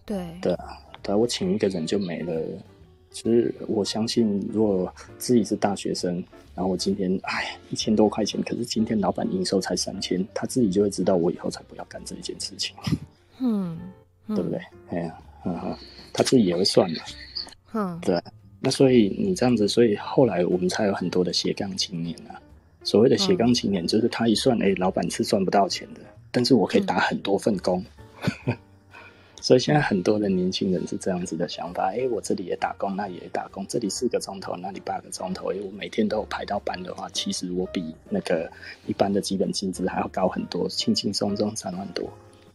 对对啊，对啊，我请一个人就没了。其实我相信，如果自己是大学生，然后我今天哎一千多块钱，可是今天老板营收才三千，他自己就会知道我以后才不要干这一件事情。嗯，嗯对不对？哎呀，嗯哼，他自己也会算嘛。嗯，对。那所以你这样子，所以后来我们才有很多的斜杠青年啊。所谓的斜杠青年，就是他一算，哎，老板是赚不到钱的，但是我可以打很多份工。嗯 所以现在很多的年轻人是这样子的想法，哎、欸，我这里也打工，那里也打工，这里四个钟头，那里八个钟头，哎、欸，我每天都有排到班的话，其实我比那个一般的基本薪资还要高很多，轻轻松松三万多，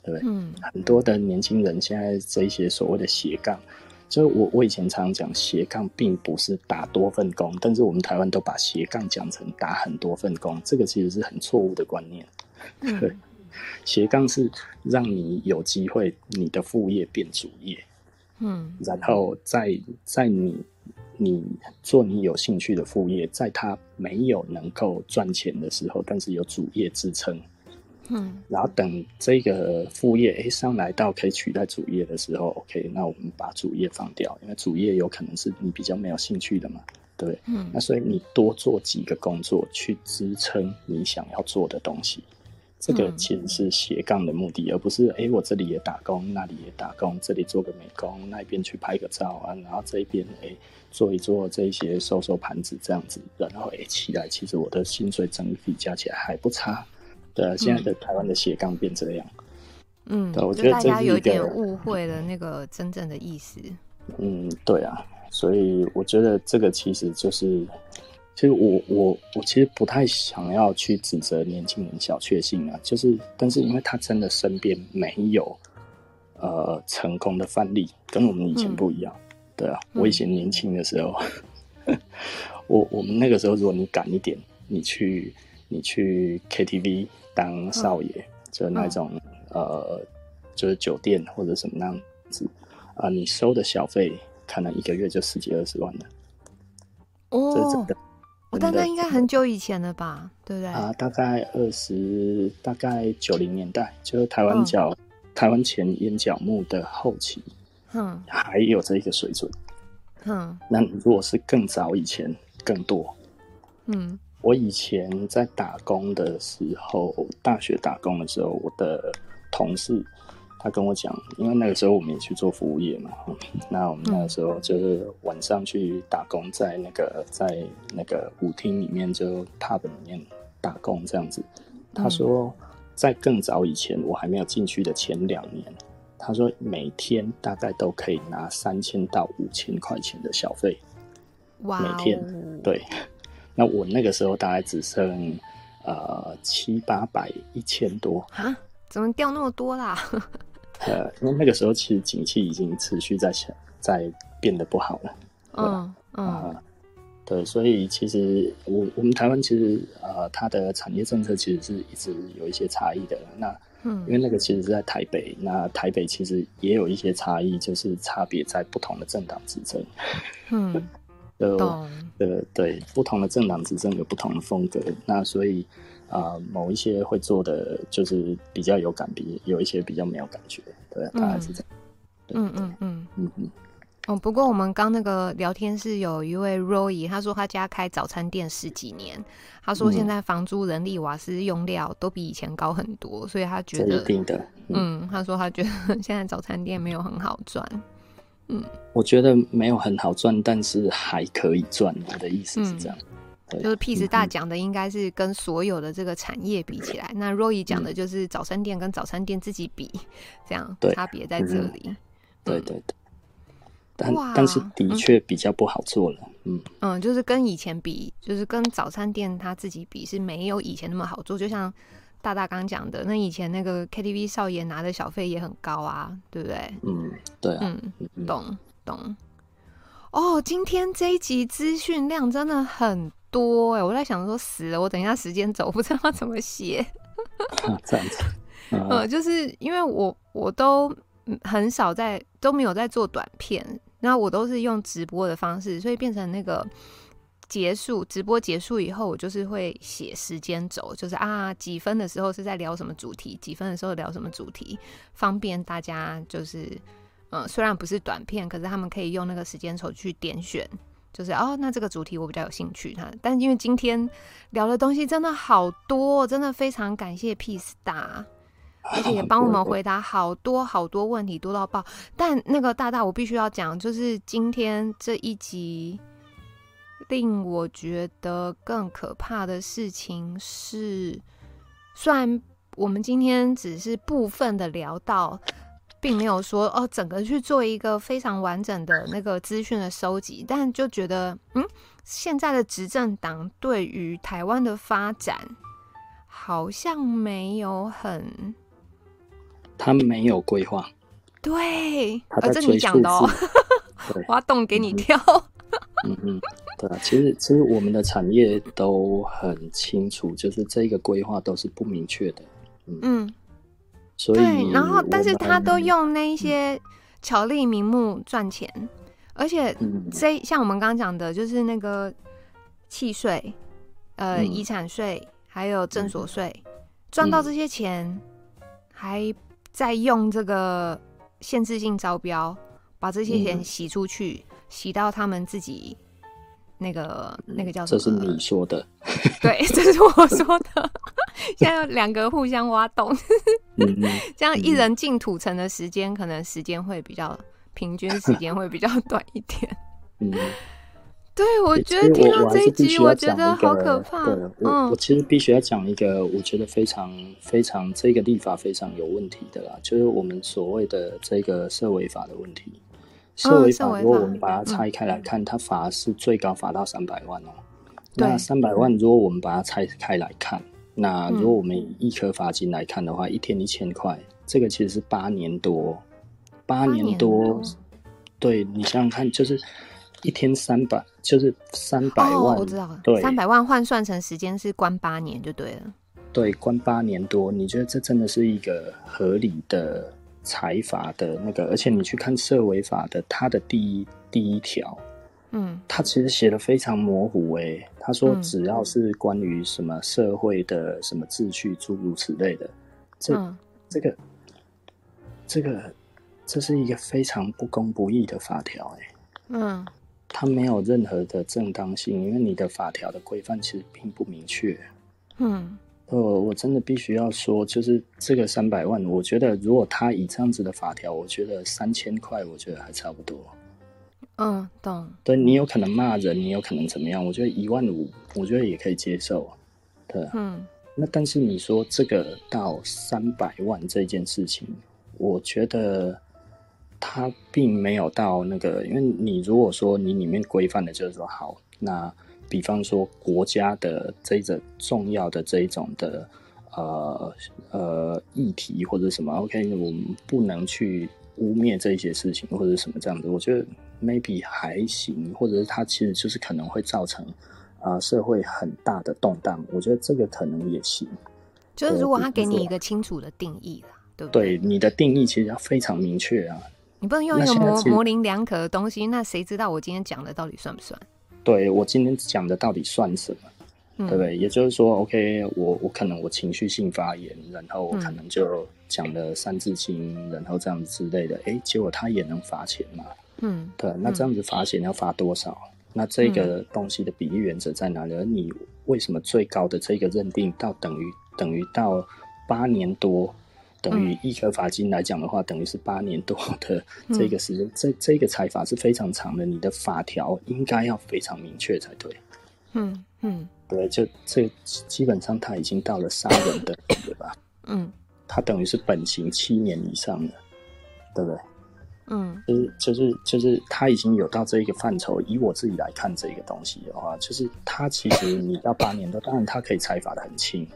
对不对？嗯，很多的年轻人现在这一些所谓的斜杠，就我我以前常讲斜杠并不是打多份工，但是我们台湾都把斜杠讲成打很多份工，这个其实是很错误的观念，斜杠是让你有机会，你的副业变主业，嗯，然后在在你你做你有兴趣的副业，在他没有能够赚钱的时候，但是有主业支撑，嗯，然后等这个副业诶上来到可以取代主业的时候，OK，那我们把主业放掉，因为主业有可能是你比较没有兴趣的嘛，对，嗯，那所以你多做几个工作去支撑你想要做的东西。这个其实是斜杠的目的，嗯、而不是哎，我这里也打工，那里也打工，这里做个美工，那边去拍个照啊，然后这一边哎做一做这一些收收盘子这样子，然后哎起来，其实我的薪水整体加起来还不差。对啊，现在的台湾的斜杠变这样。嗯，对，我觉得大家有点误会了那个真正的意思。嗯，对啊，所以我觉得这个其实就是。其实我我我其实不太想要去指责年轻人小确幸啊，就是但是因为他真的身边没有呃成功的范例，跟我们以前不一样，嗯、对啊，我以前年轻的时候，嗯、我我们那个时候如果你敢一点，你去你去 KTV 当少爷，嗯、就那种、嗯、呃就是酒店或者什么那样子啊、呃，你收的小费可能一个月就十几二十万了，哦，这是真的。但那应该很久以前了吧，对不对？啊，大概二十，大概九零年代，就是台湾角，嗯、台湾前眼角木的后期，嗯，还有这一个水准，嗯。那如果是更早以前，更多，嗯。我以前在打工的时候，大学打工的时候，我的同事。他跟我讲，因为那个时候我们也去做服务业嘛，那我们那个时候就是晚上去打工，在那个在那个舞厅里面就 pub 里面打工这样子。他说，在更早以前，我还没有进去的前两年，他说每天大概都可以拿三千到五千块钱的小费，哇，每天对。那我那个时候大概只剩呃七八百一千多啊，怎么掉那么多啦？呃，因为那个时候其实景气已经持续在在变得不好了。嗯嗯，对，所以其实我我们台湾其实呃，它的产业政策其实是一直有一些差异的。那嗯，因为那个其实是在台北，那台北其实也有一些差异，就是差别在不同的政党执政。嗯，呃懂呃，对，不同的政党执政有不同的风格。那所以啊、呃，某一些会做的就是比较有感，比有一些比较没有感觉。对，大概是这样。嗯嗯嗯嗯嗯。哦，不过我们刚那个聊天室有一位 Roy，他说他家开早餐店十几年，他说现在房租、人力、瓦斯用料都比以前高很多，所以他觉得，一定的，嗯，嗯，他说他觉得 现在早餐店没有很好赚，嗯，我觉得没有很好赚，但是还可以赚，我的意思是这样，嗯、就是 Peace 大讲的应该是跟所有的这个产业比起来，嗯、那 Roy 讲的就是早餐店跟早餐店自己比，这样差别在这里，嗯、对对对。但但是的确比较不好做了，嗯。嗯，就是跟以前比，就是跟早餐店他自己比是没有以前那么好做。就像大大刚讲的，那以前那个 KTV 少爷拿的小费也很高啊，对不对？嗯，对啊，嗯，懂懂。哦，今天这一集资讯量真的很多哎，我在想说死了，我等一下时间走，不知道怎么写。这样子，呃，就是因为我我都很少在都没有在做短片。那我都是用直播的方式，所以变成那个结束直播结束以后，我就是会写时间轴，就是啊几分的时候是在聊什么主题，几分的时候聊什么主题，方便大家就是嗯，虽然不是短片，可是他们可以用那个时间轴去点选，就是哦，那这个主题我比较有兴趣哈。但因为今天聊的东西真的好多，真的非常感谢 Peace 大。而且也帮我们回答好多好多问题，多到爆。但那个大大，我必须要讲，就是今天这一集令我觉得更可怕的事情是，虽然我们今天只是部分的聊到，并没有说哦整个去做一个非常完整的那个资讯的收集，但就觉得嗯，现在的执政党对于台湾的发展好像没有很。他没有规划，对，啊，这你讲的哦，挖洞给你跳。嗯嗯，对啊，其实其实我们的产业都很清楚，就是这个规划都是不明确的。嗯，嗯。所以对，然后但是他都用那一些巧立名目赚钱，嗯、而且这像我们刚刚讲的，就是那个契税、呃，遗、嗯、产税还有证所税，赚、嗯、到这些钱还。在用这个限制性招标，把这些钱洗出去，嗯、洗到他们自己那个那个叫什么？这是你说的，对，这是我说的。现在有两个互相挖洞，嗯、这样一人进土城的时间，可能时间会比较平均，时间会比较短一点。嗯。对，我觉得听到这一集，我觉得好可怕。对，我、嗯、我其实必须要讲一个，我觉得非常非常这个立法非常有问题的啦，就是我们所谓的这个社会法的问题。社维法，如果我们把它拆开来看，嗯、它罚是最高罚到三百万哦。对那三百万，如果我们把它拆开来看，那如果我们以一颗罚金来看的话，嗯、一天一千块，这个其实是八年多，八年多。对，你想想看，就是。一天三百，就是三百万。哦，我知道了。对，三百万换算成时间是关八年就对了。对，关八年多，你觉得这真的是一个合理的裁罚的那个？而且你去看社维法的，它的第一第一条，嗯，它其实写的非常模糊。哎，他说只要是关于什么社会的什么秩序诸如此类的，这、嗯、这个这个这是一个非常不公不义的法条。哎，嗯。它没有任何的正当性，因为你的法条的规范其实并不明确。嗯，呃，我真的必须要说，就是这个三百万，我觉得如果他以这样子的法条，我觉得三千块，我觉得还差不多。嗯，懂。对，你有可能骂人，你有可能怎么样？我觉得一万五，我觉得也可以接受。对，嗯。那但是你说这个到三百万这件事情，我觉得。他并没有到那个，因为你如果说你里面规范的就是说好，那比方说国家的这一种重要的这一种的呃呃议题或者什么，OK，我们不能去污蔑这一些事情或者什么这样子，我觉得 maybe 还行，或者是它其实就是可能会造成啊、呃、社会很大的动荡，我觉得这个可能也行。就是如果他给你一个清楚的定义了，对不对？对，你的定义其实要非常明确啊。你不能用一个模模棱两可的东西，那谁知道我今天讲的到底算不算？对，我今天讲的到底算什么？嗯、对不对？也就是说，OK，我我可能我情绪性发言，然后我可能就讲了三字经，嗯、然后这样子之类的，哎，结果他也能罚钱嘛？嗯，对，那这样子罚钱要罚多少？嗯、那这个东西的比例原则在哪里？而你为什么最高的这个认定到等于等于到八年多？等于易科罚金来讲的话，等于是八年多的这个时间，嗯、这这个裁罚是非常长的。你的法条应该要非常明确才对。嗯嗯，对，就这基本上他已经到了杀人的对吧？嗯，他等于是本刑七年以上的，对不对？嗯，就是就是就是他已经有到这一个范畴。以我自己来看这个东西的话，就是他其实你到八年多，当然他可以裁罚的很轻，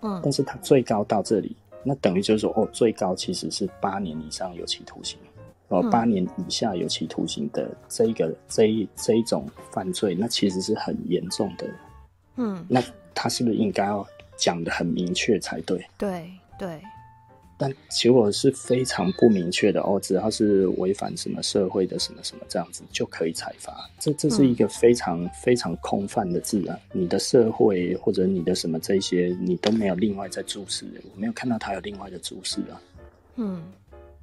嗯，但是他最高到这里。那等于就是说，哦，最高其实是八年以上有期徒刑，哦，八年以下有期徒刑的这一个这一这一种犯罪，那其实是很严重的。嗯，那他是不是应该要讲的很明确才对？对对。但结果是非常不明确的哦，只要是违反什么社会的什么什么这样子就可以采罚，这这是一个非常非常空泛的字啊！你的社会或者你的什么这些，你都没有另外在注释，我没有看到他有另外的注释啊。嗯，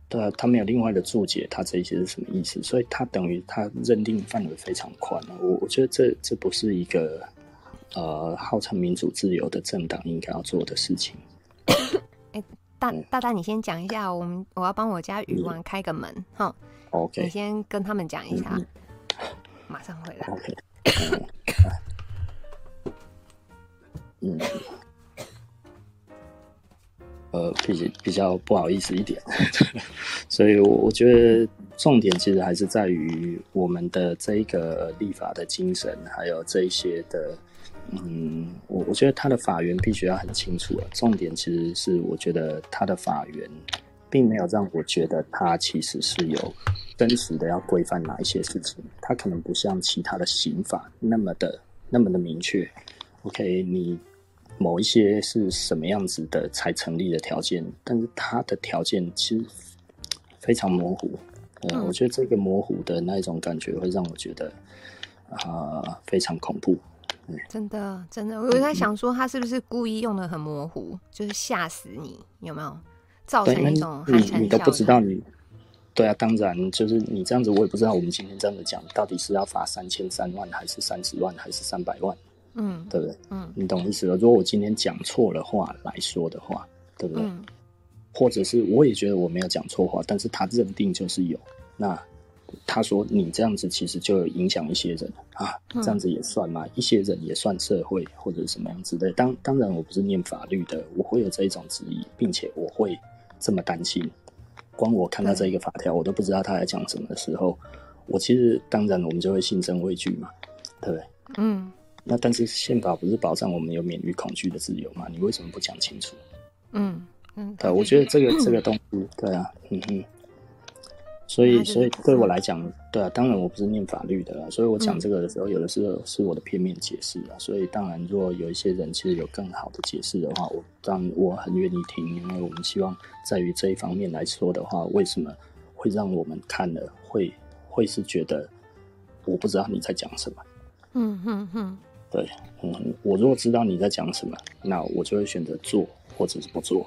对啊，他没有另外的注解，他这些是什么意思？所以他等于他认定范围非常宽啊！我我觉得这这不是一个呃号称民主自由的政党应该要做的事情。大大大，你先讲一下，我们我要帮我家鱼丸开个门，哈。OK。你先跟他们讲一下，马上回来。OK。嗯。呃，比比较不好意思一点，所以我我觉得重点其实还是在于我们的这一个立法的精神，还有这一些的。嗯，我我觉得他的法源必须要很清楚了。重点其实是，我觉得他的法源并没有让我觉得他其实是有真实的要规范哪一些事情。他可能不像其他的刑法那么的那么的明确。OK，你某一些是什么样子的才成立的条件，但是他的条件其实非常模糊。嗯，我觉得这个模糊的那一种感觉会让我觉得啊，呃，非常恐怖。真的，真的，我在想说，他是不是故意用的很模糊，嗯、就是吓死你，有没有造成一种寒蝉效应？你都不知道你，对啊，当然就是你这样子，我也不知道我们今天这样子讲，到底是要罚三千三万，还是三十万，还是三百万？嗯，对不对？嗯，你懂意思了。如果我今天讲错了话来说的话，对不对？嗯、或者是我也觉得我没有讲错话，但是他认定就是有那。他说：“你这样子其实就有影响一些人啊，这样子也算吗？一些人也算社会或者什么样子的？当当然，我不是念法律的，我会有这一种质疑，并且我会这么担心。光我看到这一个法条，我都不知道他在讲什么的时候，我其实当然我们就会心生畏惧嘛，对不对？嗯。那但是宪法不是保障我们有免于恐惧的自由吗？你为什么不讲清楚？嗯嗯，对，我觉得这个这个东西，对啊，嗯哼。”所以，所以对我来讲，对啊，当然我不是念法律的啦，所以我讲这个的时候，有的时候是我的片面解释啊。所以，当然，如果有一些人其实有更好的解释的话，我当然我很愿意听，因为我们希望在于这一方面来说的话，为什么会让我们看了会会是觉得我不知道你在讲什么？嗯嗯嗯，对，嗯，我如果知道你在讲什么，那我就会选择做或者是不做，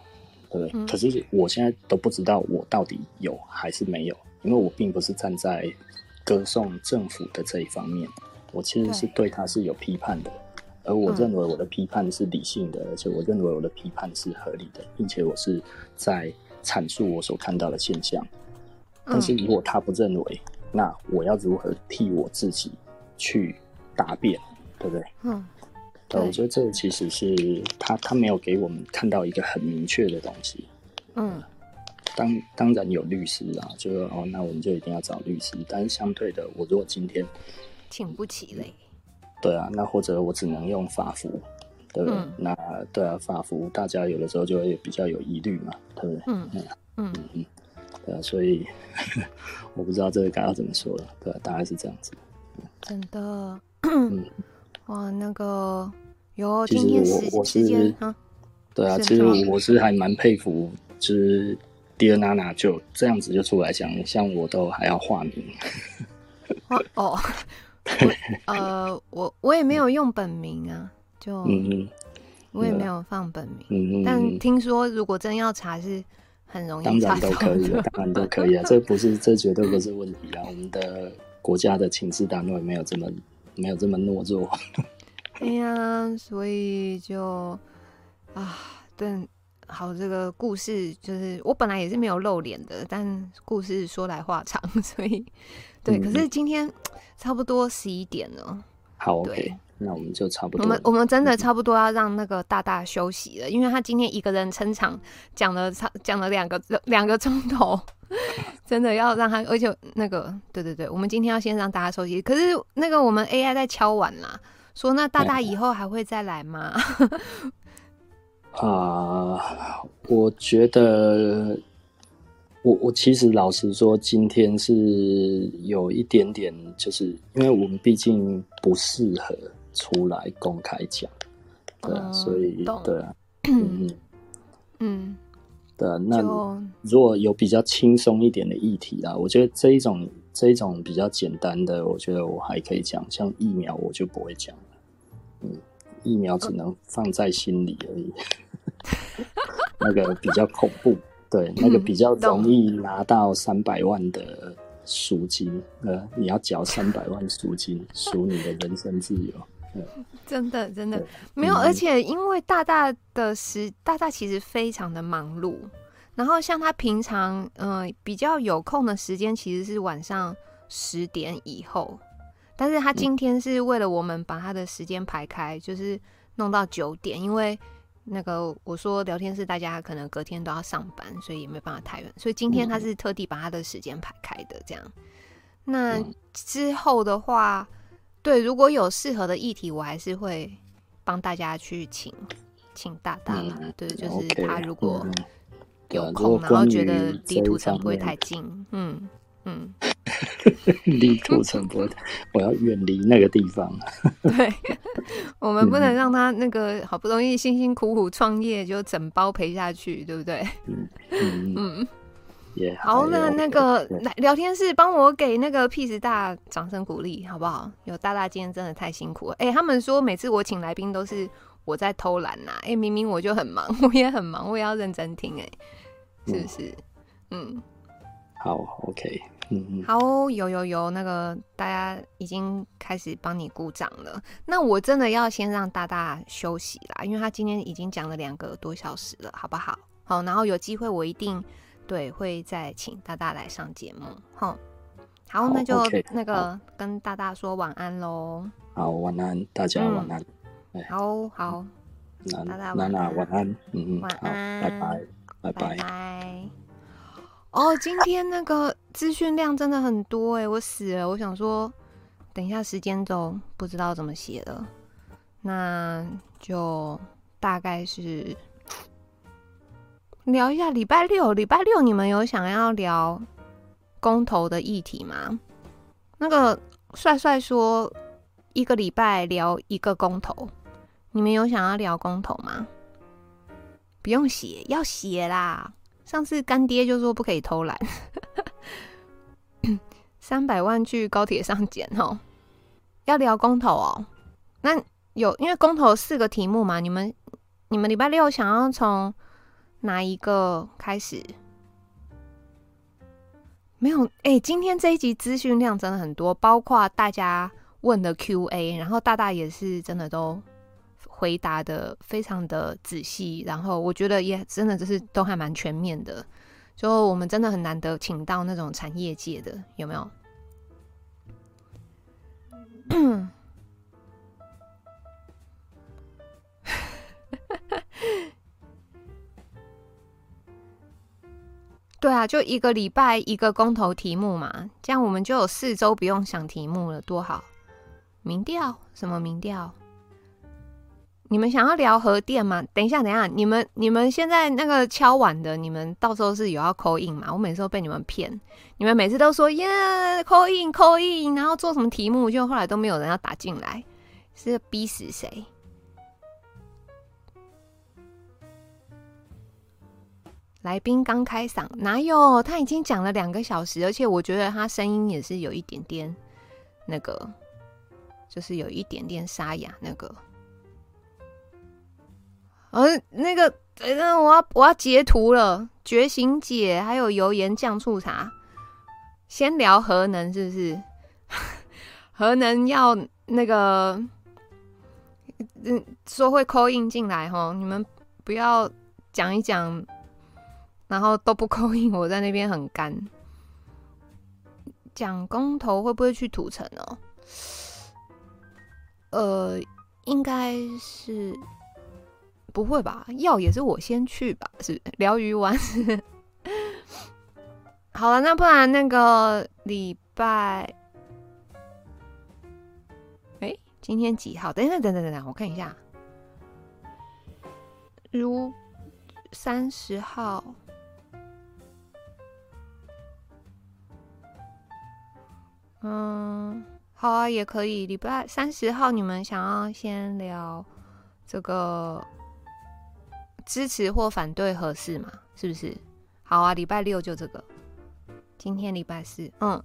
对不对？嗯，可是我现在都不知道我到底有还是没有。因为我并不是站在歌颂政府的这一方面，我其实是对他是有批判的，而我认为我的批判是理性的，而且我认为我的批判是合理的，并且我是在阐述我所看到的现象。但是如果他不认为，那我要如何替我自己去答辩，对不对？嗯，呃，我觉得这个其实是他他没有给我们看到一个很明确的东西。嗯。当当然有律师啊，就哦，那我们就一定要找律师。但是相对的，我如果今天请不起嘞，对啊，那或者我只能用法服，对不对？嗯、那对啊，法服大家有的时候就会比较有疑虑嘛，对不对？嗯嗯嗯嗯。对啊，所以 我不知道这个该要怎么说了，对啊，大概是这样子。真的，嗯，哇，那个有今天时我我是时间，嗯，对啊，其实我是还蛮佩服，就是。Dear Nana 就这样子就出来讲，像我都还要化名。哦，对，呃，我我也没有用本名啊，就，嗯，我也没有放本名。嗯嗯。但听说如果真要查，是很容易查。当然都可以，当然都可以啊，这不是，这绝对不是问题啊。我们的国家的情治单位没有这么没有这么懦弱。哎呀，所以就啊，对。好，这个故事就是我本来也是没有露脸的，但故事说来话长，所以对。嗯、可是今天差不多十一点了，好，OK，那我们就差不多。我们我们真的差不多要让那个大大休息了，因为他今天一个人撑场讲了差讲了两个两个钟头，真的要让他，而且那个对对对，我们今天要先让大家休息。可是那个我们 AI 在敲碗啦，说那大大以后还会再来吗？啊、uh，我觉得我我其实老实说，今天是有一点点，就是因为我们毕竟不适合出来公开讲，对啊，uh, 所以对啊，嗯 嗯，对啊，那如果有比较轻松一点的议题啦，我觉得这一种这一种比较简单的，我觉得我还可以讲，像疫苗我就不会讲了，嗯，疫苗只能放在心里而已。那个比较恐怖，对，那个比较容易拿到三百万的赎金，呃，你要缴三百万赎金，赎你的人身自由。真的，真的没有，而且因为大大的时，大大其实非常的忙碌，然后像他平常，嗯、呃，比较有空的时间其实是晚上十点以后，但是他今天是为了我们把他的时间排开，就是弄到九点，因为。那个我说聊天室大家可能隔天都要上班，所以也没办法太远。所以今天他是特地把他的时间排开的，这样。那之后的话，对，如果有适合的议题，我还是会帮大家去请请大大啦。对，就是他如果有空，然后觉得离土城不会太近，嗯。嗯，离土城不，我要远离那个地方。对，我们不能让他那个好不容易辛辛苦苦创业就整包赔下去，对不对？嗯嗯，好。那那个来聊天室帮我给那个 Peace 大掌声鼓励，好不好？有大大今天真的太辛苦了。哎、欸，他们说每次我请来宾都是我在偷懒呐。哎、欸，明明我就很忙，我也很忙，我也要认真听。哎，是不是？嗯，嗯好，OK。嗯，好，有有有，那个大家已经开始帮你鼓掌了。那我真的要先让大大休息啦，因为他今天已经讲了两个多小时了，好不好？好，然后有机会我一定对会再请大大来上节目。好，好，那就那个跟大大说晚安喽。好，晚安，大家晚安。嗯、好好，大大晚安，晚安，嗯嗯，晚安，拜拜，拜拜。哦，今天那个资讯量真的很多哎，我死了！我想说，等一下时间轴不知道怎么写了，那就大概是聊一下礼拜六。礼拜六你们有想要聊公投的议题吗？那个帅帅说一个礼拜聊一个公投，你们有想要聊公投吗？不用写，要写啦。上次干爹就说不可以偷懒，三百万去高铁上捡哦。要聊公投哦，那有因为公投四个题目嘛，你们你们礼拜六想要从哪一个开始？没有哎、今天这一集资讯量真的很多，包括大家问的 Q&A，然后大大也是真的都。回答的非常的仔细，然后我觉得也真的就是都还蛮全面的，就我们真的很难得请到那种产业界的，有没有？对啊，就一个礼拜一个公投题目嘛，这样我们就有四周不用想题目了，多好！民调？什么民调？你们想要聊核电吗？等一下，等一下，你们你们现在那个敲碗的，你们到时候是有要扣印吗？我每次都被你们骗，你们每次都说耶扣印扣印然后做什么题目，就后来都没有人要打进来，是逼死谁？来宾刚开嗓，哪有？他已经讲了两个小时，而且我觉得他声音也是有一点点那个，就是有一点点沙哑那个。呃，那个，呃，我要我要截图了。觉醒姐还有油盐酱醋茶，先聊核能是不是？核能要那个，嗯，说会扣印进来齁，你们不要讲一讲，然后都不扣印我在那边很干。讲公投会不会去土城哦？呃，应该是。不会吧？要也是我先去吧？是聊鱼丸。好了，那不然那个礼拜，哎，今天几号？等等，等等等等，我看一下。如三十号。嗯，好啊，也可以。礼拜三十号，你们想要先聊这个？支持或反对合适嘛？是不是？好啊，礼拜六就这个。今天礼拜四，嗯，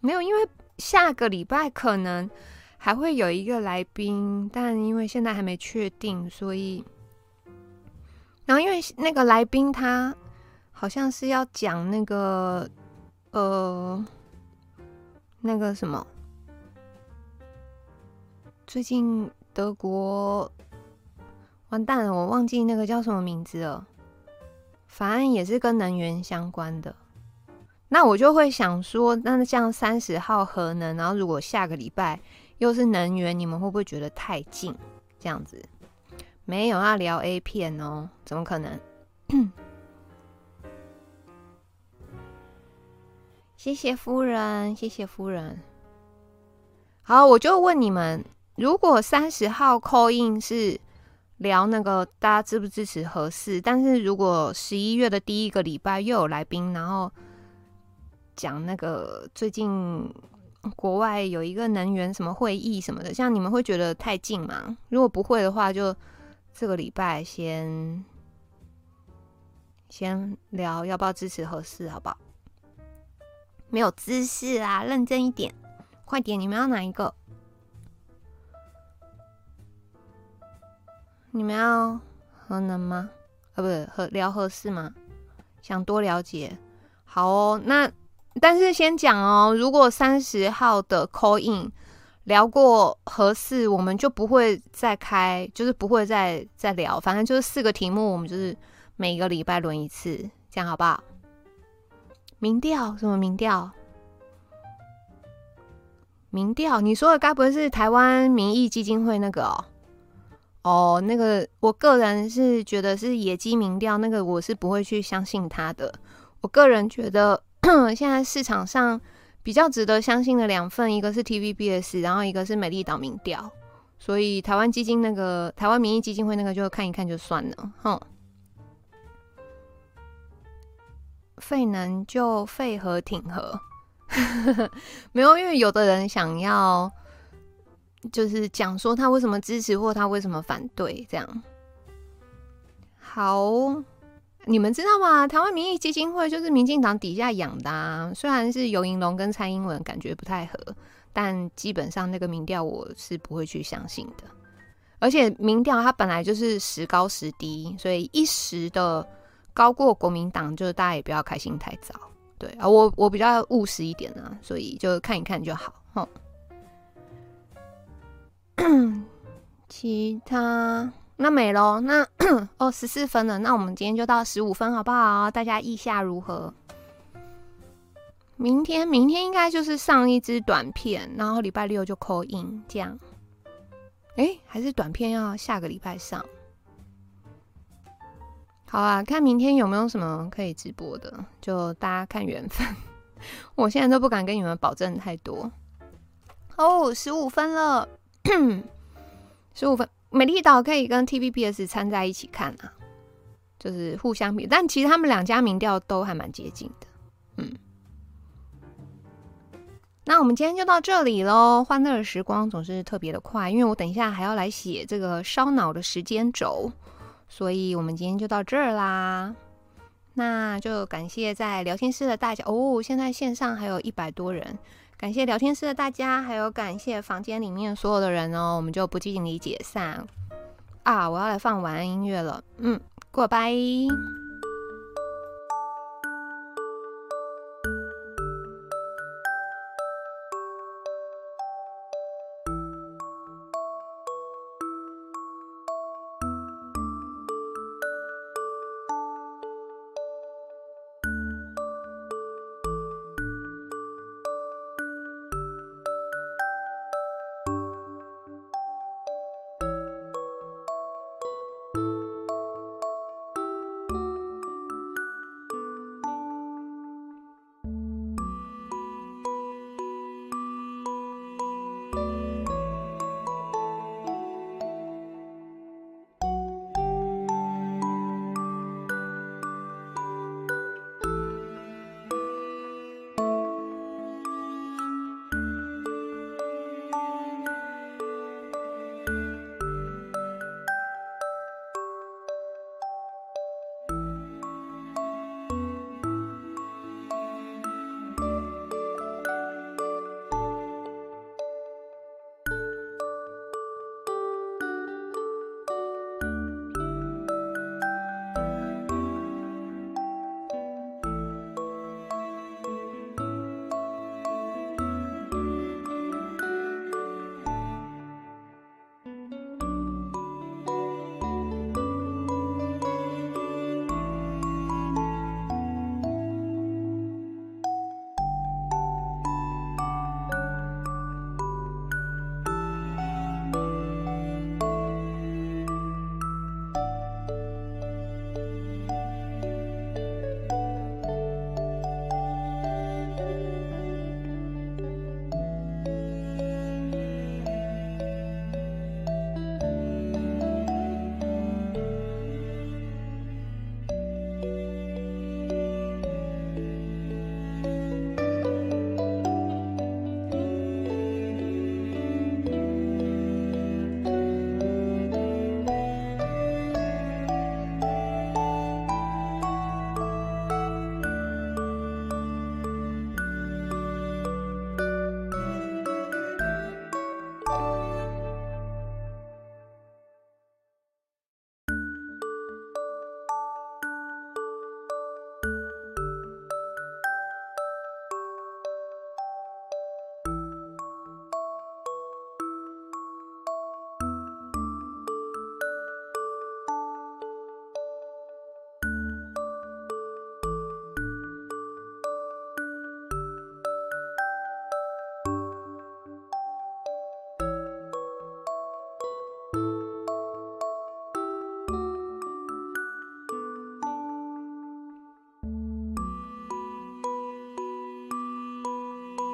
没有，因为下个礼拜可能还会有一个来宾，但因为现在还没确定，所以，然后因为那个来宾他好像是要讲那个呃那个什么，最近德国。完蛋了，我忘记那个叫什么名字了。反正也是跟能源相关的。那我就会想说，那像三十号核能，然后如果下个礼拜又是能源，你们会不会觉得太近？这样子没有要聊 A 片哦，怎么可能？谢谢夫人，谢谢夫人。好，我就问你们，如果三十号 call in 是？聊那个大家支不支持合适？但是如果十一月的第一个礼拜又有来宾，然后讲那个最近国外有一个能源什么会议什么的，像你们会觉得太近吗？如果不会的话，就这个礼拜先先聊要不要支持合适，好不好？没有姿势啊，认真一点，快点，你们要哪一个？你们要核能吗？啊，不是核聊合适吗？想多了解，好哦。那但是先讲哦，如果三十号的 call in 聊过合适，我们就不会再开，就是不会再再聊。反正就是四个题目，我们就是每个礼拜轮一次，这样好不好？民调？什么民调？民调？你说的该不会是台湾民意基金会那个哦？哦，那个，我个人是觉得是野鸡民调，那个我是不会去相信他的。我个人觉得，现在市场上比较值得相信的两份，一个是 TVBS，然后一个是美丽岛民调。所以台湾基金那个台湾民意基金会那个就看一看就算了，哼。废能就废核挺和，没有，因为有的人想要。就是讲说他为什么支持或他为什么反对这样。好，你们知道吗？台湾民意基金会就是民进党底下养的啊。虽然是游盈隆跟蔡英文感觉不太合，但基本上那个民调我是不会去相信的。而且民调它本来就是时高时低，所以一时的高过国民党，就是大家也不要开心太早。对啊，我我比较务实一点啊，所以就看一看就好。哼。其他那没咯，那 哦十四分了，那我们今天就到十五分好不好？大家意下如何？明天明天应该就是上一支短片，然后礼拜六就 call in 这样。哎、还是短片要下个礼拜上。好啊，看明天有没有什么可以直播的，就大家看缘分。我现在都不敢跟你们保证太多。哦，十五分了。十五分，美丽岛可以跟 TVBS 掺在一起看啊，就是互相比，但其实他们两家民调都还蛮接近的。嗯，那我们今天就到这里喽。欢乐的时光总是特别的快，因为我等一下还要来写这个烧脑的时间轴，所以我们今天就到这儿啦。那就感谢在聊天室的大家哦，现在线上还有一百多人，感谢聊天室的大家，还有感谢房间里面所有的人哦，我们就不敬礼解散啊！我要来放晚安音乐了，嗯，过拜。